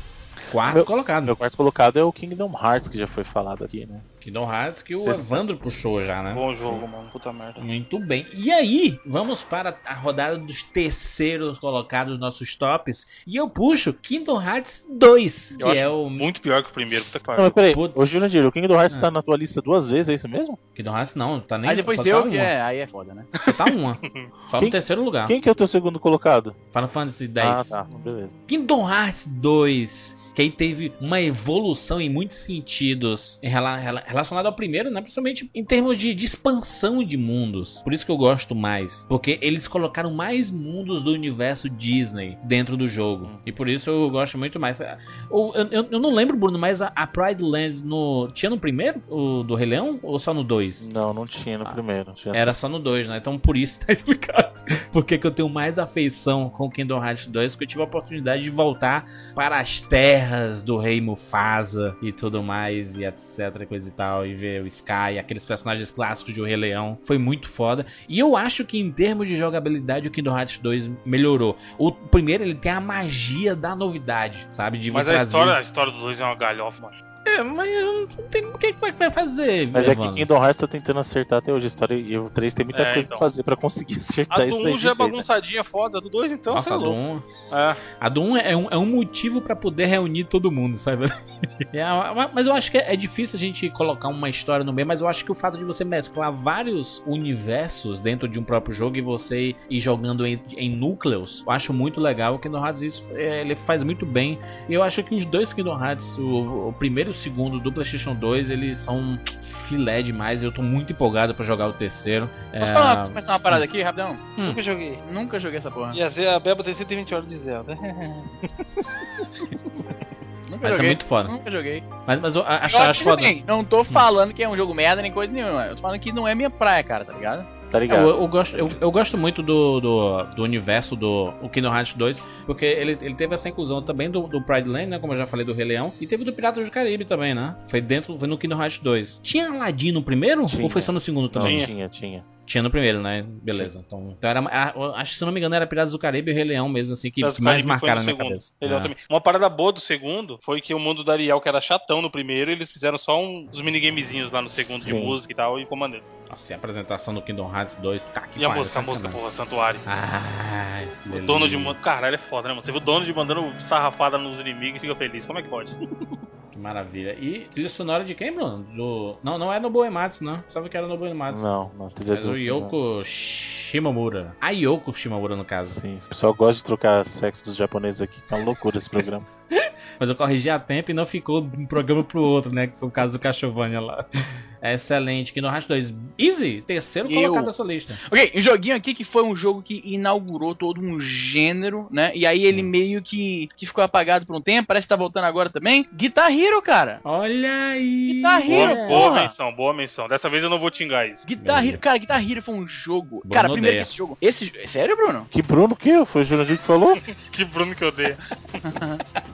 quarto Meu- colocado. Meu quarto colocado é o Kingdom Hearts, que já foi falado aqui, né? Kingdom Hearts que o Evandro puxou já, né? Bom jogo, mano. Puta merda. Muito bem. E aí, vamos para a rodada dos terceiros colocados nos nossos tops. E eu puxo Kingdom Hearts 2, que Eu acho é o Muito pior que o primeiro, puta que Não, pariu. mas peraí, Putz. ô Jurandir, o Kingdom Hearts Ah. tá na tua lista duas vezes, é isso mesmo? Kingdom Hearts não, tá nem aí depois só eu, tá que uma. é, aí é foda, né? Só tá uma. Só Quem- no terceiro lugar. Quem que é o teu segundo colocado? Final Fantasy X. Ah, tá, beleza. Kingdom Hearts 2, que aí teve uma evolução em muitos sentidos em rela- rela- relacionado ao primeiro, né? Principalmente em termos de, de expansão de mundos. Por isso que eu gosto mais. Porque eles colocaram mais mundos do universo Disney dentro do jogo. E por isso eu gosto muito mais. Eu, eu, eu não lembro, Bruno, mas a, a Pride Lands no. Tinha no primeiro, o do Rei Leão? Ou só no 2? Não, não tinha no primeiro. Tinha Era só no 2, né? Então por isso tá explicado. Por que que eu tenho mais afeição com Kingdom Hearts 2? Porque eu tive a oportunidade de voltar para as terras do rei Mufasa e tudo mais, e etc, coisa e tal, e ver o Sky, aqueles personagens clássicos de O Rei Leão. Foi muito foda. E eu acho que em termos de jogabilidade, o Kingdom Hearts 2 melhorou. O primeiro, ele tem a magia da novidade, sabe? De Mas a trazer- história, a história dos dois é uma galhofa, mano. É, mas não tem. O que, que vai- fazer? Mas é que Evandro? Kingdom Hearts tá tentando acertar até hoje a história e o 3 tem muita É, coisa então. pra fazer pra conseguir acertar A do isso aí. 1 de já é vez, né? bagunçadinha foda, a do 2 então, Nossa, sei a lá. do 1. É. A do 1 é um, é um motivo pra poder reunir todo mundo, sabe? É, mas eu acho que é, é difícil a gente colocar uma história no meio, mas eu acho que o fato de você mesclar vários universos dentro de um próprio jogo e você ir jogando em, em núcleos, eu acho muito legal. O Kingdom Hearts isso, é, ele faz muito bem. E eu acho que os dois Kingdom Hearts, o, o primeiro segundo do PlayStation 2, eles são filé demais. Eu tô muito empolgado pra jogar o terceiro. Posso É, falar, começar uma parada aqui, rapidão? Nunca joguei. Nunca joguei essa porra. E a, Beba tem 120 horas de Zelda. Nunca mas é joguei. muito foda. Nunca joguei. Mas, mas eu acho, Eu acho acho foda. bem, não tô falando que é um jogo merda nem coisa nenhuma. Eu tô falando que não é minha praia, cara, tá ligado? Tá Eu, ligado? eu gosto, eu, eu gosto muito do, do, do universo do o Kingdom Hearts 2, porque ele, ele teve essa inclusão também do, do Pride Land, né? Como eu já falei do Rei Leão, e teve do Piratas do Caribe também, né? Foi dentro, foi no Kingdom Hearts 2. Tinha Aladdin no primeiro? Tinha. Ou foi só no segundo Não, também? Tinha. tinha, tinha. Tinha no primeiro, né? Beleza. Então, então era, acho que se não me engano era Piratas do Caribe e o Rei Leão mesmo, assim, que, que mais marcaram na minha cabeça. É. também. Uma parada boa do segundo foi que o mundo do Ariel, que era chatão no primeiro, eles fizeram só uns minigamezinhos lá no segundo de Sim. música e tal, e ficou maneiro. Nossa, e a apresentação do Kingdom Hearts 2. Tá, que E a música, a música, sacanagem. porra, Santuário. Que O dono de mundo. Caralho, é foda, né, mano? Você viu o dono de mandando sarrafada nos inimigos e fica feliz. Como é que pode? Que maravilha. E trilha sonora de quem, Bruno? Do... Não, não é no Boematsu, não. Pensava que era no Boematsu. Não, não. Trilha Mas o do- Yoko Shimomura. A Yoko Shimomura, no caso. Sim, o pessoal gosta de trocar sexo dos japoneses aqui. É uma loucura esse programa. Mas eu corrigi a tempo e não ficou de um programa pro outro, né? Que foi o caso do Castlevania lá. É excelente. Kingdom Hearts 2. Easy, terceiro Eu- colocado da sua lista. Ok, um joguinho aqui que foi um jogo que inaugurou todo um gênero, né? E aí ele meio que, que ficou apagado por um tempo, parece que tá voltando agora também. Guitar Hero, cara. Olha aí. Guitar Hero. Boa porra. menção, boa menção. Dessa vez eu não vou tingar isso. Guitar. Hero, cara, Guitar Hero foi um jogo. Bruno cara, primeiro odeia. que esse jogo. Esse. Sério, Bruno? Que Bruno que? Foi o Jurandir que falou? Que Bruno que eu odeio.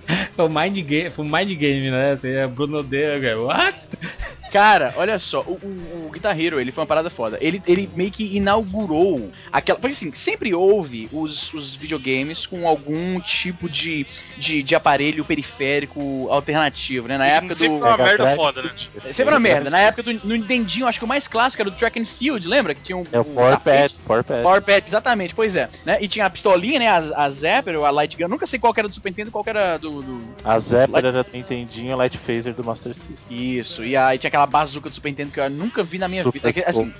Foi o Mind Game, foi o Mind Game, né? Assim, é Bruno cara. What? Cara, olha só, o, o- o Guitar Hero, ele foi uma parada foda. Ele, ele meio que inaugurou aquela. Porque assim, sempre houve os, os videogames com algum tipo de, de, de aparelho periférico alternativo, né? Na época Sempre do. uma Mega merda foda, né? Sempre uma merda. Na época do no Nintendinho, acho que o mais clássico era o Track and Field, lembra? Que tinha um. É o um Power. Pad. Power Pad. Power Pad, exatamente, pois é. Né? E tinha a pistolinha, né? A, a Zapper, ou a Light Gun. Nunca sei qual que era do Super Nintendo e qual que era do. Do- A Zapper era do Nintendinho, a Light Phaser do Master System. Isso. E aí tinha aquela bazuca do Super Nintendo que eu nunca vi na minha Super vida. Assim,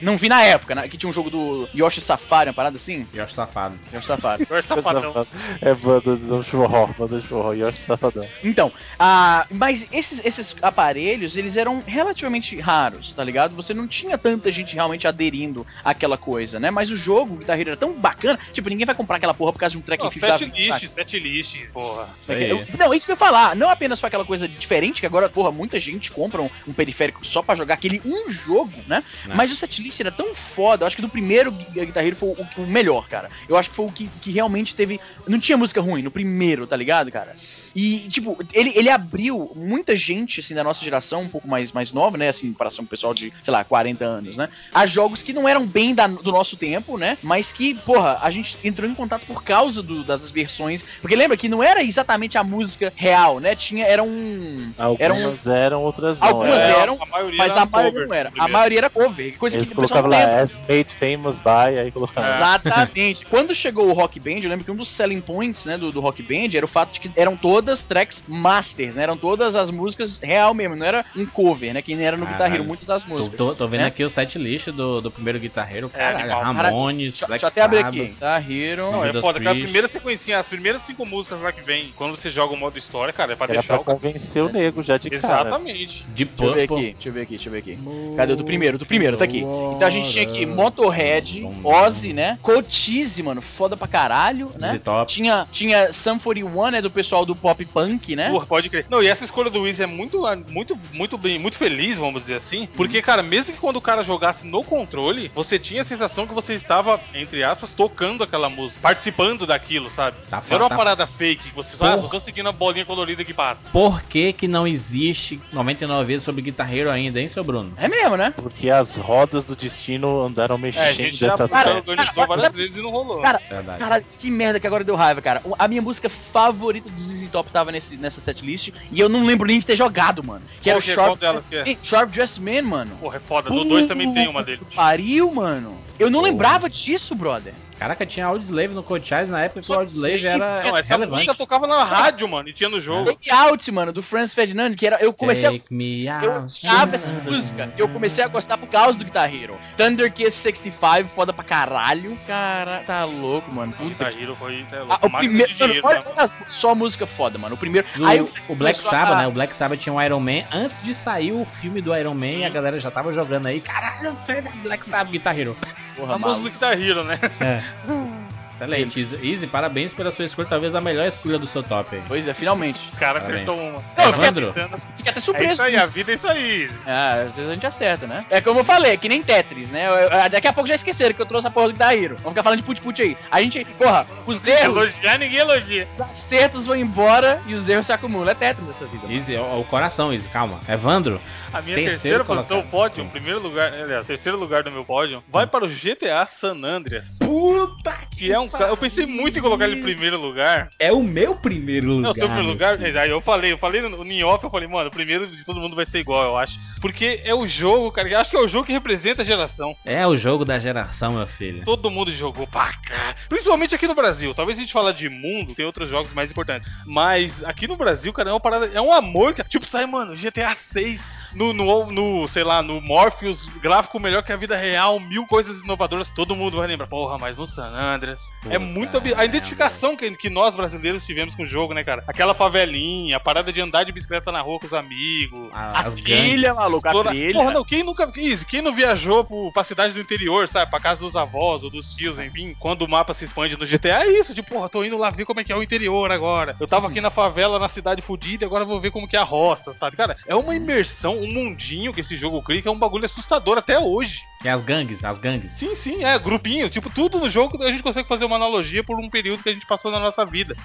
não vi na época, né? Que tinha um jogo do Yoshi Safari, uma parada assim. Yoshi safado. Yoshi Safari. Agora safadão. É banda do forró, banda de forró, Yoshi Safadão. Então, ah, mas esses, esses aparelhos, eles eram relativamente raros, tá ligado? Você não tinha tanta gente realmente aderindo àquela coisa, né? Mas o jogo, o Guitar Hero, era tão bacana, tipo, ninguém vai comprar aquela porra por causa de um track and field saca? list, sete list, porra. Isso aí. Eu- não, isso que eu ia falar. Não apenas foi aquela coisa diferente, que agora, porra, muita gente compra um, um periférico só pra jogar aquele um jogo, né? Né. Mas o setlist era tão foda. Eu acho que do primeiro Gu- Guitar Hero foi o, o melhor, cara. Eu acho que foi o que, que realmente teve. Não tinha música ruim no primeiro, tá ligado, cara? E, tipo, ele, ele abriu muita gente, assim, da nossa geração, um pouco mais, mais nova, né? Assim, em comparação com o pessoal de, sei lá, 40 anos, né? A jogos que não eram bem da- do nosso tempo, né? Mas que, porra, a gente entrou em contato por causa do- das versões. Porque lembra que não era exatamente a música real, né? Tinha, era um. Era um- Algumas eram, outras não. Algumas era- eram, a maioria Mas era a maioria cover não era. do A primeiro. maioria era cover. Coisa Eles que o pessoal colocavam não lá, as made famous by, aí colocavam. Exatamente. Quando chegou o Rock Band, eu lembro que um dos selling points, né, do, do Rock Band era o fato de que eram todas tracks masters, né? Eram todas as músicas real mesmo, não era um cover, né? Que nem era no Guitar Hero, muitas das músicas. tô- tô vendo né? aqui o set list do, do primeiro Guitar Hero. Caralho, animal. Ramones, Deixa, Black deixa eu até abrir Sabbath. aqui. Guitar Hero. Não, é Judas foda, cara. A primeira sequencinha, as primeiras cinco músicas lá que vem, quando você joga o modo história, cara, é pra Era deixar pra o cara. convencer o nego já de cara. Exatamente. Deep Deixa eu ver Purple. aqui, deixa eu ver aqui, deixa eu ver aqui. Cadê o do primeiro? Do primeiro, tá aqui. Então a gente tinha aqui Motorhead, Ozzy, né? Cochise, mano, foda pra caralho, né? Tinha, tinha Sum 41, né? Do pessoal do pop punk, né? Porra, pode crer. Não, e essa escolha do Wiz é muito, muito, muito bem, muito feliz, vamos dizer assim. Porque, cara, mesmo que quando o cara jogasse no controle, você tinha a sensação que você estava, entre aspas, tocando aquela música, participando daquilo, sabe? Tá Não era uma tá- parada fake, que você só, ah, só tô seguindo a bolinha colorida que passa. Por que que não existe 99 vezes sobre Guitar Hero ainda, hein, seu Bruno? É mesmo, né? Porque as rodas do destino andaram É, a mexendo já Cara, peças. organizou cara, várias cara, vezes e não rolou. cara, Verdade. Cara, que merda que agora deu raiva, cara. A minha música favorita do ZZ Top tava nesse, nessa setlist e eu não lembro nem de ter jogado, mano. Que era o que é? Sharp, delas que é? Sharp Dressed Man, mano. Porra, é foda. Do 2 também tem uma dele. Pariu, mano. Eu não lembrava disso, brother. Caraca, tinha Audioslave no Code Chase na época que o Audioslave era Não, essa relevante. música tocava na rádio, mano, e tinha no jogo. Take Out, mano, do Franz Ferdinand, que era. Eu comecei a. Take me Eu odiava essa música. Eu comecei a gostar por causa do Guitar Hero. Thunder Kiss 65, foda pra caralho. Cara, tá louco, mano. Puta Guitar que... Hero foi é, Ah, louco, o máquina primeiro. dinheiro, olha, né? só música foda, mano. O primeiro. E Aí o, o Black Sabbath, a- né? O Black Sabbath tinha um Iron Man. Antes de sair o filme do Iron Man, a galera já tava jogando aí. Caralho, foi Black Sabbath Guitar Hero. Porra, A música do Guitar Hero, né? Excelente. Easy, Easy, parabéns pela sua escolha. Talvez a melhor escolha do seu top aí. Pois é, finalmente. O cara Parabéns. acertou uma. Não, Evandro? fiquei até É surpreso. isso aí, a vida é isso aí. Ah, às vezes a gente acerta, né? É como eu falei, é que nem Tetris, né? Eu- eu- daqui a pouco já esqueceram que eu trouxe a porra do Hero. Vamos ficar falando de put-put aí. A gente, porra, os erros, Elogiar, ninguém elogia. os acertos vão embora e os erros se acumulam. É Tetris essa vida. mano. Easy, o, o coração, Easy, calma. Evandro, A minha Terceiro terceira posição, pódio, primeiro lugar, aliás, terceiro lugar do meu pódio, vai para o GTA San Andreas. puta Que é um cara. Eu pensei muito em colocar ele em primeiro lugar. É o meu primeiro lugar. Não, seu primeiro lugar. filho. Aí eu falei, eu falei no, no off, eu falei, mano, o primeiro de todo mundo vai ser igual, eu acho. Porque é o jogo, cara. eu Acho que é o jogo que representa a geração. É o jogo da geração, meu filho. Todo mundo jogou pra cá. Principalmente aqui no Brasil. Talvez a gente fala de mundo, tem outros jogos mais importantes. Mas aqui no Brasil, cara, é uma parada. É um amor, cara. Tipo, sai, mano, GTA 6. No, no, no, sei lá, no Morpheus, gráfico melhor que a vida real, mil coisas inovadoras, todo mundo vai lembrar. Porra, mas no San Andreas. Pô, é muito. A identificação que, que nós brasileiros tivemos com o jogo, né, cara? Aquela favelinha, a parada de andar de bicicleta na rua com os amigos. A- A As trilha, maluco, a trilha. Porra, não, quem nunca. Easy, quem não viajou pro, pra cidade do interior, sabe? Pra casa dos avós ou dos tios, enfim. Quando o mapa se expande no GTA, é isso. Tipo, porra, tô indo lá ver como é que é o interior agora. Eu tava aqui na favela, na cidade fodida, e agora vou ver como que é a roça, sabe? Cara, é uma imersão, um mundinho que esse jogo cria, que é um bagulho assustador até hoje. E as gangues, as gangues. Sim, sim, é, grupinhos. Tipo, tudo no jogo a gente consegue fazer uma analogia por um período que a gente passou na nossa vida.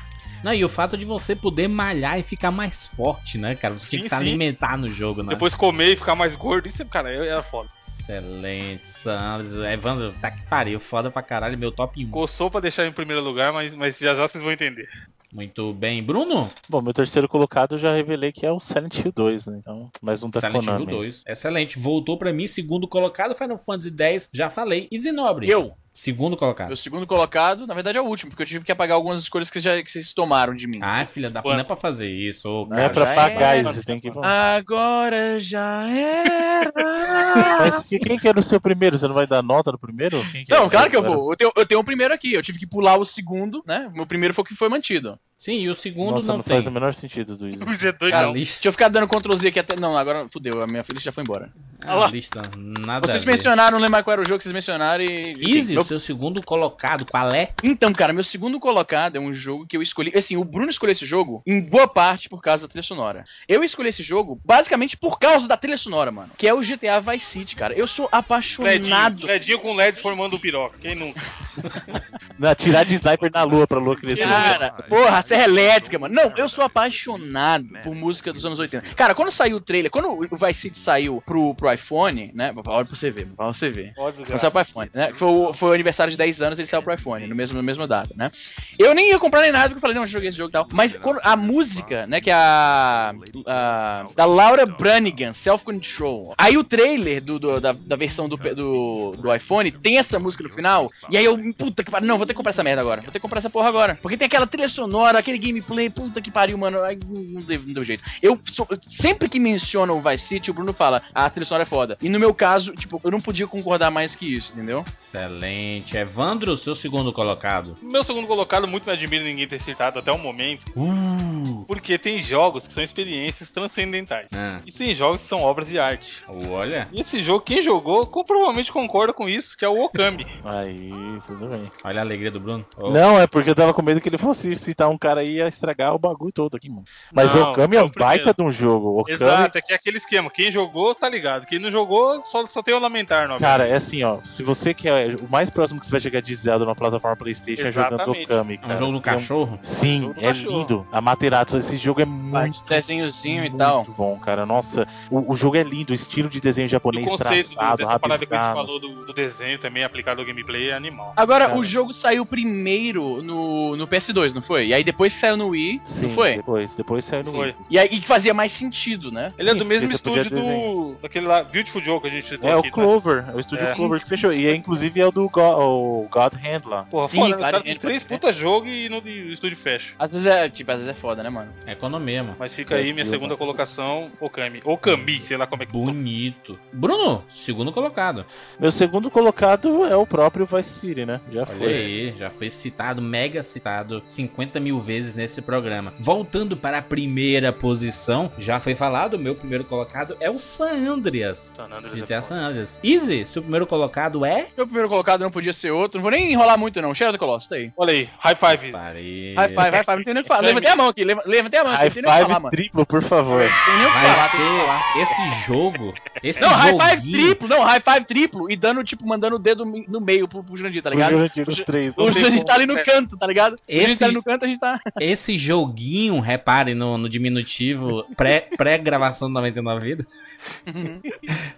Não, e o fato de você poder malhar e ficar mais forte, né, cara? Você tem que Sim, se sim. alimentar no jogo, né? Depois comer e ficar mais gordo. Isso, cara, era foda. Excelente, Sanders. Evandro, tá que pariu. Foda pra caralho, meu top 1. Coçou pra deixar em primeiro lugar, mas, mas já já vocês vão entender. Muito bem. Bruno? Bom, meu terceiro colocado eu já revelei que é o Silent Hill 2, né? Então, mais um da Silent Hill Konami. 2. Excelente. Voltou pra mim, segundo colocado, Final Fantasy X. Já falei. E Zinobre? Eu, Segundo colocado. meu segundo colocado, na verdade é o último, porque eu tive que apagar algumas escolhas que, já, que vocês tomaram de mim. Ah, filha da não é pra fazer isso. ô, Não é cara. pra pagar, você tem que. Agora já era. Mas que- quem que era o seu primeiro? Você não vai dar nota no primeiro? Quem que Não, claro que eu vou. Eu tenho, eu tenho o primeiro aqui. Eu tive que pular o segundo, né? O meu primeiro foi o que foi mantido. Sim, e o segundo Nossa, não, não, tem. faz o menor sentido do Easy. O Z2 Cara, não. lista, Deixa eu ficar dando Ctrl Z aqui até. Não, agora fudeu. A minha lista já foi embora. a lista, nada Vocês a ver. mencionaram, não lembro mais qual era o jogo que vocês mencionaram e. enfim, Easy, meu- o seu segundo colocado, qual é? Então, cara, meu segundo colocado é um jogo que eu escolhi. Assim, o Bruno escolheu esse jogo em boa parte por causa da trilha sonora. Eu escolhi esse jogo basicamente por causa da trilha sonora, mano. Que é o GTA Vice City, cara. Eu sou apaixonado. Ledinho com LED formando o piroca. Quem nunca? Não, tirar de sniper na lua pra lua crescer. Cara, porra, serra elétrica, mano. Não, eu sou apaixonado por música dos anos 80. Cara, quando saiu o trailer, quando o Vice City saiu pro, pro iPhone, né? Olha pra você ver, pra você ver. Quando saiu pro iPhone, né? Foi, o- foi o aniversário de 10 anos, ele saiu pro iPhone, no mesmo, na mesma data, né? Eu nem ia comprar nem nada, porque eu falei, não, eu joguei esse jogo e tal. Mas quando a música, né, que é a. a da Laura Branigan, Self Control. Aí o trailer do, do- da, da versão do, do, do iPhone tem essa música no final. E aí eu, puta que pariu, não, vou ter que comprar essa merda agora. Vou ter que comprar essa porra agora. Porque tem aquela trilha sonora, aquele gameplay, puta que pariu, mano. Não, não deu, não deu jeito. Eu sou- sempre que menciona o Vice City, o Bruno fala, "Ah, a trilha sonora é foda. E no meu caso, tipo, eu não podia concordar mais que isso, entendeu? Excelente. Evandro, seu segundo colocado. Meu segundo colocado, muito me admira ninguém ter citado até o momento, Uh. porque tem jogos que são experiências transcendentais. Ah, E tem jogos que são obras de arte. olha, E esse jogo, quem jogou, provavelmente concorda com isso, que é o Okami. Aí, tudo bem. olha a alegria do Bruno. Oh, Não, é porque eu tava com medo que ele fosse citar um cara aí e ia estragar o bagulho todo aqui, mano. Mas Não, o Okami é é um o baita de um jogo. O Okami, Exato, é que é aquele esquema. Quem jogou, tá ligado. Quem não jogou, só, só tem o lamentar, não. cara, é assim, ó. Se você quer. O mais próximo que você vai chegar de Zelda numa plataforma PlayStation é jogando Exatamente. Okami, é cara. um jogo do E cachorro? Sim, é cachorro. lindo. A Materazzo, esse jogo é muito. Desenhozinho e muito tal. bom, cara. Nossa, o, o jogo é lindo. O estilo de desenho E o japonês do, traçado, dessa parada que a gente falou do, do desenho também aplicado ao gameplay é animal. Agora Agora, Cara. o jogo saiu primeiro no, no PS2, não foi? E aí depois saiu no Wii, Sim, não foi? Depois, depois saiu no Foi. Wii. E aí que fazia mais sentido, né? Ele é Sim, do mesmo podia estúdio do. daquele lá, Beautiful Joe que a gente citou É o aqui, tá? Clover, é o estúdio É. Clover que fechou. E é, inclusive é o do Go, o God Hand lá. Porra, Sim, foda, né? os cara, ele- três puta jogo e, no, e o estúdio fecha. Às vezes é, tipo, às vezes é foda, né, mano? É economia, mano. Mas fica aí minha segunda colocação, Okami. Okami, sei lá como é que Bonito. Bruno, segundo colocado. Meu segundo colocado é o próprio Vice City, né? Já Olha foi. aí, já foi citado, mega citado 50 mil vezes nesse programa. Voltando para a primeira posição, já foi falado, o meu primeiro colocado é o San Andreas. San Andreas é GTA foda. San Andreas. Easy, seu primeiro colocado é? Meu primeiro colocado não podia ser outro. Não vou nem enrolar muito, não. Shadow of the Colossus, tá aí. Olha aí, high five. Parei. High five, high five. Não tem nem o que falar. Levantei a mão aqui. leva- Levantei a mão aqui. High falar, five triplo, por favor. Não tem nem o que Vai falar. ser esse jogo, esse Não, high five triplo. Não, high five triplo. E dando, tipo, mandando o dedo no meio pro, pro Jurandir, tá O ligado? Jurandir, os três. O Jurandir tá ali no canto, tá ligado? O Jurandir Esse- tá ali no canto, a gente tá... Esse joguinho, repare no, no diminutivo pré- pré-gravação do 99 Vidas.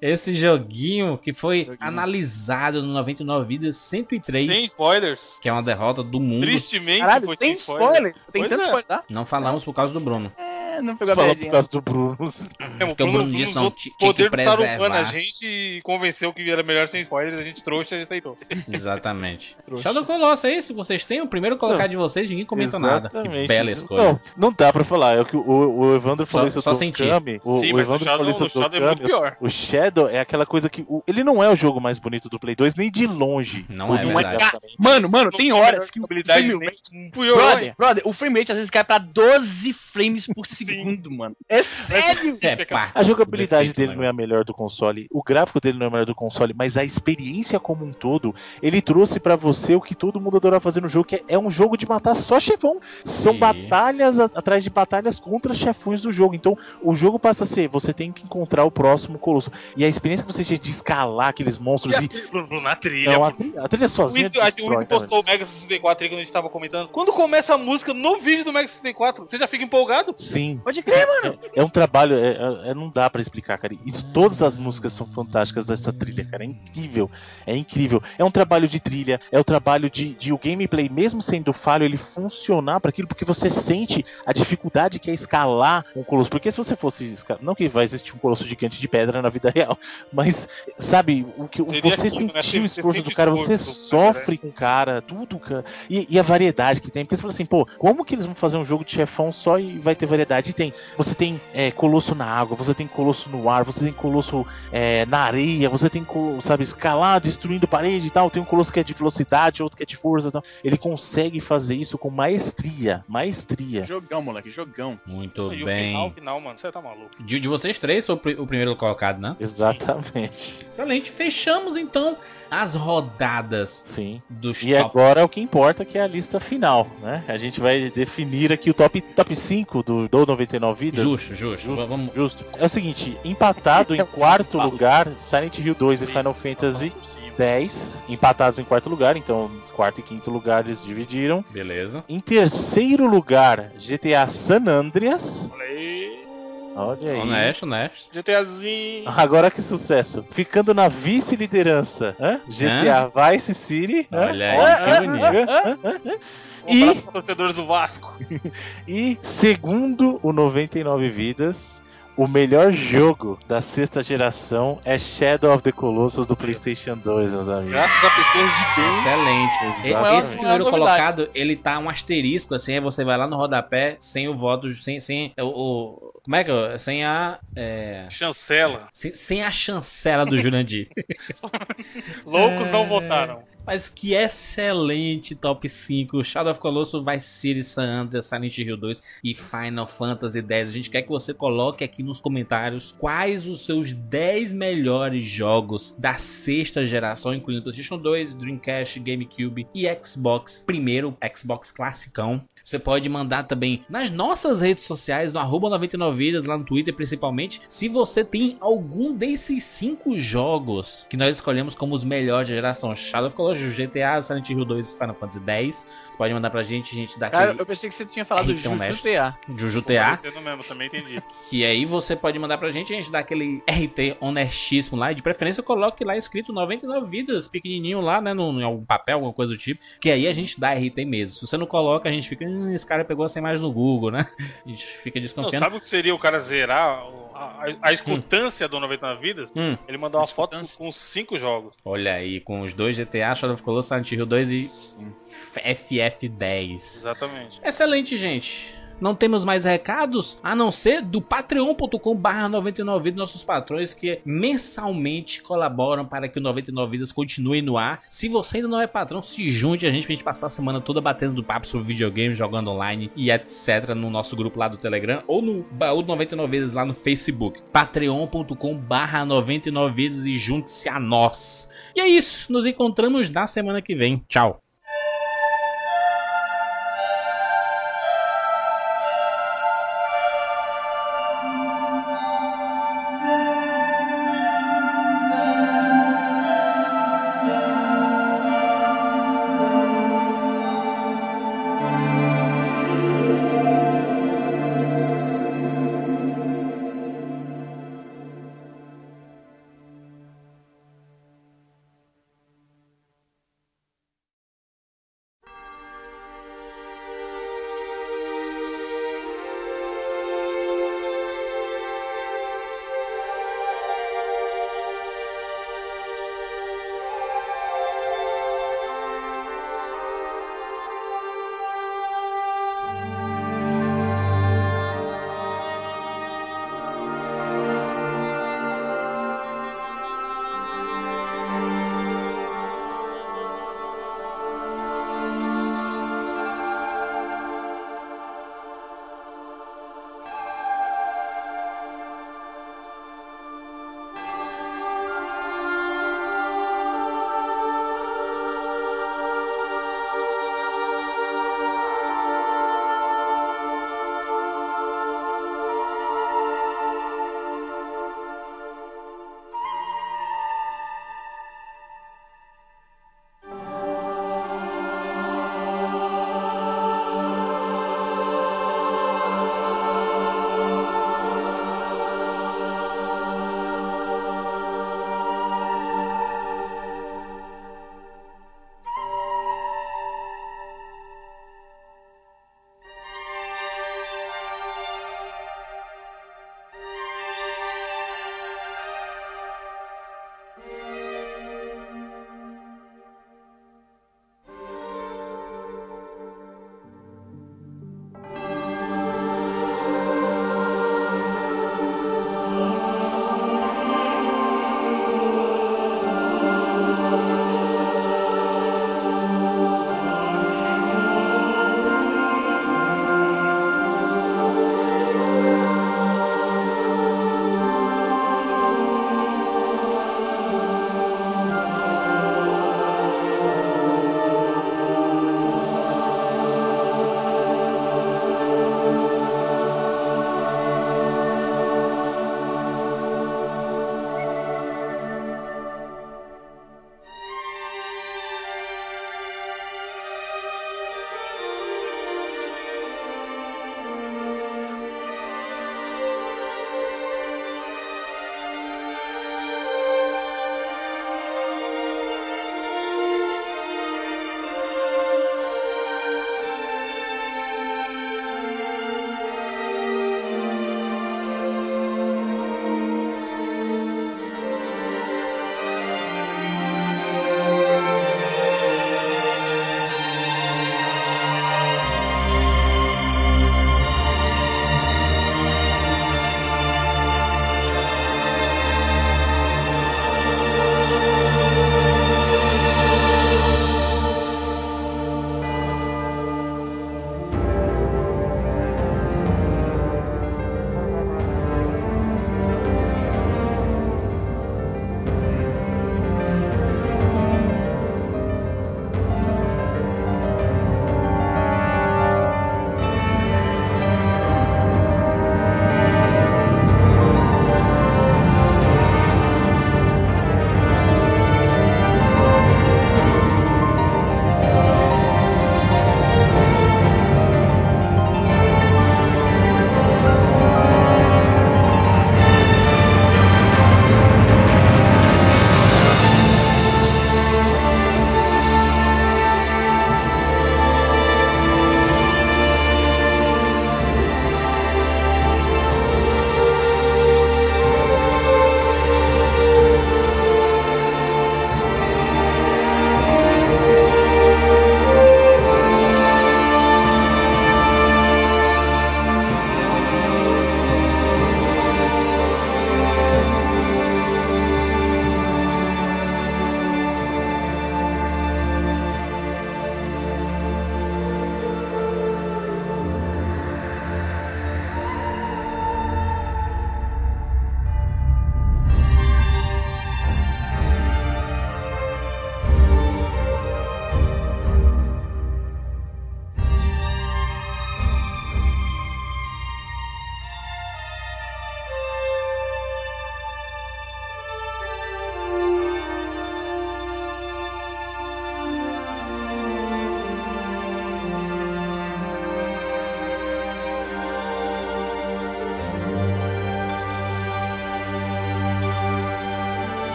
Esse joguinho que foi analisado no 99 Vidas 103, Sem spoilers. que é uma derrota do mundo. Tristemente Caralho, foi sem spoilers. spoilers. Tem Pois tanto é. spoiler, tá? Não falamos por causa do Bruno. É, não pegou a Fala por piadinha. causa do Bruno. É, o Bruno disse não, tinha que poder do Saruman preservar. a gente e convenceu que era melhor sem spoilers, a gente trouxe e aceitou. Exatamente. Shadow Colossus é isso, vocês têm o primeiro colocado de vocês, ninguém comenta nada. Que Exatamente. bela escolha. Não, não dá pra falar. É o que o, o Evandro Só- falou isso só do sentir. Okami. O, Sim, o mas o Evandro Shadow, falou isso o do Shadow é muito Okami. pior. O Shadow é aquela coisa que. o- ele não é o jogo mais bonito do Play 2, nem de longe. Não é O- verdade. Ca- Mano, mano, tem horas que o habilidade Brother, brother, o frame rate às vezes cai pra 12 frames por segundo, mano. É sério? É, pá. A jogabilidade Defeito, dele né? não é a melhor do console, o gráfico dele não é o melhor do console, mas a experiência como um todo, ele trouxe pra você o que todo mundo adora fazer no jogo, que é, é um jogo de matar só chefão. São Sim. batalhas a- atrás de batalhas contra chefões do jogo. Então, o jogo passa a ser, você tem que encontrar o próximo colosso. E a experiência que você tinha de escalar aqueles monstros e... Bruno, na trilha. Não, a trilha, a trilha O sozinha a- o Izzy cara. postou o Mega 64 aí quando a gente tava comentando. Quando começa a música no vídeo do Mega 64, você já fica empolgado? Sim. Pode crer, mano. É um trabalho, é, é- é- não dá pra explicar, cara. E todas as músicas são fantásticas dessa trilha, cara. É incrível, é incrível. É um trabalho de trilha, é o trabalho de, de o gameplay, mesmo sendo falho, ele funcionar para aquilo, porque você sente a dificuldade que é escalar um colosso. Porque se você fosse, não que vai existir um colosso gigante de pedra na vida real, mas sabe o que Seria você aquilo, né? sentir o esforço do cara, você esforço cara, sofre com o cara, tudo, cara. E, e a variedade que tem, porque você fala assim, pô, como que eles vão fazer um jogo de chefão só e vai ter variedade? E tem. Você tem é, colosso na água, você tem colosso no ar, você tem colosso é, na areia, você tem, sabe, escalar, destruindo parede e tal. Tem um colosso que é de velocidade, outro que é de força e tal. Ele consegue fazer isso com maestria. Maestria. Jogão, moleque, jogão. Muito E bem. final, o final, mano, você tá maluco. De, de vocês três, sou o pri- o primeiro colocado, né? Exatamente. Excelente. Fechamos então as rodadas Sim. dos E tops. agora o que importa que é a lista final, né? A gente vai definir aqui o top, top 5 do, do 99 Vidas. Justo, justo. Justo. Vamos... Justo. É o seguinte, empatado em quarto lugar, Silent Hill 2 e Final Fantasy X, empatados em quarto lugar, então quarto e quinto lugar eles dividiram. Beleza. Em terceiro lugar, GTA San Andreas. Olha aí. Olha aí. Honesto, honesto. GTAzinho. Agora que sucesso. Ficando na vice-liderança, hã? GTA Vice City. hã? Olha aí, Olha que bonito. Um E- abraço torcedores do Vasco. E segundo o 99 Vidas, o melhor jogo da sexta geração é Shadow of the Colossus do PlayStation 2, meus amigos. Graças a pessoas de bem. Excelente. Exatamente. Esse primeiro é colocado, ele tá um asterisco, assim, aí você vai lá no rodapé, sem o voto, sem, sem o, o- como é que é? Sem a, é, Chancela. sem, sem a chancela do Jurandir. Loucos É. não votaram. Mas que excelente top 5. Shadow of Colossus, Vice City, San Andreas, Silent Hill 2 e Final Fantasy X. A gente quer que você coloque aqui nos comentários quais os seus 10 melhores jogos da sexta geração, incluindo PlayStation 2, Dreamcast, GameCube e Xbox. Primeiro, Xbox classicão. Você pode mandar também nas nossas redes sociais, no arroba 99 vidas, lá no Twitter principalmente, se você tem algum desses cinco jogos que nós escolhemos como os melhores da geração Shadow of Colossus, GTA, Silent Hill 2 e Final Fantasy X. Você pode mandar pra gente, a gente dá Cara, aquele eu pensei que você tinha falado É, então, Juju. TA. Juju TA. mesmo, também entendi. Que aí você pode mandar pra gente, a gente dá aquele RT honestíssimo lá. E de preferência coloque lá escrito 99 vidas, pequenininho lá, né? No, em algum papel, alguma coisa do tipo. Que aí a gente dá RT mesmo. Se você não coloca, a gente fica. Hum, esse cara pegou essa imagem no Google, né? A gente fica Não, desconfiando. sabe o que seria o cara zerar o- a, a, escutância do 99 Vidas? Hum, Ele mandar uma foto com, com cinco jogos. olha aí, com os dois GTA, Shadow of Colossus, Silent Hill 2 e Sim. FF10. Exatamente. Excelente, gente. Não temos mais recados a não ser do patreon.com/barra 99 vidas, nossos patrões que mensalmente colaboram para que o 99 vidas continue no ar. Se você ainda não é patrão, se junte a gente pra gente passar a semana toda batendo do papo sobre videogame, jogando online e etc no nosso grupo lá do Telegram ou no baú do 99 vidas lá no Facebook. patreon.com/barra 99 vidas e junte-se a nós. E é isso, nos encontramos na semana que vem. Tchau.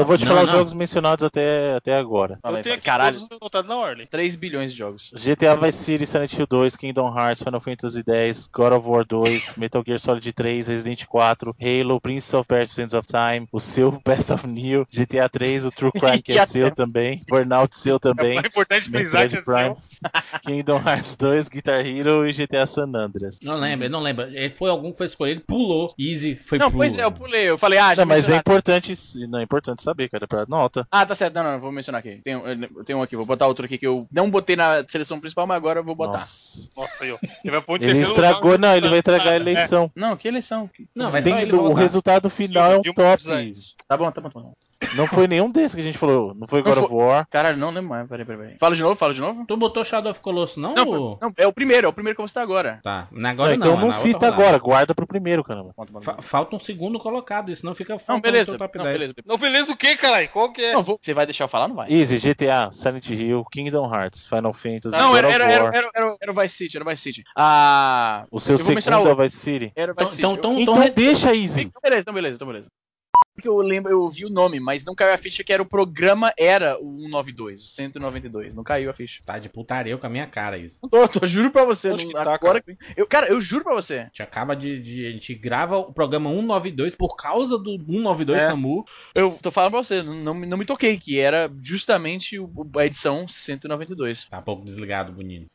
Eu vou te Não, falar os jogos mencionados até, até agora. Eu tenho fala. aqui Caralho, todos anotados na ordem. 3 bilhões de jogos. GTA Vice City, Silent Hill 2, Kingdom Hearts, Final Fantasy X, God of War 2, Metal Gear Solid 3, Resident 4, Halo, Prince of Persia, Sands of Time, o seu Path of Neo, GTA 3, o True Crime que é seu também, Burnout seu também, É importante frisar que é seu. Prime, Kingdom Hearts 2, Guitar Hero e GTA San Andreas. Não lembro, não lembro. Ele foi algum que foi escolhido, pulou. Easy foi Não, pulo. pois é, eu pulei. Eu falei, ah, já Não, mas é importante, não é importante saber, cara, pra nota. Ah, tá certo. Não, não, não, vou mencionar aqui. Tem, um- eu tenho um aqui, vou botar outro aqui que eu não botei na seleção principal, mas agora eu vou botar. Nossa. Nossa, ó. Ele vai pôr em Ele estragou, lugar, não, ele vai estragar a É. eleição. Não, que eleição. Não, vai Tem- só ele o voltar. resultado final é um top. Tá bom, tá bom, tá bom. Não foi nenhum desses que a gente falou. Não foi Não God of War. Caralho, não lembro mais. Peraí, peraí, peraí. Fala de novo, fala de novo. Tu botou Shadow of Colossus, não? Não, ou- foi- não, é o primeiro, é o primeiro que eu vou citar agora. Tá, Não, agora não. então é não outra cita agora, guarda pro primeiro, caramba. Fa- falta um segundo colocado, isso não fica faltando Não, beleza. top Não, 10. beleza. Não, beleza o que, caralho? Qual que é? Não, vou- Você vai deixar eu falar? Não vai. Easy, GTA, Silent Hill, Kingdom Hearts, Final Fantasy, Não, era, era, era, era, era, era o Vice City, era o Vice City. Ah. O seu segundo é o- Vice City. Era o Então, Vice City. então, Eu- então, Então então re- deixa, Easy. Então, beleza, então beleza, então beleza. Porque eu lembro, eu vi o nome, mas não caiu a ficha que era o programa, era o 192, o 192. Não caiu a ficha. Tá de putaria com a minha cara isso. Não tô, tô, juro pra você. Não- que tá, agora que- eu, cara, eu juro pra você. A gente acaba de, de- A gente grava o programa 192 por causa do 192 É. SAMU. Eu tô falando pra você, não, não, me- não me toquei, que era justamente o- a edição 192. Tá um pouco desligado, bonito.